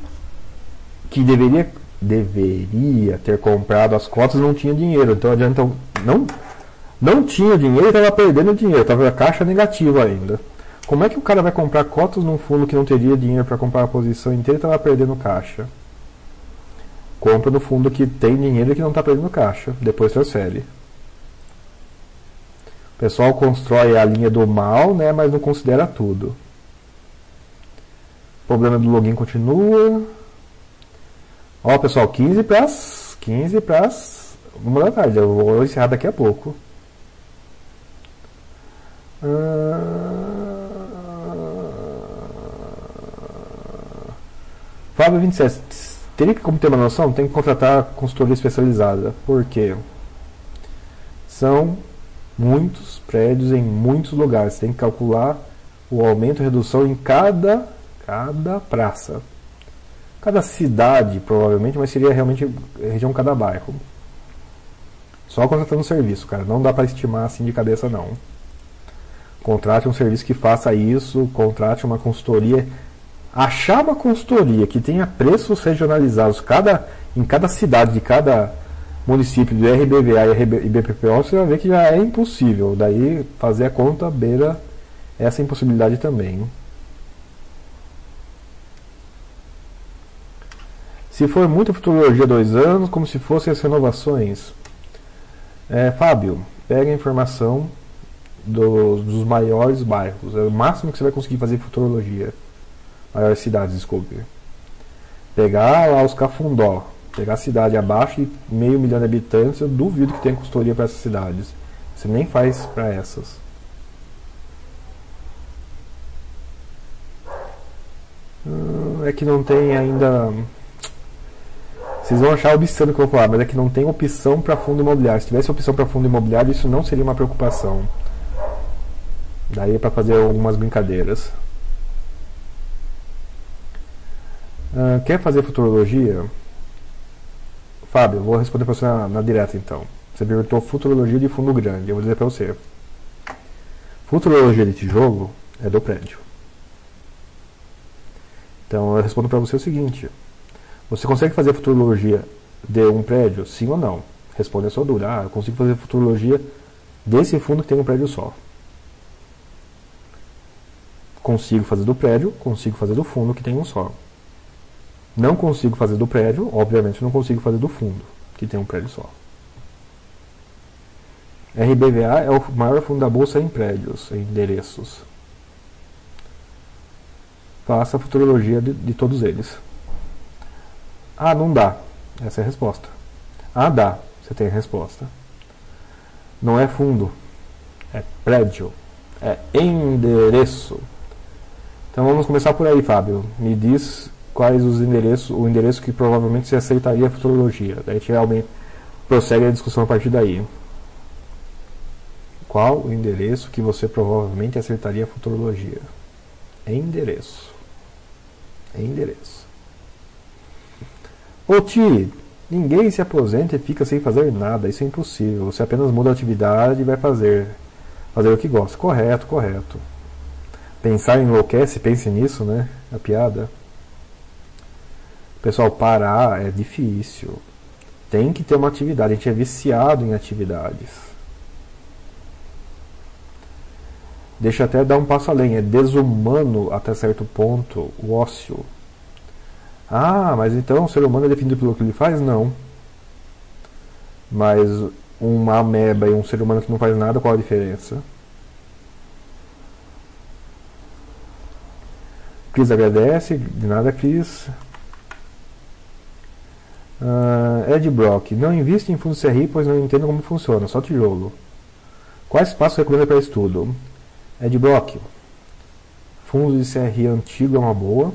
que deveria, deveria ter comprado as cotas não tinha dinheiro. Então adianta. Não, não tinha dinheiro e estava perdendo dinheiro. Estava a caixa negativa ainda. Como é que o cara vai comprar cotas num fundo que não teria dinheiro para comprar a posição inteira e estava perdendo caixa? compra no fundo que tem dinheiro e que não está perdendo caixa, depois transfere. O pessoal constrói a linha do mal, né, mas não considera tudo. Problema do login continua. Ó, pessoal, 15 para as 15 para as uma da tarde. Eu vou encerrar daqui a pouco. Ah... Fábio 27 Teria que, como ter uma noção, tem que contratar consultoria especializada. Por quê? São muitos prédios em muitos lugares. Tem que calcular o aumento e redução em cada, cada praça. Cada cidade, provavelmente, mas seria realmente região cada bairro. Só contratando serviço, cara. Não dá para estimar assim de cabeça, não. Contrate um serviço que faça isso, contrate uma consultoria achar uma consultoria que tenha preços regionalizados cada, em cada cidade de cada município do RBVA e BPPO, você vai ver que já é impossível. Daí fazer a conta beira essa impossibilidade também. Se for muita futurologia dois anos, como se fossem as renovações. É, Fábio, pega a informação do, dos maiores bairros. É o máximo que você vai conseguir fazer futurologia maiores cidades, desculpe. Pegar lá os Cafundó, pegar a cidade abaixo de meio milhão de habitantes, eu duvido que tenha consultoria para essas cidades. Você nem faz para essas. Hum, é que não tem ainda. Vocês vão achar obsceno o que eu vou falar, mas é que não tem opção para fundo imobiliário. Se tivesse opção para fundo imobiliário, isso não seria uma preocupação. Daí é para fazer algumas brincadeiras. Uh, quer fazer futurologia? Fábio, vou responder para você na, na direta então. Você perguntou futurologia de fundo grande. Eu vou dizer para você. Futurologia de tijolo é do prédio. Então eu respondo para você o seguinte: Você consegue fazer futurologia de um prédio? Sim ou não? Responde a sua dúvida. Ah, eu consigo fazer futurologia desse fundo que tem um prédio só. Consigo fazer do prédio, consigo fazer do fundo que tem um só. Não consigo fazer do prédio, obviamente não consigo fazer do fundo, que tem um prédio só. RBVA é o maior fundo da bolsa em prédios, em endereços. Faça a futurologia de, de todos eles. Ah, não dá. Essa é a resposta. Ah, dá. Você tem a resposta. Não é fundo. É prédio. É endereço. Então vamos começar por aí, Fábio. Me diz quais os endereços, o endereço que provavelmente se aceitaria a futurologia. Daí a gente realmente prossegue a discussão a partir daí. Qual o endereço que você provavelmente aceitaria a futurologia? Endereço. Endereço. Ô Ti, ninguém se aposenta e fica sem fazer nada. Isso é impossível. Você apenas muda a atividade e vai fazer. Fazer o que gosta. Correto, correto. Pensar enlouquece, pense nisso, né? A piada. Pessoal, parar é difícil. Tem que ter uma atividade. A gente é viciado em atividades. Deixa até dar um passo além. É desumano até certo ponto o ócio. Ah, mas então o ser humano é definido pelo que ele faz? Não. Mas uma ameba e um ser humano que não faz nada, qual a diferença? Cris agradece, de nada, Cris. Uh, Ed Brock, não invista em fundos CRI, pois não entendo como funciona, só tijolo. Quais passos recomenda para estudo? Ed Brock, fundos de CRI antigo é uma boa,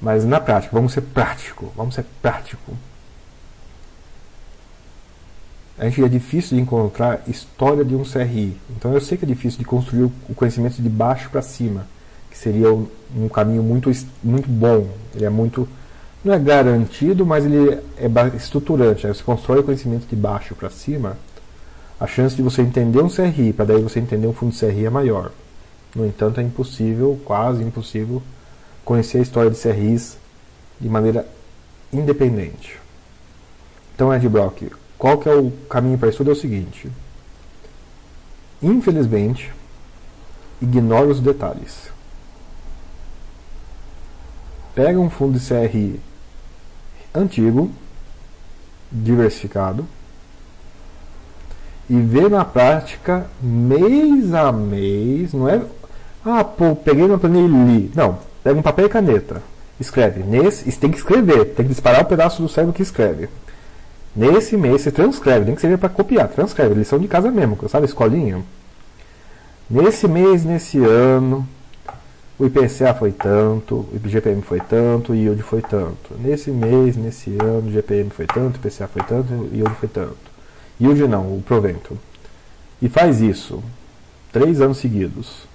mas na prática, vamos ser prático, vamos ser prático. a gente é difícil de encontrar história de um CRI. Então eu sei que é difícil de construir o conhecimento de baixo para cima, que seria um caminho muito, muito bom. Ele é muito. Não é garantido, mas ele é estruturante. Né? Você constrói o conhecimento de baixo para cima, a chance de você entender um CRI, para daí você entender um fundo de CRI é maior. No entanto, é impossível, quase impossível, conhecer a história de CRIs de maneira independente. Então, Ed Brock, qual que é o caminho para isso? É o seguinte. Infelizmente, ignore os detalhes. Pega um fundo de CRI antigo, diversificado, e vê na prática, mês a mês, não é. Ah, pô, peguei uma planilha e li. Não, pega um papel e caneta. Escreve. Nesse, tem que escrever, tem que disparar o um pedaço do cérebro que escreve. Nesse mês você transcreve, nem que seja para copiar, transcreve, lição de casa mesmo, sabe, escolinha. Nesse mês, nesse ano, o IPCA foi tanto, o IGPM foi tanto, o IILD foi tanto. Nesse mês, nesse ano, o IGPM foi tanto, o IPCA foi tanto, o IILD foi tanto. IILD não, o provento. E faz isso três anos seguidos.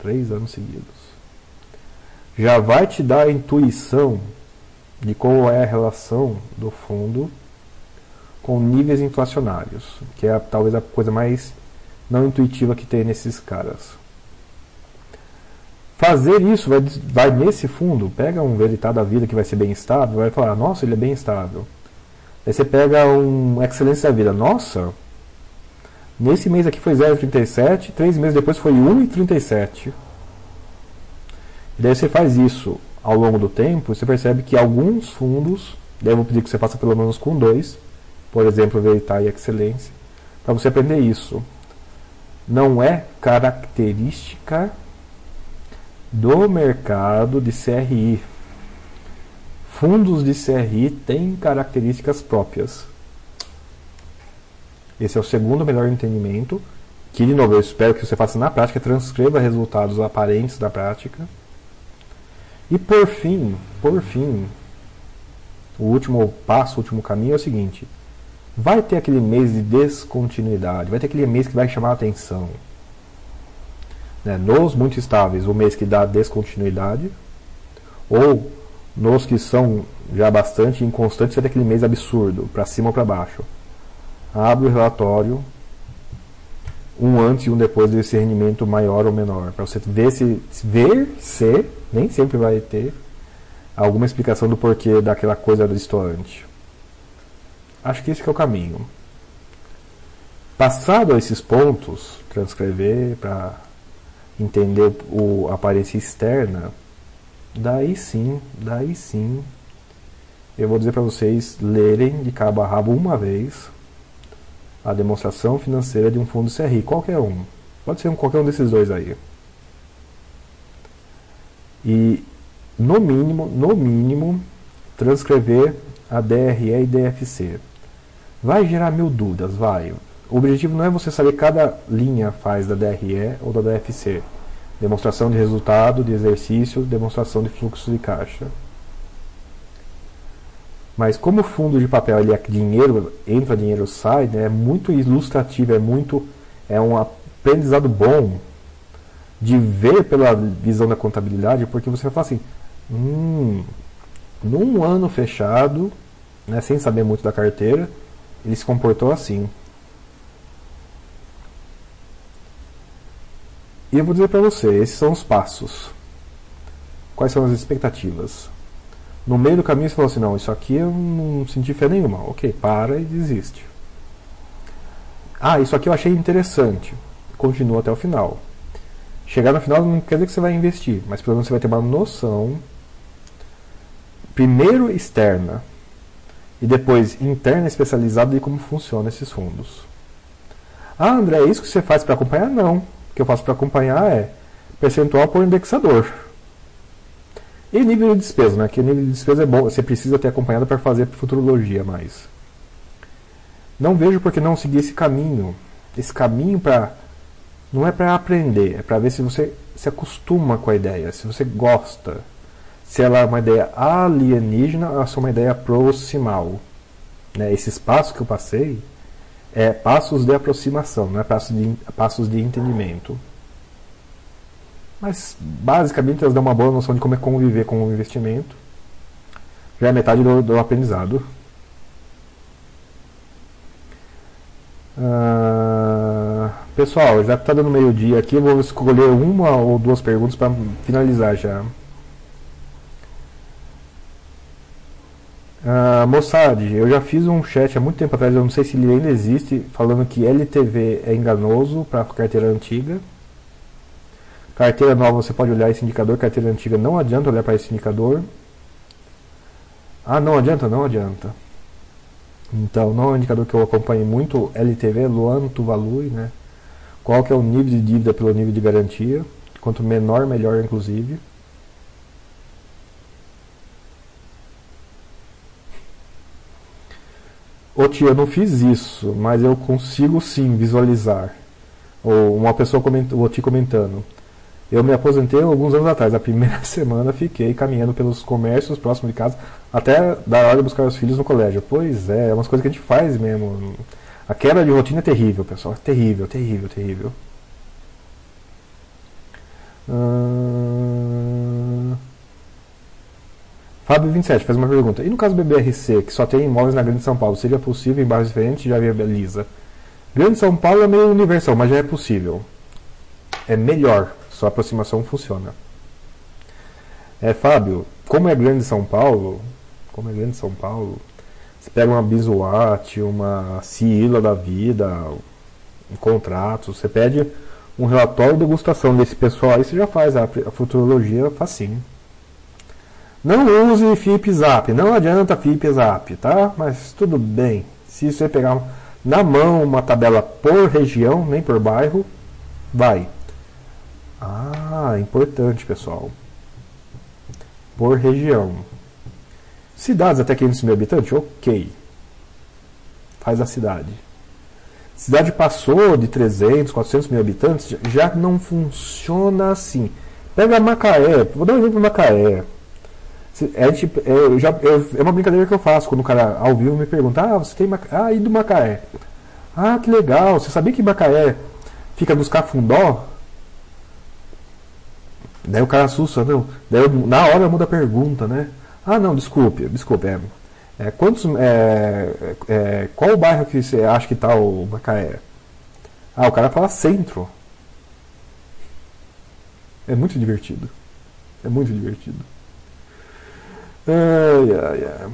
Três anos seguidos. Já vai te dar a intuição de qual é a relação do fundo com níveis inflacionários, que é talvez a coisa mais não intuitiva que tem nesses caras. Fazer isso vai, vai nesse fundo, pega um veritado da vida que vai ser bem estável, vai falar, nossa, ele é bem estável. Aí você pega um excelência da vida, nossa, nesse mês aqui foi 0,37, três meses depois foi 1,37. E daí você faz isso ao longo do tempo, você percebe que alguns fundos, daí eu vou pedir que você faça pelo menos com dois, por exemplo, Veritar e Excelência, para você aprender isso. Não é característica do mercado de CRI. Fundos de CRI têm características próprias. Esse é o segundo melhor entendimento, que de novo eu espero que você faça na prática, transcreva resultados aparentes da prática. E por fim, por fim, o último passo, o último caminho é o seguinte: vai ter aquele mês de descontinuidade, vai ter aquele mês que vai chamar a atenção. Né? Nos muito estáveis, o mês que dá descontinuidade, ou nos que são já bastante inconstantes, vai ter aquele mês absurdo, para cima ou para baixo. Abre o relatório, um antes e um depois desse rendimento maior ou menor, para você ver se ver se nem sempre vai ter alguma explicação do porquê daquela coisa distoante. Acho que esse que é o caminho. Passado esses pontos, transcrever para entender o, aparência externa, daí sim, daí sim, eu vou dizer para vocês lerem de cabo a rabo uma vez a demonstração financeira de um fundo CRI, qualquer um. Pode ser um, qualquer um desses dois aí. E no mínimo, no mínimo, transcrever a DRE e DFC. Vai gerar mil dúvidas, vai. O objetivo não é você saber cada linha faz da DRE ou da DFC. Demonstração de resultado, de exercício, demonstração de fluxo de caixa. Mas como o fundo de papel ele é dinheiro, entra dinheiro sai, né, é muito ilustrativo, é muito é um aprendizado bom de ver pela visão da contabilidade, porque você vai falar assim, hum, num ano fechado, né, sem saber muito da carteira, ele se comportou assim. E eu vou dizer para você, esses são os passos. Quais são as expectativas? No meio do caminho você falou assim, não, isso aqui eu não senti fé nenhuma. Ok, para e desiste. Ah, isso aqui eu achei interessante. Continua até o final. Chegar no final não quer dizer que você vai investir, mas pelo menos você vai ter uma noção, primeiro externa, e depois interna especializada de como funcionam esses fundos. Ah, André, é isso que você faz para acompanhar? Não. O que eu faço para acompanhar é percentual por indexador. E nível de despesa, né? Que o nível de despesa é bom, você precisa ter acompanhado para fazer futurologia mais. Não vejo por que não seguir esse caminho. Esse caminho para não é para aprender, é para ver se você se acostuma com a ideia, se você gosta se ela é uma ideia alienígena ou se é uma ideia proximal. Né? Esse espaço que eu passei É passos de aproximação, não é passos de, passos de entendimento. Mas basicamente elas dão uma boa noção de como é conviver com o investimento. Já é metade do, do aprendizado. Uh, pessoal, já está dando meio-dia aqui. Eu vou escolher uma ou duas perguntas para finalizar já. Uh, eu já fiz um chat há muito tempo atrás, eu não sei se ele ainda existe, falando que LTV é enganoso para carteira antiga. Carteira nova você pode olhar esse indicador, carteira antiga não adianta olhar para esse indicador. Ah, não adianta? Não adianta. Então, não é um indicador que eu acompanho muito, LTV, Luan Tuvalu, né? Qual que é o nível de dívida pelo nível de garantia? Quanto menor, melhor, inclusive. Ô tia, eu não fiz isso, mas eu consigo sim visualizar. Ou uma pessoa comentou, te comentando. Eu me aposentei alguns anos atrás. A primeira semana fiquei caminhando pelos comércios próximos de casa até dar hora de buscar os filhos no colégio. Pois é, é umas coisas que a gente faz mesmo. A quebra de rotina é terrível, pessoal. É terrível, terrível, terrível. Hum... Fábio 27 faz uma pergunta. E no caso do BBRC, que só tem imóveis na Grande São Paulo, seria possível em bairros diferentes? Já viabiliza. Grande São Paulo é meio universal, mas já é possível. É melhor sua aproximação funciona. É, Fábio, como é grande São Paulo, como é grande São Paulo, você pega uma Bisuat, uma Ciila da vida, um contrato, você pede um relatório de degustação desse pessoal, aí você já faz a, a futurologia facinho. Não use FIP Zap, não adianta FIP Zap, tá? Mas tudo bem. Se você pegar na mão uma tabela por região, nem por bairro, vai. Ah, importante, pessoal. Por região. Cidades até 500 mil habitantes? Ok. Faz a cidade. Cidade passou de 300, 400 mil habitantes, já não funciona assim. Pega Macaé, vou dar um exemplo de Macaé. É, tipo, é, já, é, uma brincadeira que eu faço quando o cara ao vivo me pergunta: Ah, você tem Macaé? Ah, e do Macaé? Ah, que legal, você sabia que Macaé fica nos Cafundó? Daí o cara assusta, não. Daí eu, na hora muda a pergunta, né? Ah, não, desculpe, desculpe. É, é quantos, é, é, qual o bairro que você acha que está o Macaé? Ah, o cara fala centro. É muito divertido. É muito divertido. Ai, ai, ai.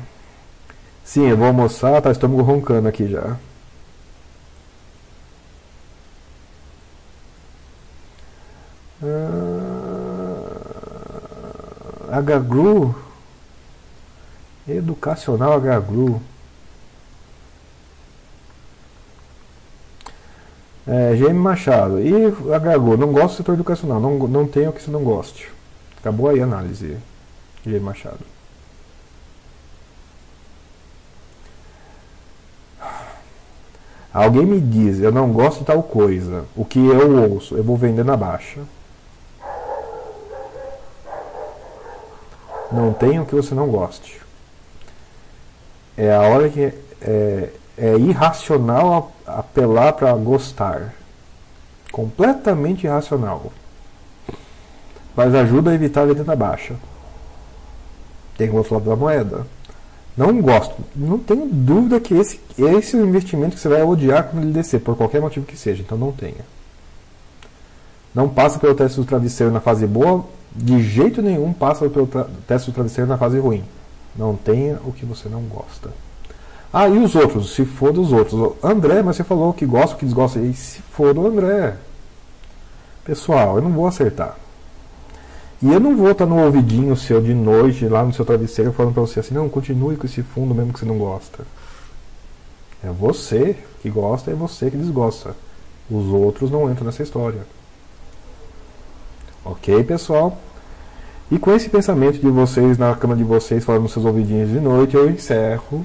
Sim, eu vou almoçar, tá estômago roncando aqui já. Ah. HGRU, Educacional HGRU. É, GM Machado. E HGRU, não gosto do setor educacional, não, não tenho o que você não goste. Acabou aí a análise, GM Machado. Alguém me diz, eu não gosto de tal coisa. O que eu ouço, eu vou vender na baixa. Não tem o que você não goste. É a hora que é, é irracional apelar para gostar. Completamente irracional. Mas ajuda a evitar a venda baixa. Tem o outro lado da moeda. Não gosto. Não tenho dúvida que esse, esse é o investimento que você vai odiar quando ele descer, por qualquer motivo que seja. Então não tenha. Não passa pelo teste do travesseiro na fase boa, de jeito nenhum passa pelo teste do travesseiro na fase ruim. Não tenha o que você não gosta. Ah, e os outros? Se for dos outros. André, mas você falou que gosta, que desgosta. E se for do André? Pessoal, eu não vou acertar. E eu não vou estar no ouvidinho seu de noite, lá no seu travesseiro, falando para você assim, não, continue com esse fundo mesmo que você não gosta. É você que gosta, é você que desgosta. Os outros não entram nessa história. Ok, pessoal? E com esse pensamento de vocês na cama de vocês, falando nos seus ouvidinhos de noite, eu encerro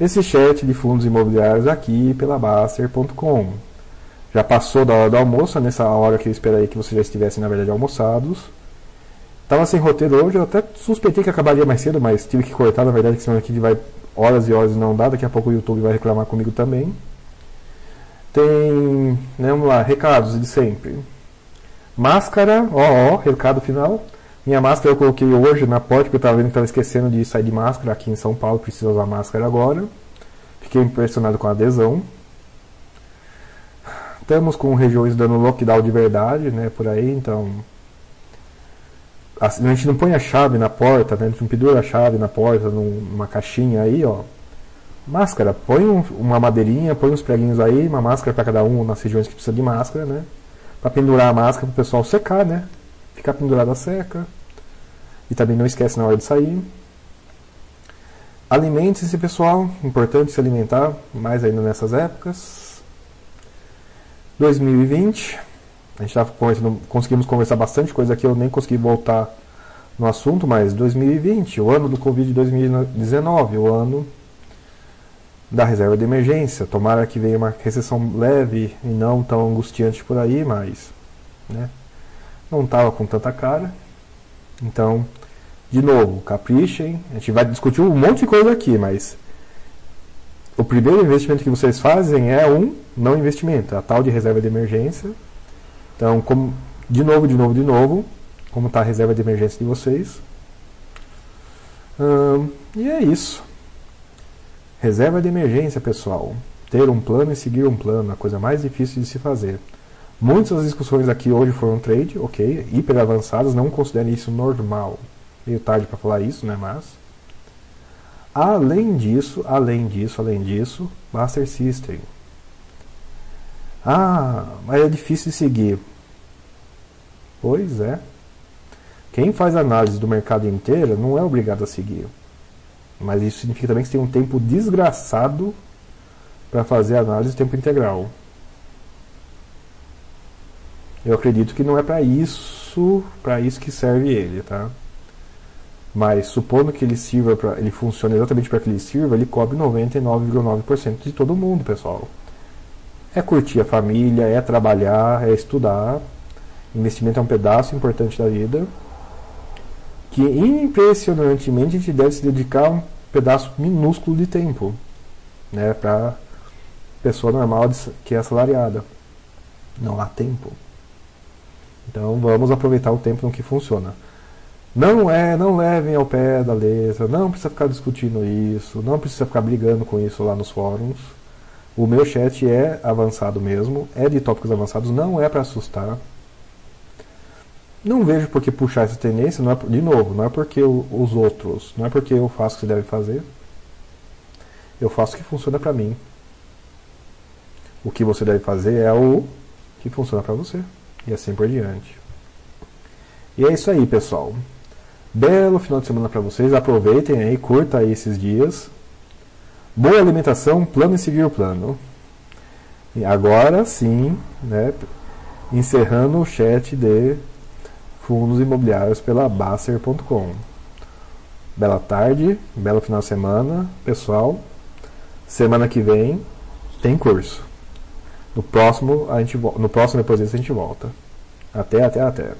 esse chat de fundos imobiliários aqui pela Baster.com. Já passou da hora do almoço, nessa hora que eu esperei que vocês já estivessem, na verdade, almoçados. Estava sem roteiro hoje, eu até suspeitei que acabaria mais cedo, mas tive que cortar, na verdade, que senão aqui vai horas e horas não dá, daqui a pouco o YouTube vai reclamar comigo também. Tem, né, vamos lá, recados de sempre. Máscara, ó, ó, recado final. Minha máscara eu coloquei hoje na porta, porque eu estava vendo que estava esquecendo de sair de máscara aqui em São Paulo, precisa usar máscara agora. Fiquei impressionado com a adesão. Estamos com regiões dando lockdown de verdade, né, por aí, então a gente não põe a chave na porta, né? a gente não pendura a chave na porta, numa caixinha aí, ó. Máscara, põe um, uma madeirinha, põe uns preguinhos aí, uma máscara para cada um nas regiões que precisa de máscara, né? Para pendurar a máscara para o pessoal secar, né? Ficar pendurada seca. E também não esquece na hora de sair. Alimente-se, pessoal. Importante se alimentar, mais ainda nessas épocas. 2020 a gente estava conversando, conseguimos conversar bastante coisa aqui, eu nem consegui voltar no assunto, mas 2020, o ano do Covid 2019, o ano da reserva de emergência. Tomara que venha uma recessão leve e não tão angustiante por aí, mas né, não estava com tanta cara. Então, de novo, caprichem. A gente vai discutir um monte de coisa aqui, mas o primeiro investimento que vocês fazem é um não investimento, a tal de reserva de emergência então, como, de novo, de novo, de novo, como está a reserva de emergência de vocês. Hum, e é isso. Reserva de emergência, pessoal. Ter um plano e seguir um plano, a coisa mais difícil de se fazer. Muitas das discussões aqui hoje foram trade, ok, hiper avançadas, não considerem isso normal. Meio tarde para falar isso, né, mas... Além disso, além disso, além disso, Master System. Ah, mas é difícil de seguir. Pois é. Quem faz análise do mercado inteiro não é obrigado a seguir. Mas isso significa também que você tem um tempo desgraçado para fazer análise tempo integral. Eu acredito que não é para isso, para isso que serve ele, tá? Mas supondo que ele sirva para, ele funcione exatamente para que ele sirva, ele cobre 99,9% de todo mundo, pessoal. É curtir a família, é trabalhar, é estudar. Investimento é um pedaço importante da vida. Que impressionantemente a gente deve se dedicar um pedaço minúsculo de tempo né, para pessoa normal que é assalariada. Não há tempo. Então vamos aproveitar o tempo no que funciona. Não é, não levem ao pé da letra, não precisa ficar discutindo isso, não precisa ficar brigando com isso lá nos fóruns. O meu chat é avançado mesmo, é de tópicos avançados, não é para assustar. Não vejo por que puxar essa tendência, não é, de novo, não é porque os outros, não é porque eu faço o que você deve fazer. Eu faço o que funciona para mim. O que você deve fazer é o que funciona para você. E assim por diante. E é isso aí, pessoal. Belo final de semana para vocês. Aproveitem aí, curta aí esses dias. Boa alimentação, plano e seguir o plano. E agora sim, né, encerrando o chat de fundos imobiliários pela Basser.com. Bela tarde, belo final de semana, pessoal. Semana que vem tem curso. No próximo, a gente, no próximo depois disso a gente volta. Até, até, até.